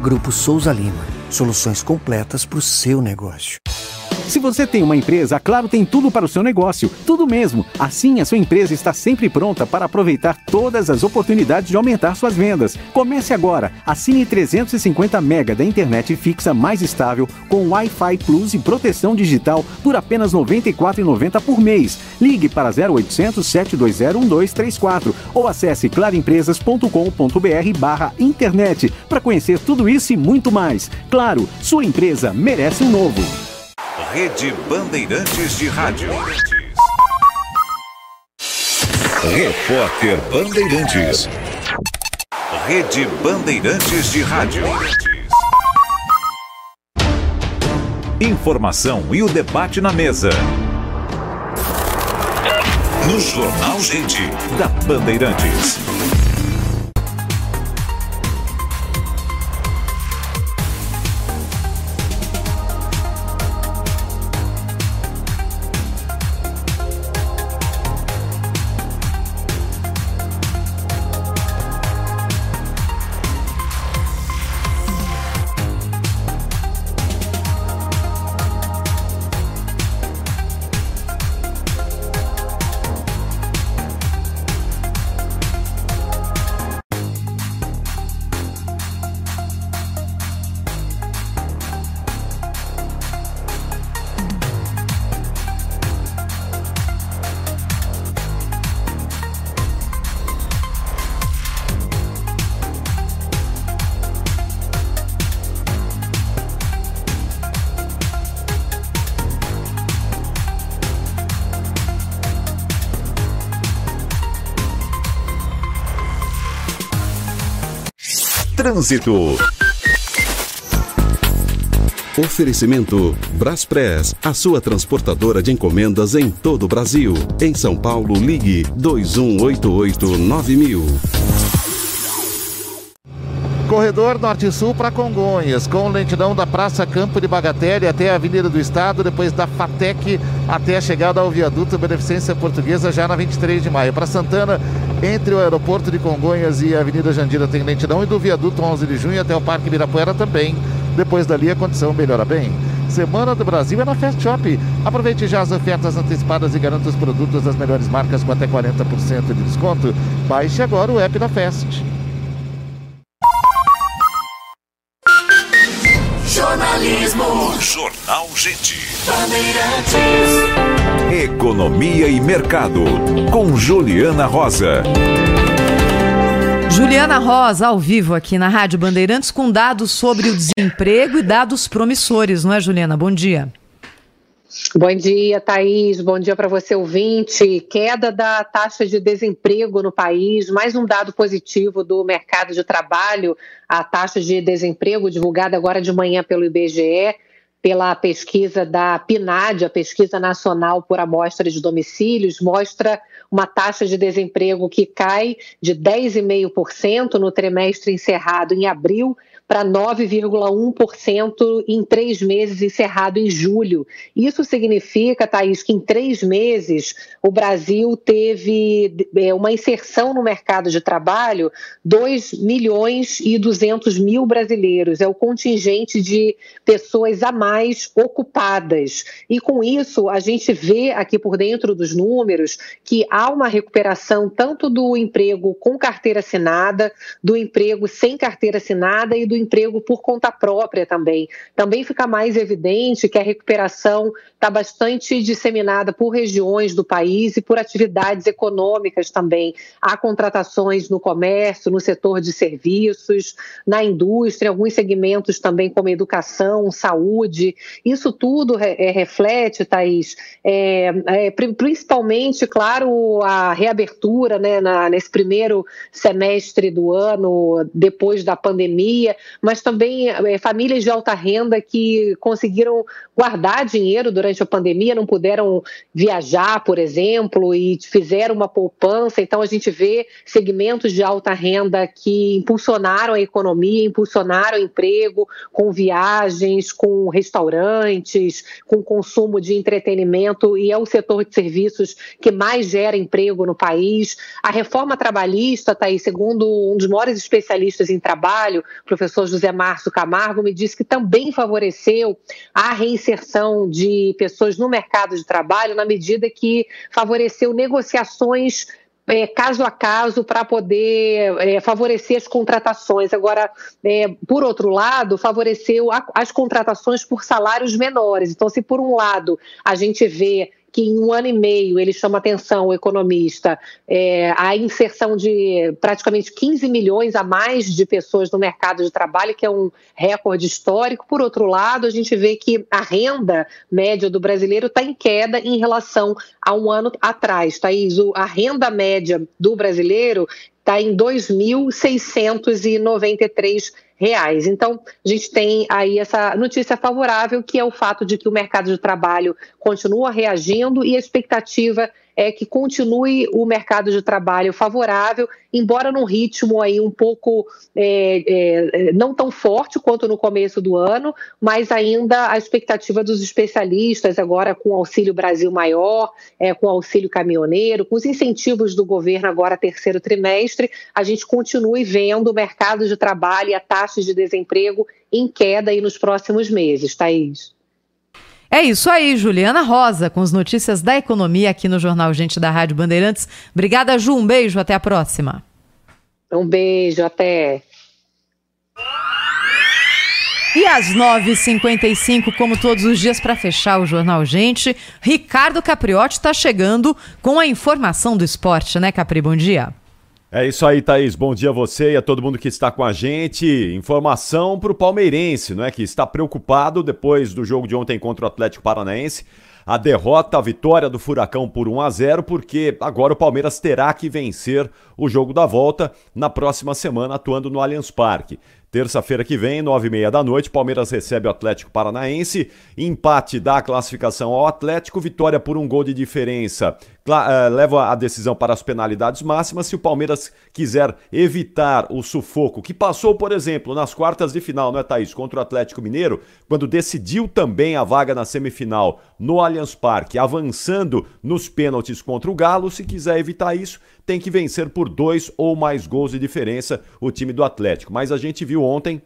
Grupo Souza Lima. Soluções completas para o seu negócio. Se você tem uma empresa, a Claro tem tudo para o seu negócio, tudo mesmo. Assim, a sua empresa está sempre pronta para aproveitar todas as oportunidades de aumentar suas vendas. Comece agora. Assine 350 mega da internet fixa mais estável com Wi-Fi Plus e proteção digital por apenas R$ 94,90 por mês. Ligue para 0800 720 1234 ou acesse claroempresas.com.br/barra internet para conhecer tudo isso e muito mais. Claro, sua empresa merece um novo. Rede Bandeirantes de Rádio. Repórter Bandeirantes. Rede Bandeirantes de Rádio. Informação e o debate na mesa. No Jornal Gente, da Bandeirantes. Trânsito. Oferecimento Braspress, a sua transportadora de encomendas em todo o Brasil. Em São Paulo, ligue 2188-9000. Corredor Norte-Sul para Congonhas, com lentidão da Praça Campo de Bagatelle até a Avenida do Estado, depois da FATEC até a chegada ao viaduto Beneficência Portuguesa, já na 23 de maio. Para Santana, entre o aeroporto de Congonhas e a Avenida Jandira tem lentidão, e do viaduto 11 de junho até o Parque Ibirapuera também. Depois dali a condição melhora bem. Semana do Brasil é na Fast Shop. Aproveite já as ofertas antecipadas e garanta os produtos das melhores marcas com até 40% de desconto. Baixe agora o app da Fast. Jornalismo. Jornal Gente. Economia e Mercado. Com Juliana Rosa. Juliana Rosa, ao vivo aqui na Rádio Bandeirantes, com dados sobre o desemprego e dados promissores, não é, Juliana? Bom dia. Bom dia, Thaís. Bom dia para você, ouvinte. Queda da taxa de desemprego no país, mais um dado positivo do mercado de trabalho. A taxa de desemprego, divulgada agora de manhã pelo IBGE, pela pesquisa da PNAD, a Pesquisa Nacional por Amostra de Domicílios, mostra uma taxa de desemprego que cai de 10,5% no trimestre encerrado em abril para 9,1% em três meses, encerrado em julho. Isso significa, Thaís, que em três meses o Brasil teve é, uma inserção no mercado de trabalho 2 milhões e 200 mil brasileiros. É o contingente de pessoas a mais ocupadas. E com isso, a gente vê aqui por dentro dos números que há uma recuperação tanto do emprego com carteira assinada, do emprego sem carteira assinada e do emprego por conta própria também. Também fica mais evidente que a recuperação está bastante disseminada por regiões do país e por atividades econômicas também. Há contratações no comércio, no setor de serviços, na indústria, alguns segmentos também como educação, saúde. Isso tudo é, reflete, Thaís, é, é, principalmente, claro, a reabertura né, na, nesse primeiro semestre do ano, depois da pandemia, mas também é, famílias de alta renda que conseguiram guardar dinheiro durante a pandemia, não puderam viajar, por exemplo, e fizeram uma poupança. Então, a gente vê segmentos de alta renda que impulsionaram a economia, impulsionaram o emprego com viagens, com restaurantes, com consumo de entretenimento, e é o setor de serviços que mais gera emprego no país. A reforma trabalhista, tá aí, segundo um dos maiores especialistas em trabalho, professor José Márcio Camargo, me disse que também favoreceu a reinserção de pessoas no mercado de trabalho na medida que favoreceu negociações é, caso a caso para poder é, favorecer as contratações. Agora, é, por outro lado, favoreceu a, as contratações por salários menores. Então, se por um lado a gente vê que em um ano e meio ele chama atenção, o economista, é, a inserção de praticamente 15 milhões a mais de pessoas no mercado de trabalho, que é um recorde histórico. Por outro lado, a gente vê que a renda média do brasileiro está em queda em relação a um ano atrás, Thaís. A renda média do brasileiro está em 2.693 reais. Então, a gente tem aí essa notícia favorável, que é o fato de que o mercado de trabalho continua reagindo e a expectativa é que continue o mercado de trabalho favorável, embora num ritmo aí um pouco é, é, não tão forte quanto no começo do ano, mas ainda a expectativa dos especialistas agora com o Auxílio Brasil Maior, é, com o Auxílio Caminhoneiro, com os incentivos do governo agora terceiro trimestre, a gente continue vendo o mercado de trabalho e a taxa de desemprego em queda aí nos próximos meses, Thaís. É isso aí, Juliana Rosa, com as notícias da economia aqui no Jornal Gente da Rádio Bandeirantes. Obrigada, Ju. Um beijo, até a próxima. Um beijo, até. E às 9h55, como todos os dias, para fechar o Jornal Gente, Ricardo Capriotti está chegando com a informação do esporte, né, Capri? Bom dia. É isso aí, Thaís. Bom dia a você e a todo mundo que está com a gente. Informação para o palmeirense, não é? Que está preocupado depois do jogo de ontem contra o Atlético Paranaense. A derrota, a vitória do Furacão por 1 a 0, porque agora o Palmeiras terá que vencer o jogo da volta na próxima semana, atuando no Allianz Parque. Terça-feira que vem, nove e meia da noite, Palmeiras recebe o Atlético Paranaense. Empate dá a classificação ao Atlético, vitória por um gol de diferença. Uh, leva a decisão para as penalidades máximas. Se o Palmeiras quiser evitar o sufoco, que passou, por exemplo, nas quartas de final, não é, Thaís? Contra o Atlético Mineiro, quando decidiu também a vaga na semifinal no Allianz Parque, avançando nos pênaltis contra o Galo. Se quiser evitar isso, tem que vencer por dois ou mais gols de diferença o time do Atlético. Mas a gente viu ontem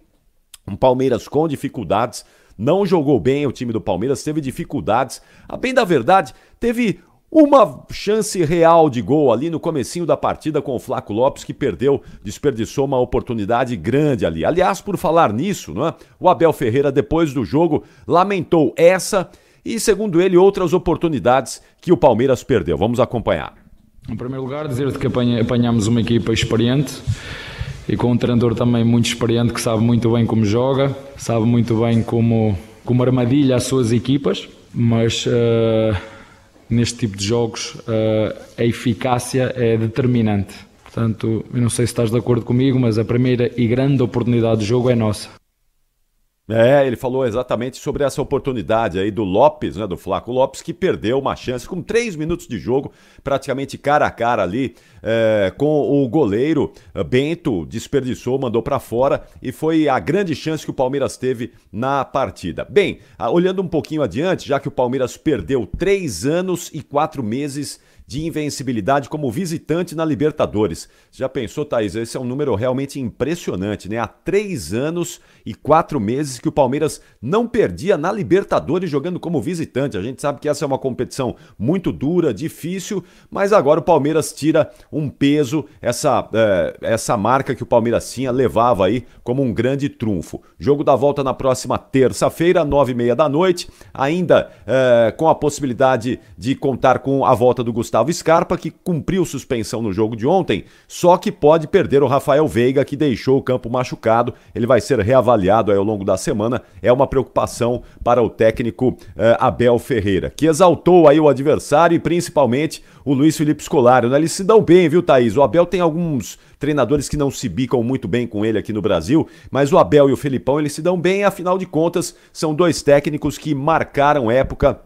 um Palmeiras com dificuldades, não jogou bem o time do Palmeiras, teve dificuldades. A bem da verdade, teve uma chance real de gol ali no comecinho da partida com o Flaco Lopes que perdeu, desperdiçou uma oportunidade grande ali. Aliás, por falar nisso, né, o Abel Ferreira depois do jogo lamentou essa e, segundo ele, outras oportunidades que o Palmeiras perdeu. Vamos acompanhar. Em primeiro lugar, dizer-te que apanhamos uma equipa experiente e com um treinador também muito experiente que sabe muito bem como joga, sabe muito bem como, como armadilha as suas equipas, mas uh, neste tipo de jogos uh, a eficácia é determinante. Portanto, eu não sei se estás de acordo comigo, mas a primeira e grande oportunidade do jogo é nossa. É, ele falou exatamente sobre essa oportunidade aí do Lopes, né, do Flaco Lopes, que perdeu uma chance com três minutos de jogo, praticamente cara a cara ali é, com o goleiro. Eh, Bento desperdiçou, mandou para fora e foi a grande chance que o Palmeiras teve na partida. Bem, olhando um pouquinho adiante, já que o Palmeiras perdeu três anos e quatro meses de invencibilidade como visitante na Libertadores. Já pensou, Thaís? Esse é um número realmente impressionante, né? Há três anos e quatro meses que o Palmeiras não perdia na Libertadores jogando como visitante. A gente sabe que essa é uma competição muito dura, difícil, mas agora o Palmeiras tira um peso, essa, é, essa marca que o Palmeiras tinha levava aí como um grande trunfo. Jogo da volta na próxima terça-feira, nove e meia da noite, ainda é, com a possibilidade de contar com a volta do Gustavo Gustavo Scarpa, que cumpriu suspensão no jogo de ontem, só que pode perder o Rafael Veiga, que deixou o campo machucado. Ele vai ser reavaliado ao longo da semana. É uma preocupação para o técnico eh, Abel Ferreira, que exaltou aí o adversário e principalmente o Luiz Felipe Scolari. Né? Eles se dão bem, viu, Thaís? O Abel tem alguns treinadores que não se bicam muito bem com ele aqui no Brasil, mas o Abel e o Felipão eles se dão bem, afinal de contas, são dois técnicos que marcaram época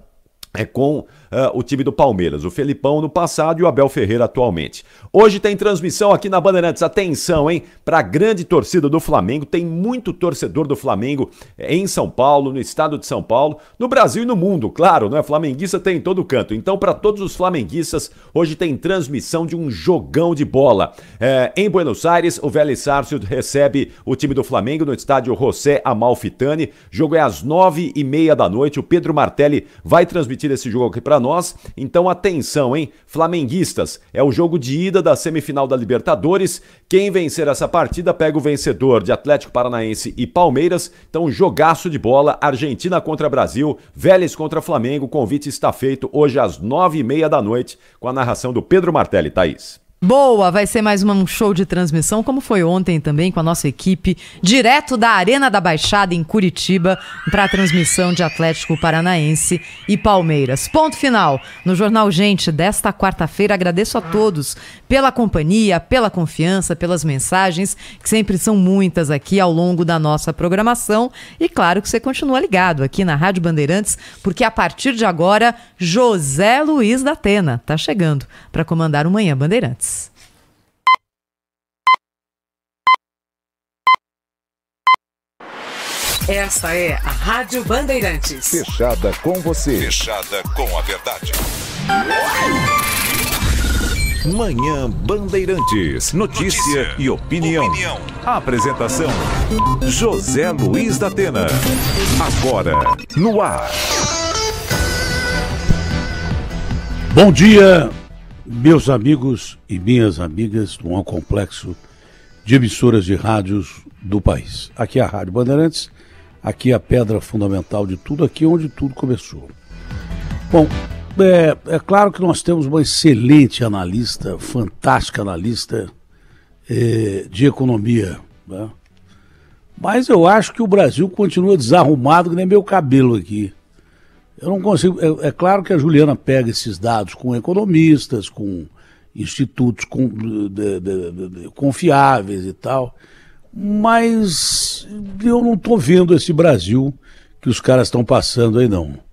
é com uh, o time do Palmeiras, o Felipão no passado e o Abel Ferreira atualmente. Hoje tem transmissão aqui na Bandeirantes, atenção, hein? Para a grande torcida do Flamengo, tem muito torcedor do Flamengo em São Paulo, no estado de São Paulo, no Brasil e no mundo, claro, né? Flamenguista tem em todo canto. Então, para todos os flamenguistas, hoje tem transmissão de um jogão de bola. É, em Buenos Aires, o Vélez Sarsfield recebe o time do Flamengo no estádio José Amalfitani. Jogo é às nove e meia da noite. O Pedro Martelli vai transmitir esse jogo aqui para nós. Então atenção, hein? Flamenguistas, é o jogo de ida da semifinal da Libertadores. Quem vencer essa partida pega o vencedor de Atlético Paranaense e Palmeiras. Então jogaço de bola, Argentina contra Brasil, Vélez contra Flamengo. O convite está feito hoje às nove e meia da noite com a narração do Pedro Martelli, Thaís. Boa, vai ser mais um show de transmissão, como foi ontem também com a nossa equipe, direto da Arena da Baixada em Curitiba, para a transmissão de Atlético Paranaense e Palmeiras. Ponto final no Jornal Gente desta quarta-feira. Agradeço a todos pela companhia, pela confiança, pelas mensagens, que sempre são muitas aqui ao longo da nossa programação. E claro que você continua ligado aqui na Rádio Bandeirantes, porque a partir de agora, José Luiz da Atena está chegando para comandar o Manhã Bandeirantes. Essa é a Rádio Bandeirantes. Fechada com você. Fechada com a verdade. Manhã Bandeirantes. Notícia, Notícia e opinião. opinião. Apresentação: José Luiz da Atena. Agora, no ar. Bom dia, meus amigos e minhas amigas do um complexo de emissoras de rádios do país. Aqui é a Rádio Bandeirantes Aqui é a pedra fundamental de tudo, aqui onde tudo começou. Bom, é, é claro que nós temos uma excelente analista, fantástica analista é, de economia, né? mas eu acho que o Brasil continua desarrumado que nem meu cabelo aqui. Eu não consigo. É, é, claro que a Juliana pega esses dados com economistas, com institutos com, de, de, de, confiáveis e tal, Mas eu não tô vendo esse Brasil que os caras estão passando aí, não.